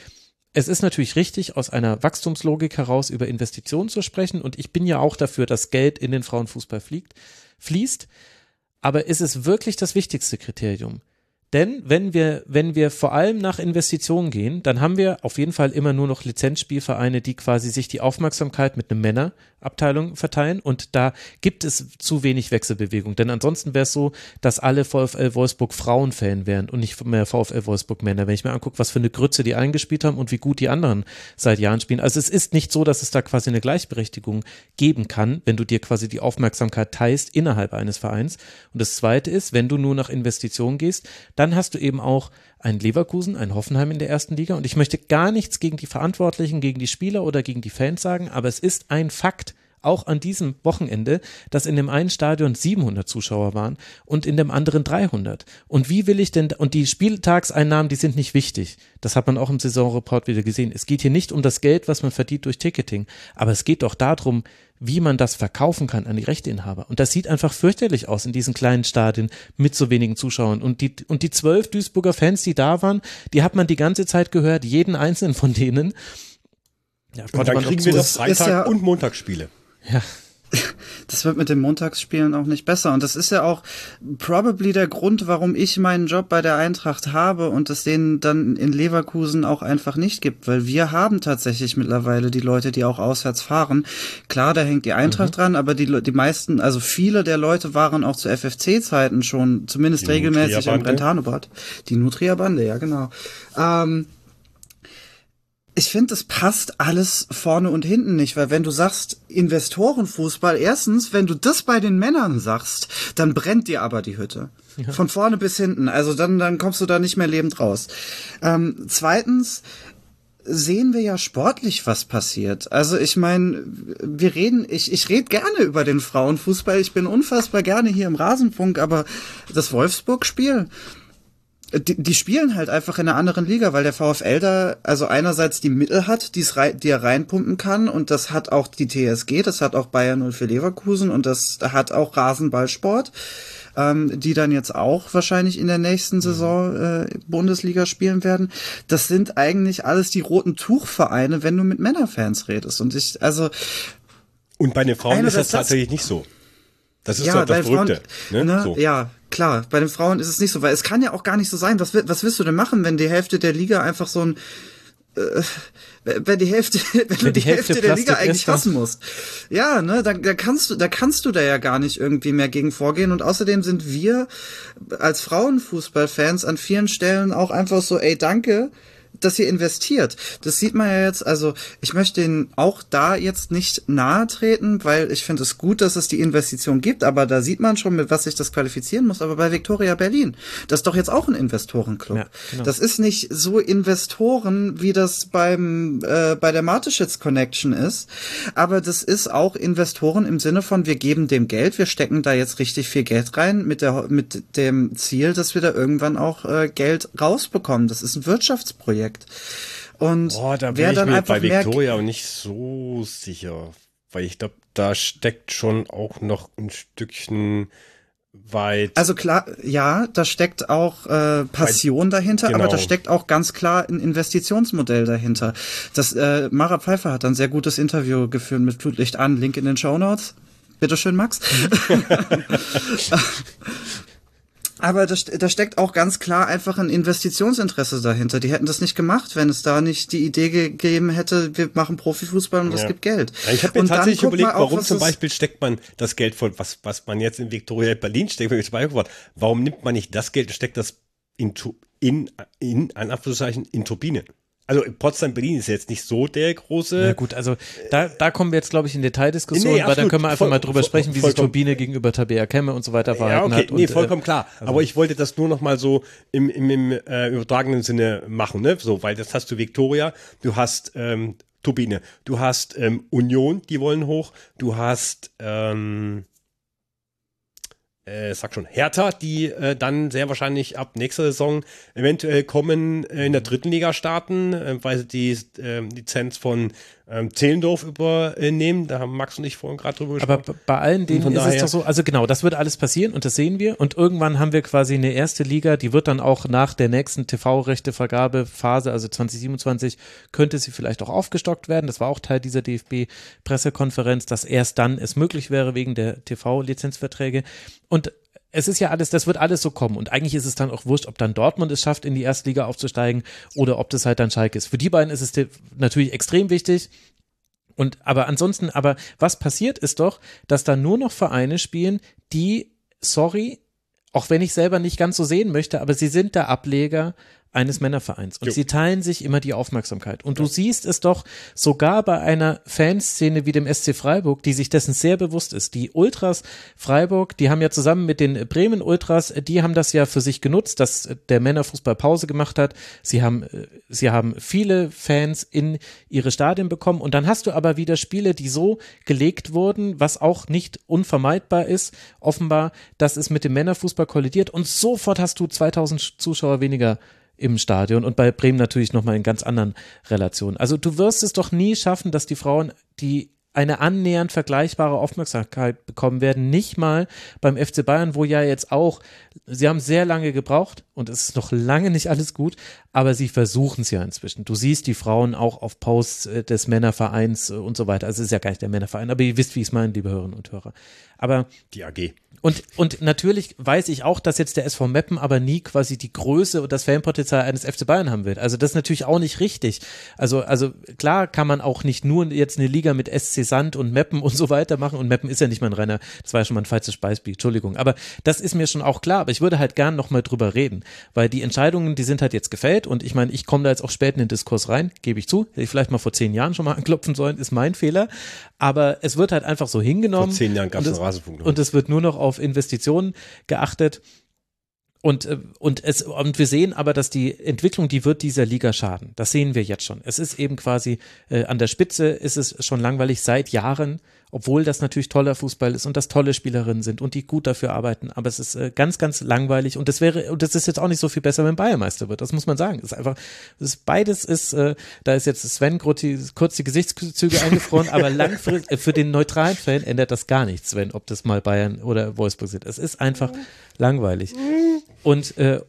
Es ist natürlich richtig, aus einer Wachstumslogik heraus über Investitionen zu sprechen. Und ich bin ja auch dafür, dass Geld in den Frauenfußball fliegt, fließt. Aber ist es wirklich das wichtigste Kriterium? Denn wenn wir, wenn wir vor allem nach Investitionen gehen, dann haben wir auf jeden Fall immer nur noch Lizenzspielvereine, die quasi sich die Aufmerksamkeit mit einem Männerabteilung verteilen und da gibt es zu wenig Wechselbewegung. Denn ansonsten wäre es so, dass alle VfL Wolfsburg Frauenfan wären und nicht mehr VfL Wolfsburg Männer. Wenn ich mir angucke, was für eine Grütze die eingespielt haben und wie gut die anderen seit Jahren spielen. Also es ist nicht so, dass es da quasi eine Gleichberechtigung geben kann, wenn du dir quasi die Aufmerksamkeit teilst innerhalb eines Vereins. Und das zweite ist, wenn du nur nach Investitionen gehst, dann hast du eben auch ein Leverkusen, ein Hoffenheim in der ersten Liga. Und ich möchte gar nichts gegen die Verantwortlichen, gegen die Spieler oder gegen die Fans sagen, aber es ist ein Fakt, auch an diesem Wochenende, dass in dem einen Stadion 700 Zuschauer waren und in dem anderen 300. Und wie will ich denn, und die Spieltagseinnahmen, die sind nicht wichtig. Das hat man auch im Saisonreport wieder gesehen. Es geht hier nicht um das Geld, was man verdient durch Ticketing, aber es geht doch darum, wie man das verkaufen kann an die Rechteinhaber. Und das sieht einfach fürchterlich aus in diesen kleinen Stadien mit so wenigen Zuschauern. Und die, und die zwölf Duisburger Fans, die da waren, die hat man die ganze Zeit gehört, jeden einzelnen von denen. Ja, Und konnte dann kriegen wir das Freitag- ja- und Montagsspiele. Ja, das wird mit den Montagsspielen auch nicht besser. Und das ist ja auch probably der Grund, warum ich meinen Job bei der Eintracht habe und es den dann in Leverkusen auch einfach nicht gibt. Weil wir haben tatsächlich mittlerweile die Leute, die auch auswärts fahren. Klar, da hängt die Eintracht dran, aber die, die meisten, also viele der Leute waren auch zu FFC-Zeiten schon zumindest Die regelmäßig im Nutria-Bande. Brentano-Bad. Die Nutria-Bande, ja genau. Ähm, ich finde, es passt alles vorne und hinten nicht, weil wenn du sagst Investorenfußball, erstens, wenn du das bei den Männern sagst, dann brennt dir aber die Hütte. Von vorne bis hinten. Also dann, dann kommst du da nicht mehr lebend raus. Ähm, zweitens, sehen wir ja sportlich, was passiert. Also ich meine, wir reden, ich, ich rede gerne über den Frauenfußball. Ich bin unfassbar gerne hier im Rasenfunk, aber das Wolfsburg-Spiel, die, die spielen halt einfach in einer anderen Liga, weil der VfL da also einerseits die Mittel hat, die's rei die er reinpumpen kann und das hat auch die TSG, das hat auch Bayern 04 Leverkusen und das hat auch Rasenballsport, ähm, die dann jetzt auch wahrscheinlich in der nächsten Saison äh, Bundesliga spielen werden. Das sind eigentlich alles die roten Tuchvereine, wenn du mit Männerfans redest und ich also Und bei den Frauen ist das das- tatsächlich nicht so. Das ist ja, doch das bei Frauen, Verrückte. Ne? ne, so. Ja, klar. Bei den Frauen ist es nicht so, weil es kann ja auch gar nicht so sein. Was, was willst du denn machen, wenn die Hälfte der Liga einfach so ein äh, [laughs] wenn die Hälfte, [laughs] wenn, du die die Hälfte Hälfte, der Liga eigentlich dann- hassen musst. Ja, ne, da, da kannst du, da kannst du da ja gar nicht irgendwie mehr gegen vorgehen. Und außerdem sind wir als Frauenfußballfans an vielen Stellen auch einfach so, ey, danke, dass ihr investiert. Das sieht man ja jetzt, also ich möchte Ihnen auch da jetzt nicht nahe treten, weil ich finde es gut, dass es die Investition gibt, aber da sieht man schon, mit was sich das qualifizieren muss. Aber bei Victoria Berlin, das ist doch jetzt auch ein Investorenclub. Ja, genau. Das ist nicht so Investoren, wie das beim äh, bei der Mateschitz Connection ist, aber das ist auch Investoren im Sinne von wir geben dem Geld, wir stecken da jetzt richtig viel Geld rein mit der mit dem Ziel, dass wir da irgendwann auch äh, Geld rausbekommen. Das ist ein Wirtschaftsprojekt. Und Boah, da bin ich dann mir bei Victoria auch nicht so sicher. Weil ich glaube, da steckt schon auch noch ein Stückchen weit. Also klar, ja, da steckt auch äh, Passion dahinter, genau. aber da steckt auch ganz klar ein Investitionsmodell dahinter. Das äh, Mara Pfeiffer hat ein sehr gutes Interview geführt mit Flutlicht an, Link in den Show Notes. Bitteschön, Max. [laughs] [laughs] [laughs] Aber da, da steckt auch ganz klar einfach ein Investitionsinteresse dahinter. Die hätten das nicht gemacht, wenn es da nicht die Idee gegeben hätte, wir machen Profifußball und es Ja. gibt Geld. Ja, ich habe mir Und tatsächlich überlegt, auch, warum zum das- Beispiel steckt man das Geld von, was, was man jetzt in Victoria Berlin steckt, warum nimmt man nicht das Geld und steckt das in, in, in, an Anführungszeichen, in Turbinen? Also Potsdam-Berlin ist jetzt nicht so der große. Ja gut, also da, da kommen wir jetzt, glaube ich, in Detaildiskussion, nee, weil da können wir einfach voll, mal drüber sprechen, wie sich Turbine gegenüber Tabea Kemme und so weiter verhalten ja, okay, hat. Nee, und, vollkommen äh, klar. Also Aber ich wollte das nur noch mal so im, im, im äh, übertragenen Sinne machen, ne? So, weil das hast du Viktoria, du hast ähm, Turbine, du hast ähm, Union, die wollen hoch, du hast ähm, äh, sag schon, Hertha, die äh, dann sehr wahrscheinlich ab nächster Saison eventuell kommen, äh, in der dritten Liga starten, äh, weil sie die äh, Lizenz von ähm, Zehlendorf übernehmen. Da haben Max und ich vorhin gerade drüber gesprochen. Aber bei allen denen ist es doch so, also genau, das wird alles passieren und das sehen wir. Und irgendwann haben wir quasi eine erste Liga, die wird dann auch nach der nächsten TV-Rechtevergabephase, also 2027, könnte sie vielleicht auch aufgestockt werden. Das war auch Teil dieser DFB-Pressekonferenz, dass erst dann es möglich wäre wegen der TV-Lizenzverträge. Und es ist ja alles, das wird alles so kommen. Und eigentlich ist es dann auch wurscht, ob dann Dortmund es schafft, in die erste Liga aufzusteigen oder ob das halt dann Schalke ist. Für die beiden ist es natürlich extrem wichtig. Und aber ansonsten, aber was passiert ist doch, dass da nur noch Vereine spielen, die, sorry, auch wenn ich selber nicht ganz so sehen möchte, aber sie sind der Ableger eines Männervereins. Und jo. sie teilen sich immer die Aufmerksamkeit. Und ja. du siehst es doch sogar bei einer Fanszene wie dem SC Freiburg, die sich dessen sehr bewusst ist. Die Ultras Freiburg, die haben ja zusammen mit den Bremen Ultras, die haben das ja für sich genutzt, dass der Männerfußball Pause gemacht hat. Sie haben, sie haben viele Fans in ihre Stadien bekommen. Und dann hast du aber wieder Spiele, die so gelegt wurden, was auch nicht unvermeidbar ist, offenbar, dass es mit dem Männerfußball kollidiert. Und sofort hast du 2000 Zuschauer weniger im Stadion und bei Bremen natürlich nochmal in ganz anderen Relationen. Also du wirst es doch nie schaffen, dass die Frauen, die eine annähernd vergleichbare Aufmerksamkeit bekommen werden, nicht mal beim FC Bayern, wo ja jetzt auch, sie haben sehr lange gebraucht und es ist noch lange nicht alles gut, aber sie versuchen es ja inzwischen. Du siehst die Frauen auch auf Posts äh, des Männervereins äh, und so weiter. Also es ist ja gar nicht der Männerverein, aber ihr wisst, wie ich es meine, liebe Hörerinnen und Hörer. Aber die AG. Und, und natürlich weiß ich auch, dass jetzt der SV Meppen aber nie quasi die Größe und das Fanpotenzial eines FC Bayern haben wird. Also das ist natürlich auch nicht richtig. Also, also klar kann man auch nicht nur jetzt eine Liga mit SC Sand und Meppen und so weiter machen. Und Meppen ist ja nicht mal ein reiner, das war ja schon mal ein falsches Beispiel, Entschuldigung. Aber das ist mir schon auch klar. Aber ich würde halt gern nochmal drüber reden. Weil die Entscheidungen, die sind halt jetzt gefällt. Und ich meine, ich komme da jetzt auch spät in den Diskurs rein, gebe ich zu. Hätte ich vielleicht mal vor zehn Jahren schon mal [laughs] anklopfen sollen, ist mein Fehler. Aber es wird halt einfach so hingenommen. Vor zehn Jahren gab es einen Rasenfunk. Und es wird nur noch auf Investitionen geachtet. Und, äh, und, es, und wir sehen aber, dass die Entwicklung, die wird dieser Liga schaden. Das sehen wir jetzt schon. Es ist eben quasi, äh, an der Spitze ist es schon langweilig seit Jahren obwohl das natürlich toller Fußball ist und das tolle Spielerinnen sind und die gut dafür arbeiten. Aber es ist äh, ganz, ganz langweilig und das wäre, und das ist jetzt auch nicht so viel besser, wenn Bayern Meister wird. Das muss man sagen. Das ist einfach, das ist beides ist, äh, da ist jetzt Sven kurz die, kurz die Gesichtszüge [laughs] eingefroren, aber langfristig, äh, für den neutralen Fan ändert das gar nichts, wenn, ob das mal Bayern oder Wolfsburg sind. Es ist einfach langweilig. Und, äh,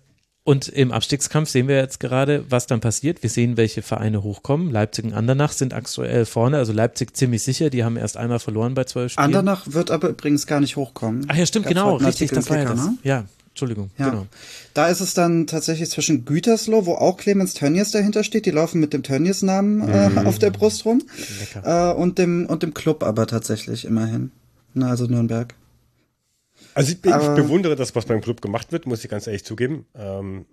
und im Abstiegskampf sehen wir jetzt gerade, was dann passiert. Wir sehen, welche Vereine hochkommen. Leipzig und Andernach sind aktuell vorne. Also Leipzig ziemlich sicher. Die haben erst einmal verloren bei zwölf Spielen. Andernach wird aber übrigens gar nicht hochkommen. Ach ja, stimmt, genau. Richtig, das war ja das. Ne? Ja, Entschuldigung. Ja. Genau. Da ist es dann tatsächlich zwischen Gütersloh, wo auch Clemens Tönnies dahinter steht. Die laufen mit dem Tönnies-Namen äh, mhm. auf der Brust rum. Lecker. Äh, und, dem, und dem Club aber tatsächlich immerhin. Na, also Nürnberg. Also ich, ich, bewundere das, was beim Club gemacht wird, muss ich ganz ehrlich zugeben. Ähm,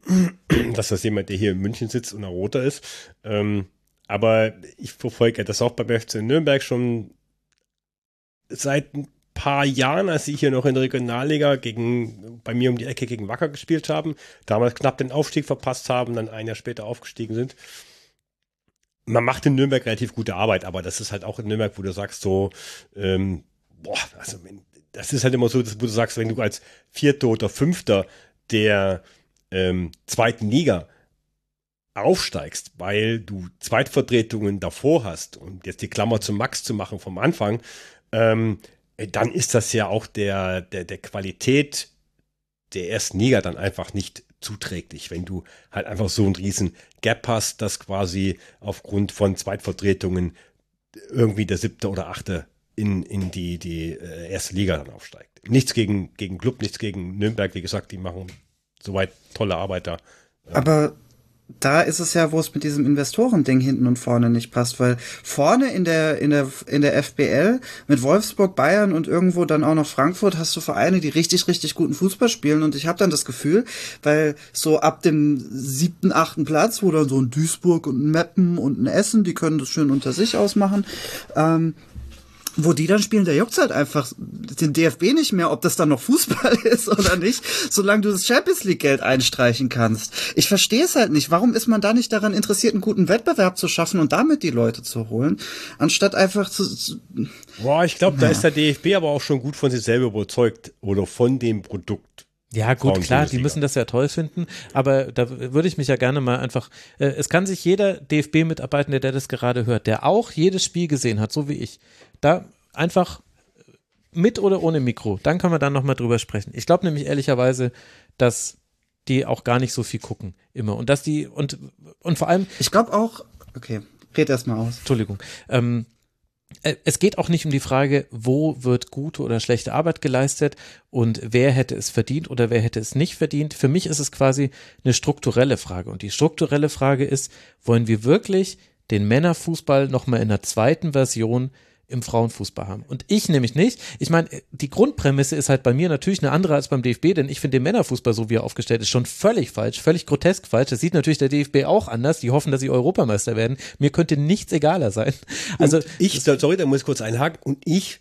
[clears throat] dass das jemand, der hier in München sitzt und ein Roter ist. Ähm, aber ich verfolge das auch beim FC Nürnberg schon seit ein paar Jahren, als sie hier noch in der Regionalliga gegen, bei mir um die Ecke gegen Wacker gespielt haben, damals knapp den Aufstieg verpasst haben, dann ein Jahr später aufgestiegen sind. Man macht in Nürnberg relativ gute Arbeit, aber das ist halt auch in Nürnberg, wo du sagst so, ähm, boah, also wenn, das ist halt immer so, dass, du sagst, wenn du als Vierter oder Fünfter der ähm, zweiten Liga aufsteigst, weil du Zweitvertretungen davor hast und jetzt die Klammer zum Max zu machen vom Anfang, ähm, dann ist das ja auch der, der, der Qualität der ersten Liga dann einfach nicht zuträglich, wenn du halt einfach so einen riesen Gap hast, dass quasi aufgrund von Zweitvertretungen irgendwie der siebte oder achte in, in die, die äh, erste Liga dann aufsteigt. Nichts gegen, gegen Club, nichts gegen Nürnberg, wie gesagt, die machen soweit tolle Arbeit da. Aber da ist es ja, wo es mit diesem Investorending hinten und vorne nicht passt, weil vorne in der, in der, in der FBL mit Wolfsburg, Bayern und irgendwo dann auch noch Frankfurt hast du Vereine, die richtig, richtig guten Fußball spielen und ich habe dann das Gefühl, weil so ab dem siebten, achten Platz, wo dann so ein Duisburg und ein Meppen und ein Essen, die können das schön unter sich ausmachen, ähm, wo die dann spielen, der juckt halt einfach den DFB nicht mehr, ob das dann noch Fußball [laughs] ist oder nicht, solange du das Champions League Geld einstreichen kannst. Ich verstehe es halt nicht. Warum ist man da nicht daran interessiert, einen guten Wettbewerb zu schaffen und damit die Leute zu holen, anstatt einfach zu. zu Boah, ich glaube, da ist der DFB aber auch schon gut von sich selber überzeugt oder von dem Produkt. Ja, gut, klar, die müssen das ja toll finden, aber da würde ich mich ja gerne mal einfach, äh, es kann sich jeder DFB-Mitarbeitende, der das gerade hört, der auch jedes Spiel gesehen hat, so wie ich, da einfach mit oder ohne Mikro, dann können wir dann nochmal drüber sprechen. Ich glaube nämlich ehrlicherweise, dass die auch gar nicht so viel gucken immer und dass die und und vor allem ich glaube auch okay red erst mal aus Entschuldigung ähm, äh, es geht auch nicht um die Frage, wo wird gute oder schlechte Arbeit geleistet und wer hätte es verdient oder wer hätte es nicht verdient. Für mich ist es quasi eine strukturelle Frage. Und die strukturelle Frage ist, wollen wir wirklich den Männerfußball nochmal in einer zweiten Version im Frauenfußball haben. Und ich nämlich nicht. Ich meine, die Grundprämisse ist halt bei mir natürlich eine andere als beim DFB, denn ich finde den Männerfußball, so wie er aufgestellt ist, schon völlig falsch, völlig grotesk falsch. Das sieht natürlich der DFB auch anders. Die hoffen, dass sie Europameister werden. Mir könnte nichts egaler sein. Also und ich, sorry, da muss ich kurz einhaken. Und ich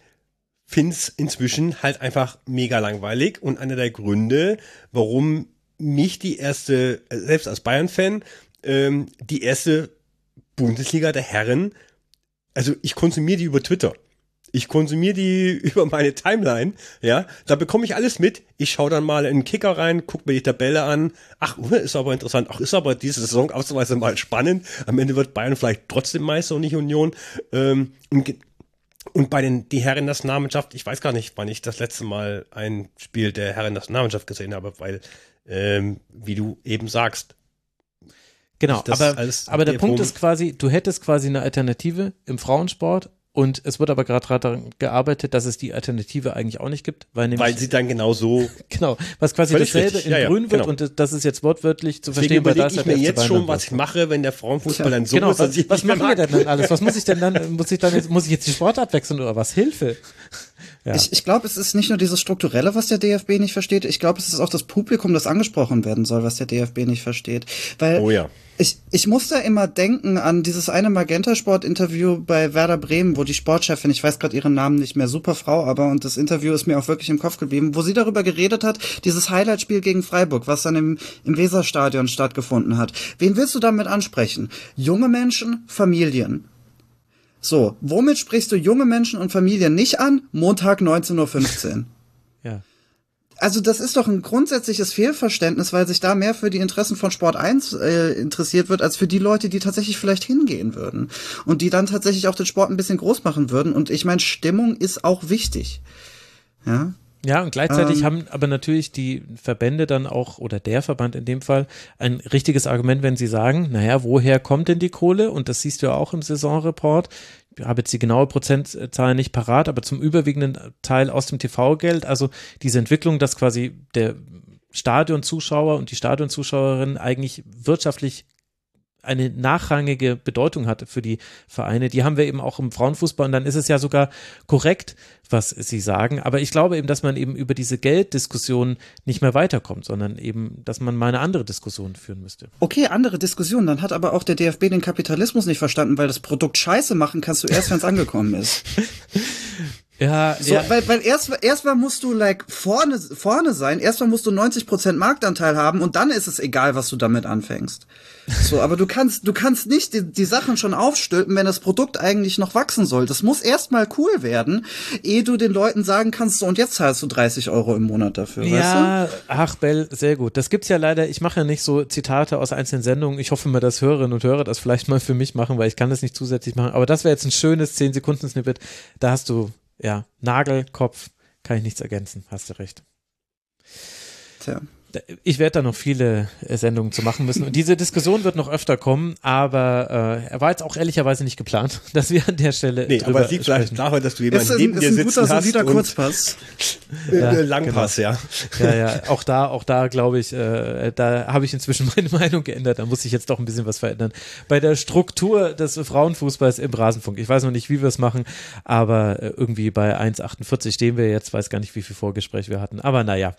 finde es inzwischen halt einfach mega langweilig. Und einer der Gründe, warum mich die erste, selbst als Bayern-Fan, ähm, die erste Bundesliga der Herren also ich konsumiere die über Twitter. Ich konsumiere die [laughs] über meine Timeline, ja, da bekomme ich alles mit. Ich schaue dann mal in den Kicker rein, gucke mir die Tabelle an. Ach, uh, ist aber interessant. Ach, ist aber diese Saison ausnahmsweise mal spannend. Am Ende wird Bayern vielleicht trotzdem Meister und nicht Union. Ähm, und bei den die Herren Nationalmannschaft, ich weiß gar nicht, wann ich das letzte Mal ein Spiel der Herren Nationalmannschaft gesehen habe, weil ähm, wie du eben sagst, Genau, aber, aber der Punkt ist quasi, du hättest quasi eine Alternative im Frauensport und es wird aber gerade daran gearbeitet, dass es die Alternative eigentlich auch nicht gibt, weil nämlich weil sie dann genau so [laughs] genau, was quasi dasselbe richtig. in ja, grün ja, wird genau. und das ist jetzt wortwörtlich zu Deswegen verstehen. Deswegen überlege ich mir jetzt schon, was ich mache, wenn der Frauenfußball dann so genau, ist, dass ich was machen wir denn dann alles? Was muss ich denn dann? [laughs] Muss ich dann jetzt, muss ich jetzt die Sportart wechseln oder was? Hilfe! Ja. Ich, ich glaube, es ist nicht nur dieses Strukturelle, was der DFB nicht versteht. Ich glaube, es ist auch das Publikum, das angesprochen werden soll, was der DFB nicht versteht. Weil oh ja. ich, ich muss da immer denken an dieses eine Magenta-Sport-Interview bei Werder Bremen, wo die Sportchefin, ich weiß gerade ihren Namen nicht mehr, super Frau, aber und das Interview ist mir auch wirklich im Kopf geblieben, wo sie darüber geredet hat, dieses Highlight-Spiel gegen Freiburg, was dann im, im Weserstadion stattgefunden hat. Wen willst du damit ansprechen? Junge Menschen, Familien. So, womit sprichst du junge Menschen und Familien nicht an? Montag 19.15 Uhr. [laughs] ja. Also das ist doch ein grundsätzliches Fehlverständnis, weil sich da mehr für die Interessen von Sport 1 äh, interessiert wird, als für die Leute, die tatsächlich vielleicht hingehen würden. Und die dann tatsächlich auch den Sport ein bisschen groß machen würden. Und ich meine, Stimmung ist auch wichtig. Ja. Ja, und gleichzeitig ähm, haben aber natürlich die Verbände dann auch, oder der Verband in dem Fall, ein richtiges Argument, wenn sie sagen, naja, woher kommt denn die Kohle? Und das siehst du ja auch im Saisonreport. Ich habe jetzt die genaue Prozentzahl nicht parat, aber zum überwiegenden Teil aus dem TV-Geld. Also diese Entwicklung, dass quasi der Stadionzuschauer und die Stadionzuschauerin eigentlich wirtschaftlich eine nachrangige Bedeutung hat für die Vereine. Die haben wir eben auch im Frauenfußball und dann ist es ja sogar korrekt, was sie sagen. Aber ich glaube eben, dass man eben über diese Gelddiskussion nicht mehr weiterkommt, sondern eben, dass man mal eine andere Diskussion führen müsste. Okay, andere Diskussion. Dann hat aber auch der DFB den Kapitalismus nicht verstanden, weil das Produkt Scheiße machen kannst du erst, wenn es angekommen ist. [laughs] Ja, so, ja. Weil, weil erst, erstmal musst du like vorne, vorne sein, erstmal musst du 90% Marktanteil haben und dann ist es egal, was du damit anfängst. So, [laughs] aber du kannst, du kannst nicht die, die Sachen schon aufstülpen, wenn das Produkt eigentlich noch wachsen soll. Das muss erstmal cool werden, ehe du den Leuten sagen kannst, so und jetzt zahlst du 30 Euro im Monat dafür. Ja, weißt du? ach Bell, sehr gut. Das gibt's ja leider, ich mache ja nicht so Zitate aus einzelnen Sendungen. Ich hoffe mal, dass Hörerinnen und Hörer das vielleicht mal für mich machen, weil ich kann das nicht zusätzlich machen. Aber das wäre jetzt ein schönes 10 Sekunden Snippet. Da hast du ja, Nagel, Kopf, kann ich nichts ergänzen, hast du recht. Tja. Ich werde da noch viele äh, Sendungen zu machen müssen. Und diese Diskussion wird noch öfter kommen, aber äh, er war jetzt auch ehrlicherweise nicht geplant, [laughs] dass wir an der Stelle. Nee, aber es liegt vielleicht daran, dass du jemanden ist neben ein, dir ist ein sitzen guter, hast. solider und- Kurzpass. [laughs] Äh, Ja, äh, Langpass, ja. Ja, ja, [laughs] auch da, auch da glaube ich, äh, da habe ich inzwischen meine Meinung geändert. Da muss ich jetzt doch ein bisschen was verändern. Bei der Struktur des Frauenfußballs im Rasenfunk. Ich weiß noch nicht, wie wir es machen, aber äh, irgendwie bei 1,48 stehen wir jetzt. Weiß gar nicht, wie viel Vorgespräch wir hatten. Aber naja,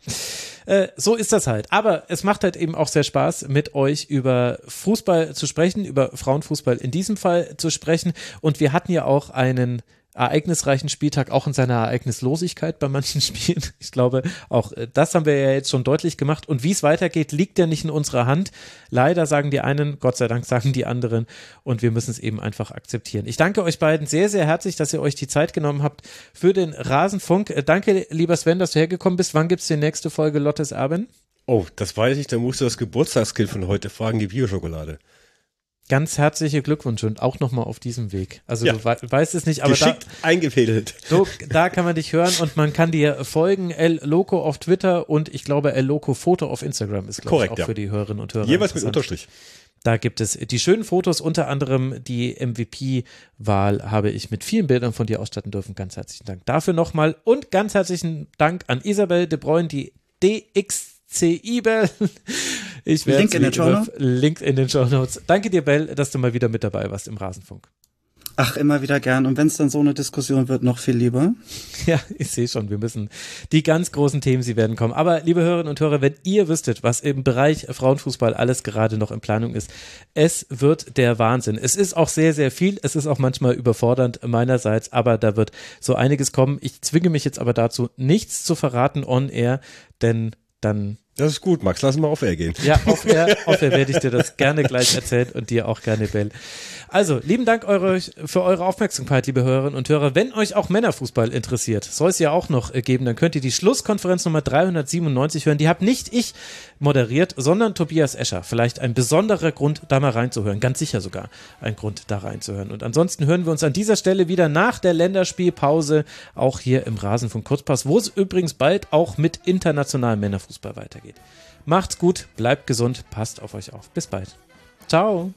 äh, so ist das halt. Aber es macht halt eben auch sehr Spaß, mit euch über Fußball zu sprechen, über Frauenfußball in diesem Fall zu sprechen. Und wir hatten ja auch einen ereignisreichen Spieltag, auch in seiner Ereignislosigkeit bei manchen [laughs] Spielen. Ich glaube, auch äh, das haben wir ja jetzt schon deutlich gemacht. Und wie es weitergeht, liegt ja nicht in unserer Hand. Leider sagen die einen, Gott sei Dank sagen die anderen. Und wir müssen es eben einfach akzeptieren. Ich danke euch beiden sehr, sehr herzlich, dass ihr euch die Zeit genommen habt für den Rasenfunk. Äh, Danke, lieber Sven, dass du hergekommen bist. Wann gibt's die nächste Folge Lottes Erben? Oh, das weiß ich, da musst du das Geburtstagskind von heute fragen, die Bioschokolade. Ganz herzliche Glückwünsche und auch nochmal auf diesem Weg. Also Ja. du wei weißt es nicht, aber da, Geschickt eingefädelt. [laughs] So, da kann man dich hören und man kann dir folgen. El Loco auf Twitter und ich glaube El Loco Foto auf Instagram ist, glaube ich, Korrekt, auch ja. für die Hörerinnen und Hörer. Jeweils mit. Unterstrich. Da gibt es die schönen Fotos, unter anderem die MVP-Wahl habe ich mit vielen Bildern von dir ausstatten dürfen. Ganz herzlichen Dank dafür nochmal und ganz herzlichen Dank an Isabel de Bruyne, die DXCI-Bell. Ich werde Link in den Show Notes. Link in den Show Notes. Danke dir, Bell, dass du mal wieder mit dabei warst im Rasenfunk. Ach, immer wieder gern. Und wenn es dann so eine Diskussion wird, noch viel lieber. [laughs] Ja, ich sehe schon, wir müssen die ganz großen Themen, sie werden kommen. Aber liebe Hörerinnen und Hörer, wenn ihr wüsstet, was im Bereich Frauenfußball alles gerade noch in Planung ist, es wird der Wahnsinn. Es ist auch sehr, sehr viel. Es ist auch manchmal überfordernd meinerseits, aber da wird so einiges kommen. Ich zwinge mich jetzt aber dazu, nichts zu verraten on air, denn dann Das ist gut, Max, lass mal auf Air gehen. ja, auf Air, [laughs] auf Air werde ich dir das gerne gleich erzählen und dir auch gerne, Bell. Also, lieben Dank eure, für eure Aufmerksamkeit, liebe Hörerinnen und Hörer. Wenn euch auch Männerfußball interessiert, soll es ja auch noch geben, dann könnt ihr die Schlusskonferenz Nummer 397 hören. Die habe nicht ich moderiert, sondern Tobias Escher. Vielleicht ein besonderer Grund, da mal reinzuhören. Ganz sicher sogar ein Grund, da reinzuhören. Und ansonsten hören wir uns an dieser Stelle wieder nach der Länderspielpause, auch hier im Rasenfunk Kurzpass, wo es übrigens bald auch mit internationalem Männerfußball weitergeht. Macht's gut, bleibt gesund, passt auf euch auf. Bis bald. Ciao.